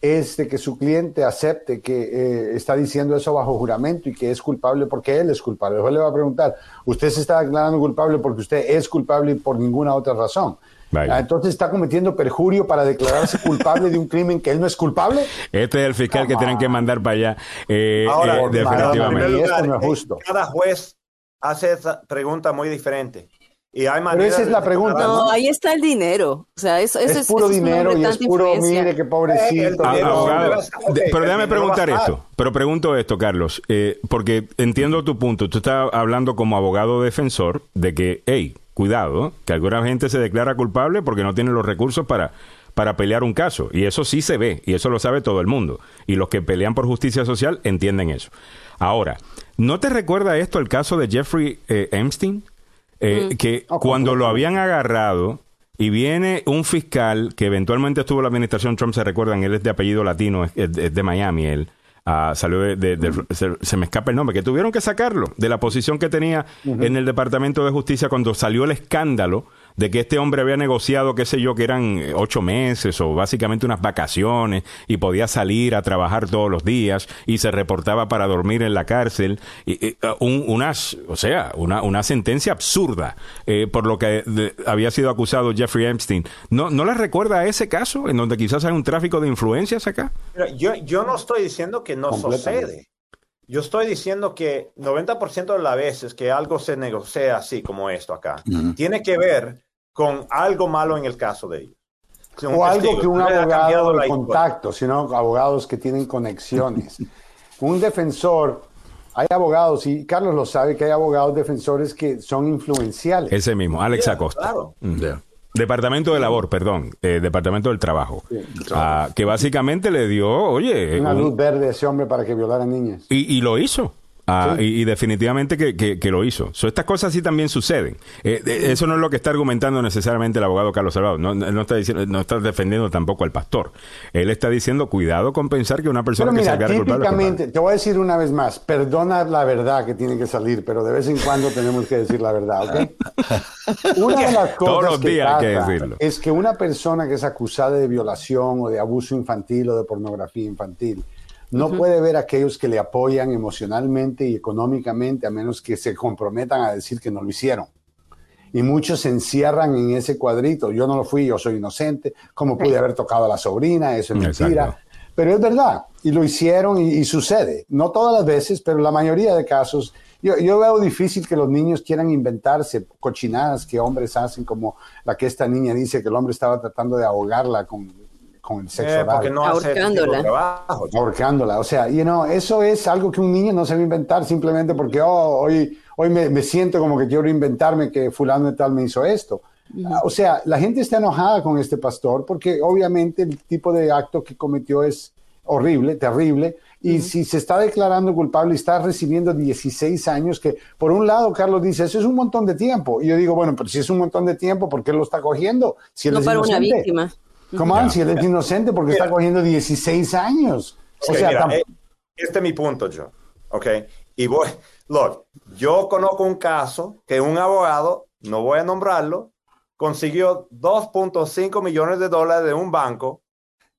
es de que su cliente acepte que eh, está diciendo eso bajo juramento y que es culpable porque él es culpable. Después le va a preguntar, ¿usted se está declarando culpable porque usted es culpable y por ninguna otra razón? Ah, entonces está cometiendo perjurio para declararse culpable de un crimen que él no es culpable. Este es el fiscal que tienen que mandar para allá. Eh, Ahora, eh, definitivamente. Lugar, no es justo. Cada juez hace esa pregunta muy diferente. Y hay Pero esa es la pregunta. No, ahí está el dinero. O sea, eso, eso es, puro dinero y es puro, mire, qué pobrecito. Ah, abogado, pero déjame preguntar esto. Pero pregunto esto, Carlos, eh, porque entiendo tu punto. Tú estás hablando como abogado defensor de que, hey, cuidado, que alguna gente se declara culpable porque no tiene los recursos para para pelear un caso. Y eso sí se ve, y eso lo sabe todo el mundo. Y los que pelean por justicia social entienden eso. Ahora, ¿no te recuerda esto el caso de Jeffrey eh, Epstein? Eh, mm. Que cuando lo habían agarrado y viene un fiscal que eventualmente estuvo en la administración Trump, se recuerdan, él es de apellido latino, es, de Miami, él. Ah, salió de, se, me escapa el nombre, que tuvieron que sacarlo de la posición que tenía en el Departamento de Justicia cuando salió el escándalo de que este hombre había negociado, qué sé yo, que eran eh, ocho meses o básicamente unas vacaciones y podía salir a trabajar todos los días y se reportaba para dormir en la cárcel. Y, eh, un, unas, o sea, una, una sentencia absurda eh, por lo que había sido acusado Jeffrey Epstein. ¿No, ¿No le recuerda a ese caso en donde quizás hay un tráfico de influencias acá? yo, yo no estoy diciendo que no sucede. Yo estoy diciendo que 90% de las veces que algo se negocia así como esto acá, tiene que ver con algo malo en el caso de ellos. o algo que un abogado de contacto, sino abogados que tienen conexiones. un defensor, hay abogados, y Carlos lo sabe, que hay abogados defensores que son influenciales. Ese mismo, Alex Acosta. Mm. Departamento de Labor, perdón, eh, Departamento del Trabajo, ah, que básicamente le dio, oye... Una luz verde a ese hombre para que violara niñas. Y, y lo hizo. Ah, y, definitivamente que, que, lo hizo. estas cosas sí también suceden. Eh, eso no es lo que está argumentando necesariamente el abogado Carlos Salvador. No, no, está diciendo, no está defendiendo tampoco al pastor. Él está diciendo, cuidado con pensar que una persona que se típicamente, te voy a decir una vez más, perdona la verdad que tiene que salir, pero de vez en cuando tenemos que decir la verdad, ¿ok? Una de las cosas que, pasa es que una persona que es acusada de violación o de abuso infantil o de pornografía infantil, no puede ver a aquellos que le apoyan emocionalmente y económicamente a menos que se comprometan a decir que no lo hicieron. Y muchos se encierran en ese cuadrito. Yo no lo fui, yo soy inocente. ¿Cómo pude haber tocado a la sobrina? Eso es mentira. Pero es verdad. Y lo hicieron y, sucede. No todas las veces, pero la mayoría de casos. Yo, yo, veo difícil que los niños quieran inventarse cochinadas que hombres hacen, como la que esta niña dice que el hombre estaba tratando de ahogarla con con el sexo eh, porque no ahorcándola. ahorcándola. O sea, you know, eso es algo que un niño no se va a inventar simplemente porque oh, hoy, hoy me, siento como que quiero inventarme que fulano de tal me hizo esto. O sea, la gente está enojada con este pastor porque obviamente el tipo de acto que cometió es horrible, terrible, y si se está declarando culpable y está recibiendo 16 años, que por un lado Carlos dice, eso es un montón de tiempo, y yo digo, bueno, pero si es un montón de tiempo, ¿por qué lo está cogiendo? Si no para una víctima. ¿Cómo si él es inocente porque está cogiendo 16 años? O sea, eh, este es mi punto, yo. ¿Ok? Y voy, look, yo conozco un caso que un abogado, no voy a nombrarlo, consiguió 2.5 millones de dólares de un banco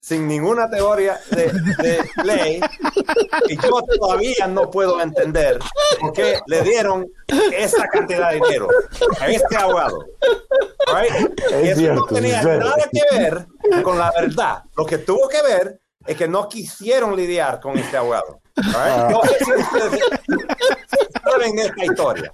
sin ninguna teoría de, ley y yo todavía no puedo entender por qué le dieron esa cantidad de dinero a este abogado. Eso no tenía nada que ver con la verdad. Lo que tuvo que ver es que no quisieron lidiar con este abogado. Right? No sé si ustedes saben esta historia.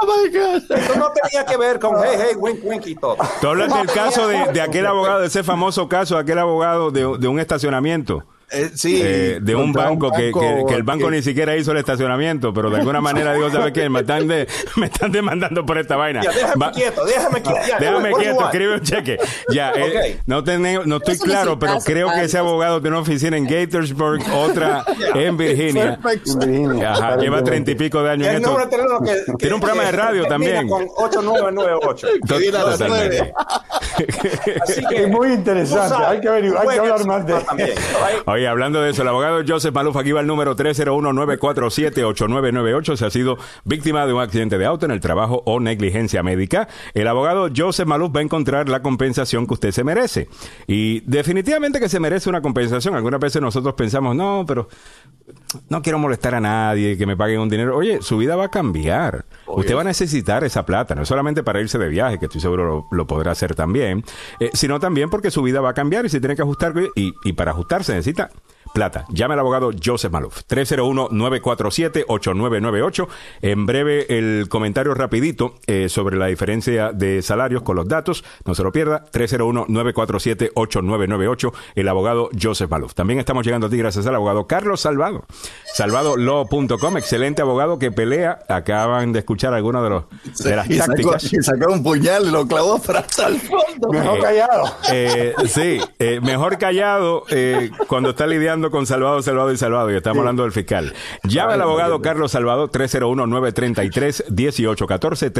Oh my God. Eso no tenía que ver con hey, hey, wink, wink y todo. Tú hablas del caso de, de, aquel abogado, de ese famoso caso, de aquel abogado de, de un estacionamiento. Eh, sí, eh, de un banco, que, que, el banco ni siquiera hizo el estacionamiento, pero de alguna manera digo, ¿sabes qué? Me están, de, me están demandando por esta vaina. déjame quieto, déjame quieto. déjame quieto, escribe un cheque. Ya, eh, no, no estoy claro, pero creo que ese abogado tiene una oficina en Gatorsburg, otra en Virginia. Ajá, lleva treinta y pico de años en esto. tiene un programa de radio también. Con 8998. Así que, es muy interesante. Hay que, averiguar, hay que hablar más de eso. Oye, hablando de eso, el abogado Joseph Maluf aquí va al número 301-947-8998. Se ha sido víctima de un accidente de auto en el trabajo o negligencia médica. El abogado Joseph Maluf va a encontrar la compensación que usted se merece. Y definitivamente que se merece una compensación. Algunas veces nosotros pensamos, no, pero no quiero molestar a nadie, que me paguen un dinero. Oye, su vida va a cambiar. Usted va a necesitar esa plata, no solamente para irse de viaje, que estoy seguro lo, podrá hacer también, eh, sino también porque su vida va a cambiar y se tiene que ajustar. Y, y para ajustarse necesita that. Plata. Llame al abogado Joseph Maluf. 301-947-8998. En breve el comentario rapidito eh, sobre la diferencia de salarios con los datos. No se lo pierda. 301-947-8998. El abogado Joseph Maluf. También estamos llegando a ti gracias al abogado Carlos Salvado. SalvadoLaw.com. Excelente abogado que pelea. Acaban de escuchar algunas de, los, de las tácticas. Sacó, sacó un puñal y lo clavó para hasta el fondo. Mejor callado. Eh, sí, eh, mejor callado eh, cuando está lidiando con Salvado, Salvado y Salvado. Y estamos hablando del fiscal. Llame al abogado Carlos Salvado 301-933-1814.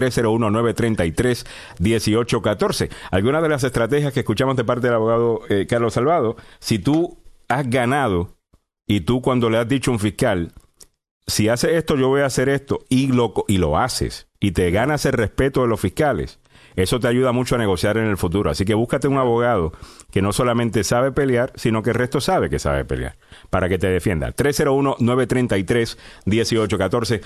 301-933-1814. Algunas de las estrategias que escuchamos de parte del abogado eh, Carlos Salvado, si tú has ganado y tú cuando le has dicho a un fiscal, si hace esto, yo voy a hacer esto, y lo, y lo haces, y te ganas el respeto de los fiscales, eso te ayuda mucho a negociar en el futuro. Así que búscate un abogado que no solamente sabe pelear, sino que el resto sabe que sabe pelear, para que te defienda. 301-933-1814.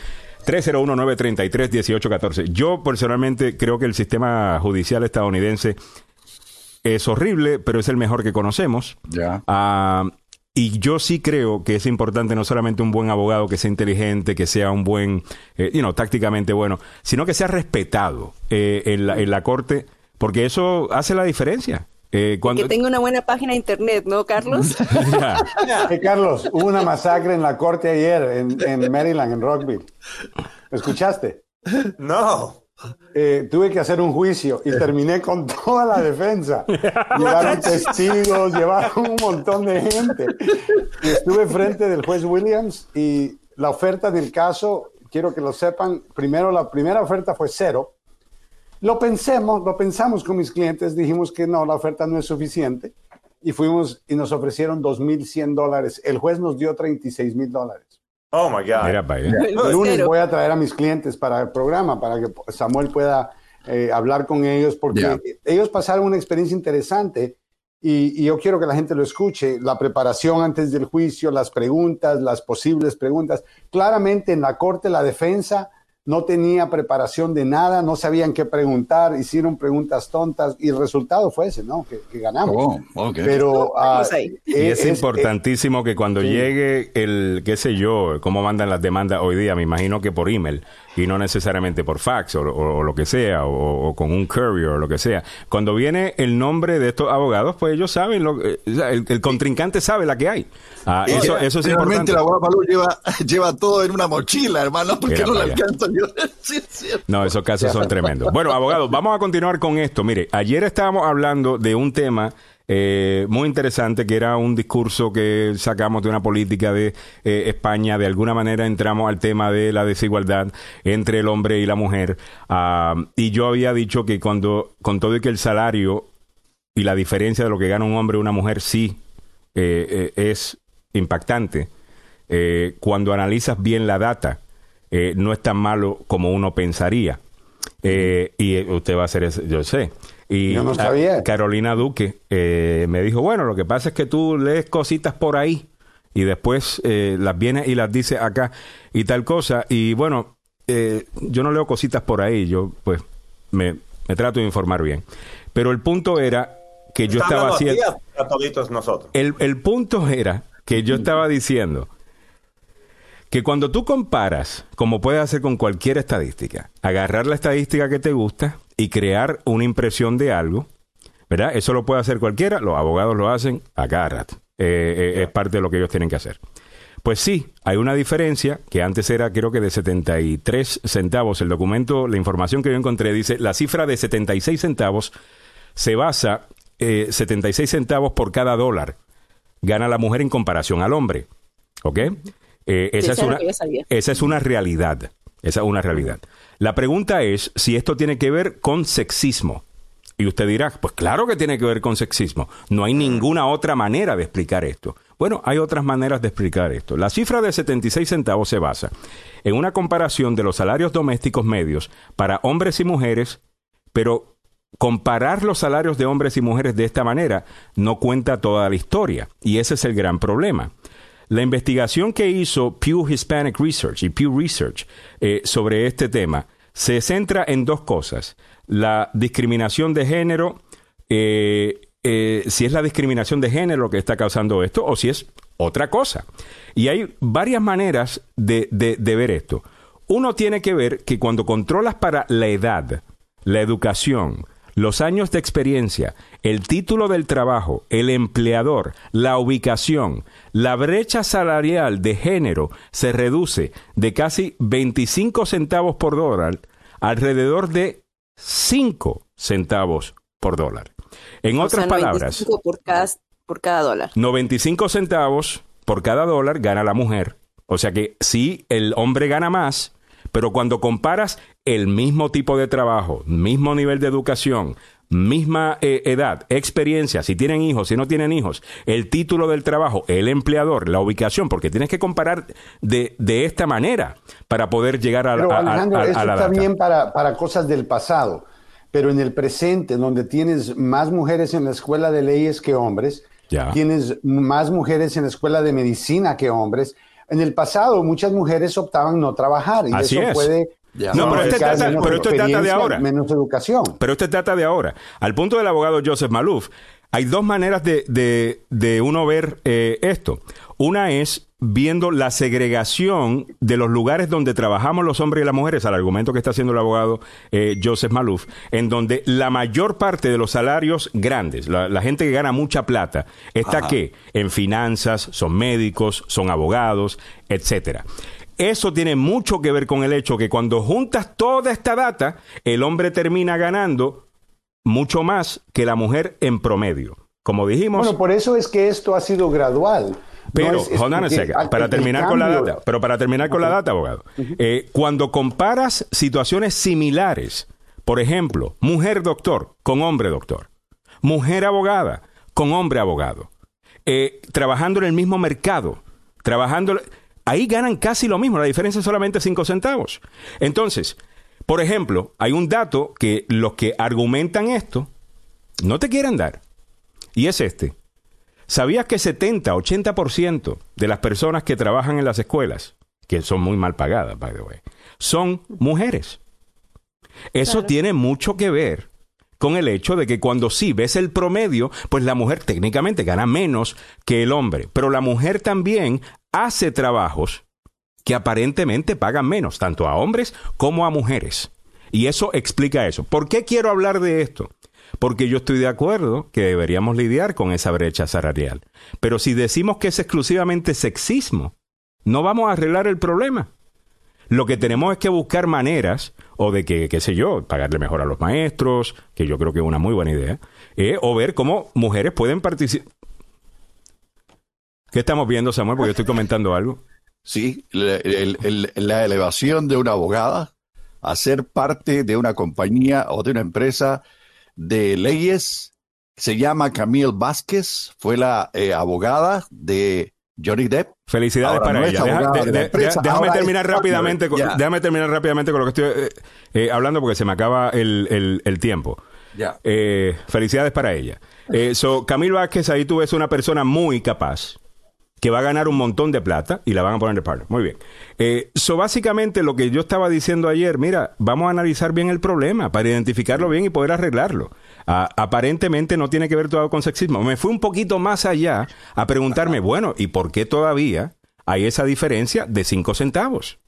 301-933-1814. Yo personalmente creo que el sistema judicial estadounidense es horrible, pero es el mejor que conocemos. Ya. Ah, y yo sí creo que es importante no solamente un buen abogado que sea inteligente, que sea un buen, eh, you know, tácticamente bueno, sino que sea respetado eh, en, la, en la corte, porque eso hace la diferencia. Eh, cuando... Que tenga una buena página de internet, ¿no, Carlos? Carlos, hubo una masacre en la corte ayer en, en Maryland, en Rockville. ¿Escuchaste? No. Eh, tuve que hacer un juicio y terminé con toda la defensa. Llevaron testigos, llevaron un montón de gente. Y estuve frente del juez Williams y la oferta del caso, quiero que lo sepan, primero la primera oferta fue cero. Lo pensemos, lo pensamos con mis clientes, dijimos que no, la oferta no es suficiente y fuimos y nos ofrecieron 2.100 dólares. El juez nos dio 36 mil dólares. Oh my God. Mira. El lunes voy a traer a mis clientes para el programa, para que Samuel pueda eh, hablar con ellos, porque ellos pasaron una experiencia interesante y, y yo quiero que la gente lo escuche. La preparación antes del juicio, las preguntas, las posibles preguntas. Claramente en la corte la defensa no tenía preparación de nada, no sabían qué preguntar, hicieron preguntas tontas y el resultado fue ese, ¿no? Que, que ganamos. Oh. Pero ah, ahí. Y es, importantísimo que cuando sí. llegue el, qué sé yo, cómo mandan las demandas hoy día, me imagino que por email y no necesariamente por fax o, o- o lo que sea, o, o con un courier o lo que sea. Cuando viene el nombre de estos abogados, pues ellos saben, lo, eh, el, el contrincante sabe la que hay. Ah, Y eso, eso es importante. la abogado Malú lleva, lleva todo en una mochila, hermano, porque no le alcanza yo. Sí. No, esos casos son tremendos. Bueno, abogado, vamos a continuar con esto. Mire, ayer estábamos hablando de un tema eh, muy interesante que era un discurso que sacamos de una política de eh, España. De alguna manera entramos al tema de la desigualdad entre el hombre y la mujer. Ah, y yo había dicho que cuando, con todo y que el salario y la diferencia de lo que gana un hombre y una mujer sí eh, eh, es impactante, cuando analizas bien la data, no es tan malo como uno pensaría. Y usted va a hacer eso, yo sé. Y Yo no sabía. Carolina Duque eh, me dijo, bueno, lo que pasa es que tú lees cositas por ahí y después eh, las vienes y las dices acá y tal cosa. Y bueno, eh, yo no leo cositas por ahí, yo pues me, me trato de informar bien. Pero el punto era que yo estaba haciendo... a- a toditos nosotros. El, el punto era que yo estaba diciendo que cuando tú comparas, como puedes hacer con cualquier estadística, agarrar la estadística que te gusta y crear una impresión de algo, ¿verdad? Eso lo puede hacer cualquiera, los abogados lo hacen a cada rato. Eh, eh, es parte de lo que ellos tienen que hacer. Pues sí, hay una diferencia que antes era creo que de 73 centavos. El documento, la información que yo encontré dice, la cifra de 76 centavos se basa eh, 76 centavos por cada dólar. Gana la mujer en comparación al hombre. ¿Ok? Eh, esa, es una, esa es una realidad. Esa es una realidad. La pregunta es si esto tiene que ver con sexismo. Y usted dirá, pues claro que tiene que ver con sexismo. No hay ninguna otra manera de explicar esto. Bueno, hay otras maneras de explicar esto. La cifra de 76 centavos se basa en una comparación de los salarios domésticos medios para hombres y mujeres, pero comparar los salarios de hombres y mujeres de esta manera no cuenta toda la historia. Y ese es el gran problema. La investigación que hizo Pew Hispanic Research y Pew Research eh, sobre este tema se centra en dos cosas. La discriminación de género, eh, eh, si es la discriminación de género que está causando esto, o si es otra cosa. Y hay varias maneras de ver esto. Uno tiene que ver que cuando controlas para la edad, la educación, los años de experiencia, el título del trabajo, el empleador, la ubicación, la brecha salarial de género se reduce de casi 25 centavos por dólar alrededor de 5 centavos por dólar. En otras palabras, por cada, por cada dólar. 95 centavos por cada dólar gana la mujer. O sea que si el hombre gana más, pero cuando comparas el mismo tipo de trabajo, mismo nivel de educación, misma eh, edad, experiencia, si tienen hijos, si no tienen hijos, el título del trabajo, el empleador, la ubicación, porque tienes que comparar de, de esta manera para poder llegar a, pero, Alejandro, eso está bien para, para cosas del pasado, pero en el presente, donde tienes más mujeres en la escuela de leyes que hombres, tienes más mujeres en la escuela de medicina que hombres, en el pasado muchas mujeres optaban no trabajar y eso puede No, pero, este trata, pero esto trata de ahora. Menos educación. Pero este trata de ahora. Al punto del abogado Joseph Malouf, hay dos maneras de, de, de uno ver eh, esto. Una es viendo la segregación de los lugares donde trabajamos los hombres y las mujeres, al argumento que está haciendo el abogado eh, Joseph Malouf, en donde la mayor parte de los salarios grandes, la, gente que gana mucha plata, está que en finanzas, son médicos, son abogados, etcétera. Eso tiene mucho que ver con el hecho que cuando juntas toda esta data, el hombre termina ganando mucho más que la mujer en promedio. Como dijimos. Bueno, por eso es que esto ha sido gradual. Pero, para terminar con la data, pero para terminar con la data, abogado, eh, cuando comparas situaciones similares, por ejemplo, mujer doctor con hombre doctor, mujer abogada con hombre abogado, eh, trabajando en el mismo mercado, trabajando, ahí ganan casi lo mismo, la diferencia es solamente 5 centavos. Entonces, por ejemplo, hay un dato que los que argumentan esto no te quieren dar, y es este. ¿Sabías que 70, 80% de las personas que trabajan en las escuelas, que son muy mal pagadas, by the way, son mujeres? Eso tiene mucho que ver con el hecho de que cuando sí ves el promedio, pues la mujer técnicamente gana menos que el hombre, pero la mujer también hace trabajos que aparentemente pagan menos, tanto a hombres como a mujeres. Y eso explica eso. ¿Por qué quiero hablar de esto? Porque yo estoy de acuerdo que deberíamos lidiar con esa brecha salarial. Pero si decimos que es exclusivamente sexismo, no vamos a arreglar el problema. Lo que tenemos es que buscar maneras, o de que, qué sé yo, pagarle mejor a los maestros, que yo creo que es una muy buena idea, eh, o ver cómo mujeres pueden participar. ¿Qué estamos viendo, Samuel? Porque yo estoy comentando algo. Sí, la elevación de una abogada a ser parte de una compañía o de una empresa de leyes. Se llama Camille Vázquez, fue la eh, abogada de Johnny Depp. Felicidades para ella. déjame terminar rápidamente. Con, déjame terminar rápidamente con lo que estoy eh, eh, hablando porque se me acaba el, el, tiempo. felicidades para ella. so, Camille Vázquez, ahí tú ves una persona muy capaz que va a ganar un montón de plata y la van a poner de partner. Muy bien. Eh, so, básicamente lo que yo estaba diciendo ayer, mira, vamos a analizar bien el problema para identificarlo bien y poder arreglarlo. aparentemente no tiene que ver todo con sexismo. Me fui un poquito más allá a preguntarme, bueno, ¿y por qué todavía hay esa diferencia de 5 centavos?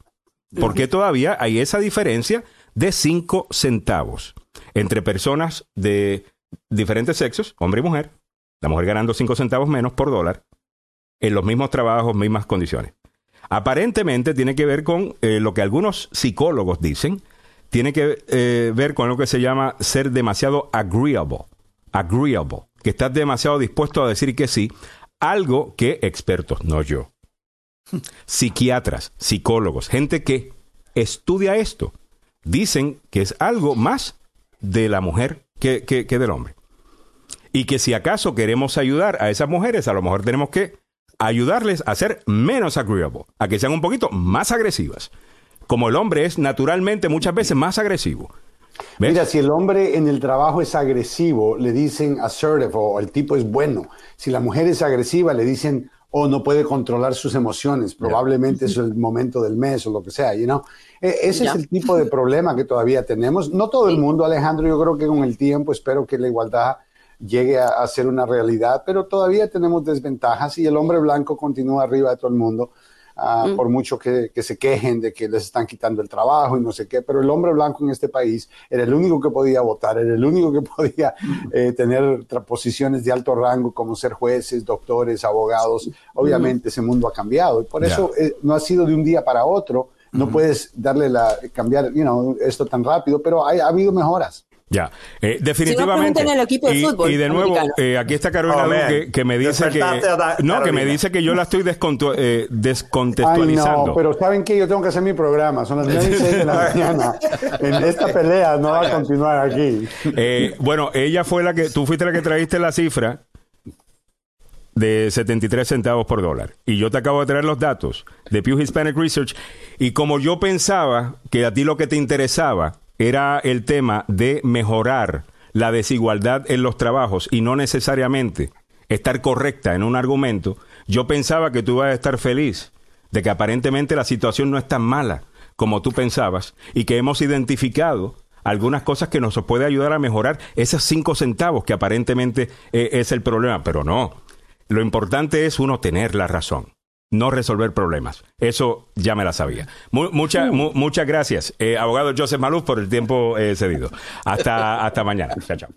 ¿Por qué todavía hay esa diferencia de 5 centavos entre personas de diferentes sexos, hombre y mujer? La mujer ganando 5 centavos menos por dólar en los mismos trabajos, mismas condiciones. Aparentemente tiene que ver con eh, lo que algunos psicólogos dicen, tiene que eh, ver con lo que se llama ser demasiado agreeable, agreeable, que estás demasiado dispuesto a decir que sí, algo que expertos, no yo, psiquiatras, psicólogos, gente que estudia esto, dicen que es algo más de la mujer que, que del hombre. Y que si acaso queremos ayudar a esas mujeres, a lo mejor tenemos que ayudarles a ser menos agreeable, a que sean un poquito más agresivas. Como el hombre es naturalmente muchas veces más agresivo. Mira, si el hombre en el trabajo es agresivo, le dicen assertive o el tipo es bueno. Si la mujer es agresiva, le dicen o oh, no puede controlar sus emociones. Probablemente es el momento del mes o lo que sea, you know? E, ese es el tipo de problema que todavía tenemos. No todo el mundo, Alejandro, yo creo que con el tiempo espero que la igualdad llegue a, ser una realidad, pero todavía tenemos desventajas y el hombre blanco continúa arriba de todo el mundo. Mm. por mucho que, se quejen de que les están quitando el trabajo y no sé qué, pero el hombre blanco en este país era el único que podía votar, era el único que podía eh, tener posiciones de alto rango como ser jueces, doctores, abogados. Obviamente ese mundo ha cambiado y por eso eh, no ha sido de un día para otro. No puedes darle la, cambiar, you know, esto tan rápido, pero ha habido mejoras. Ya, eh, definitivamente. y, de nuevo, eh, aquí está Carolina oh, que, me dice que no, que me dice que yo la estoy eh, descontextualizando. no, pero saben que yo tengo que hacer mi programa, son las 9 y 6 de la mañana. En esta pelea no va a continuar aquí. Eh, bueno, ella fue la que tú fuiste la que trajiste la cifra de 73 centavos por dólar. Y yo te acabo de traer los datos de Pew Hispanic Research. Y como yo pensaba que a ti lo que te interesaba era el tema de mejorar la desigualdad en los trabajos y no necesariamente estar correcta en un argumento, yo pensaba que tú ibas a estar feliz de que aparentemente la situación no es tan mala como tú pensabas y que hemos identificado algunas cosas que nos puede ayudar a mejorar esos cinco centavos que aparentemente eh, es el problema, pero no. Lo importante es uno tener la razón no resolver problemas. Eso ya me la sabía. muchas muchas gracias, eh, abogado Joseph Maluf, por el tiempo eh, cedido. Hasta, hasta mañana. Chao, chao.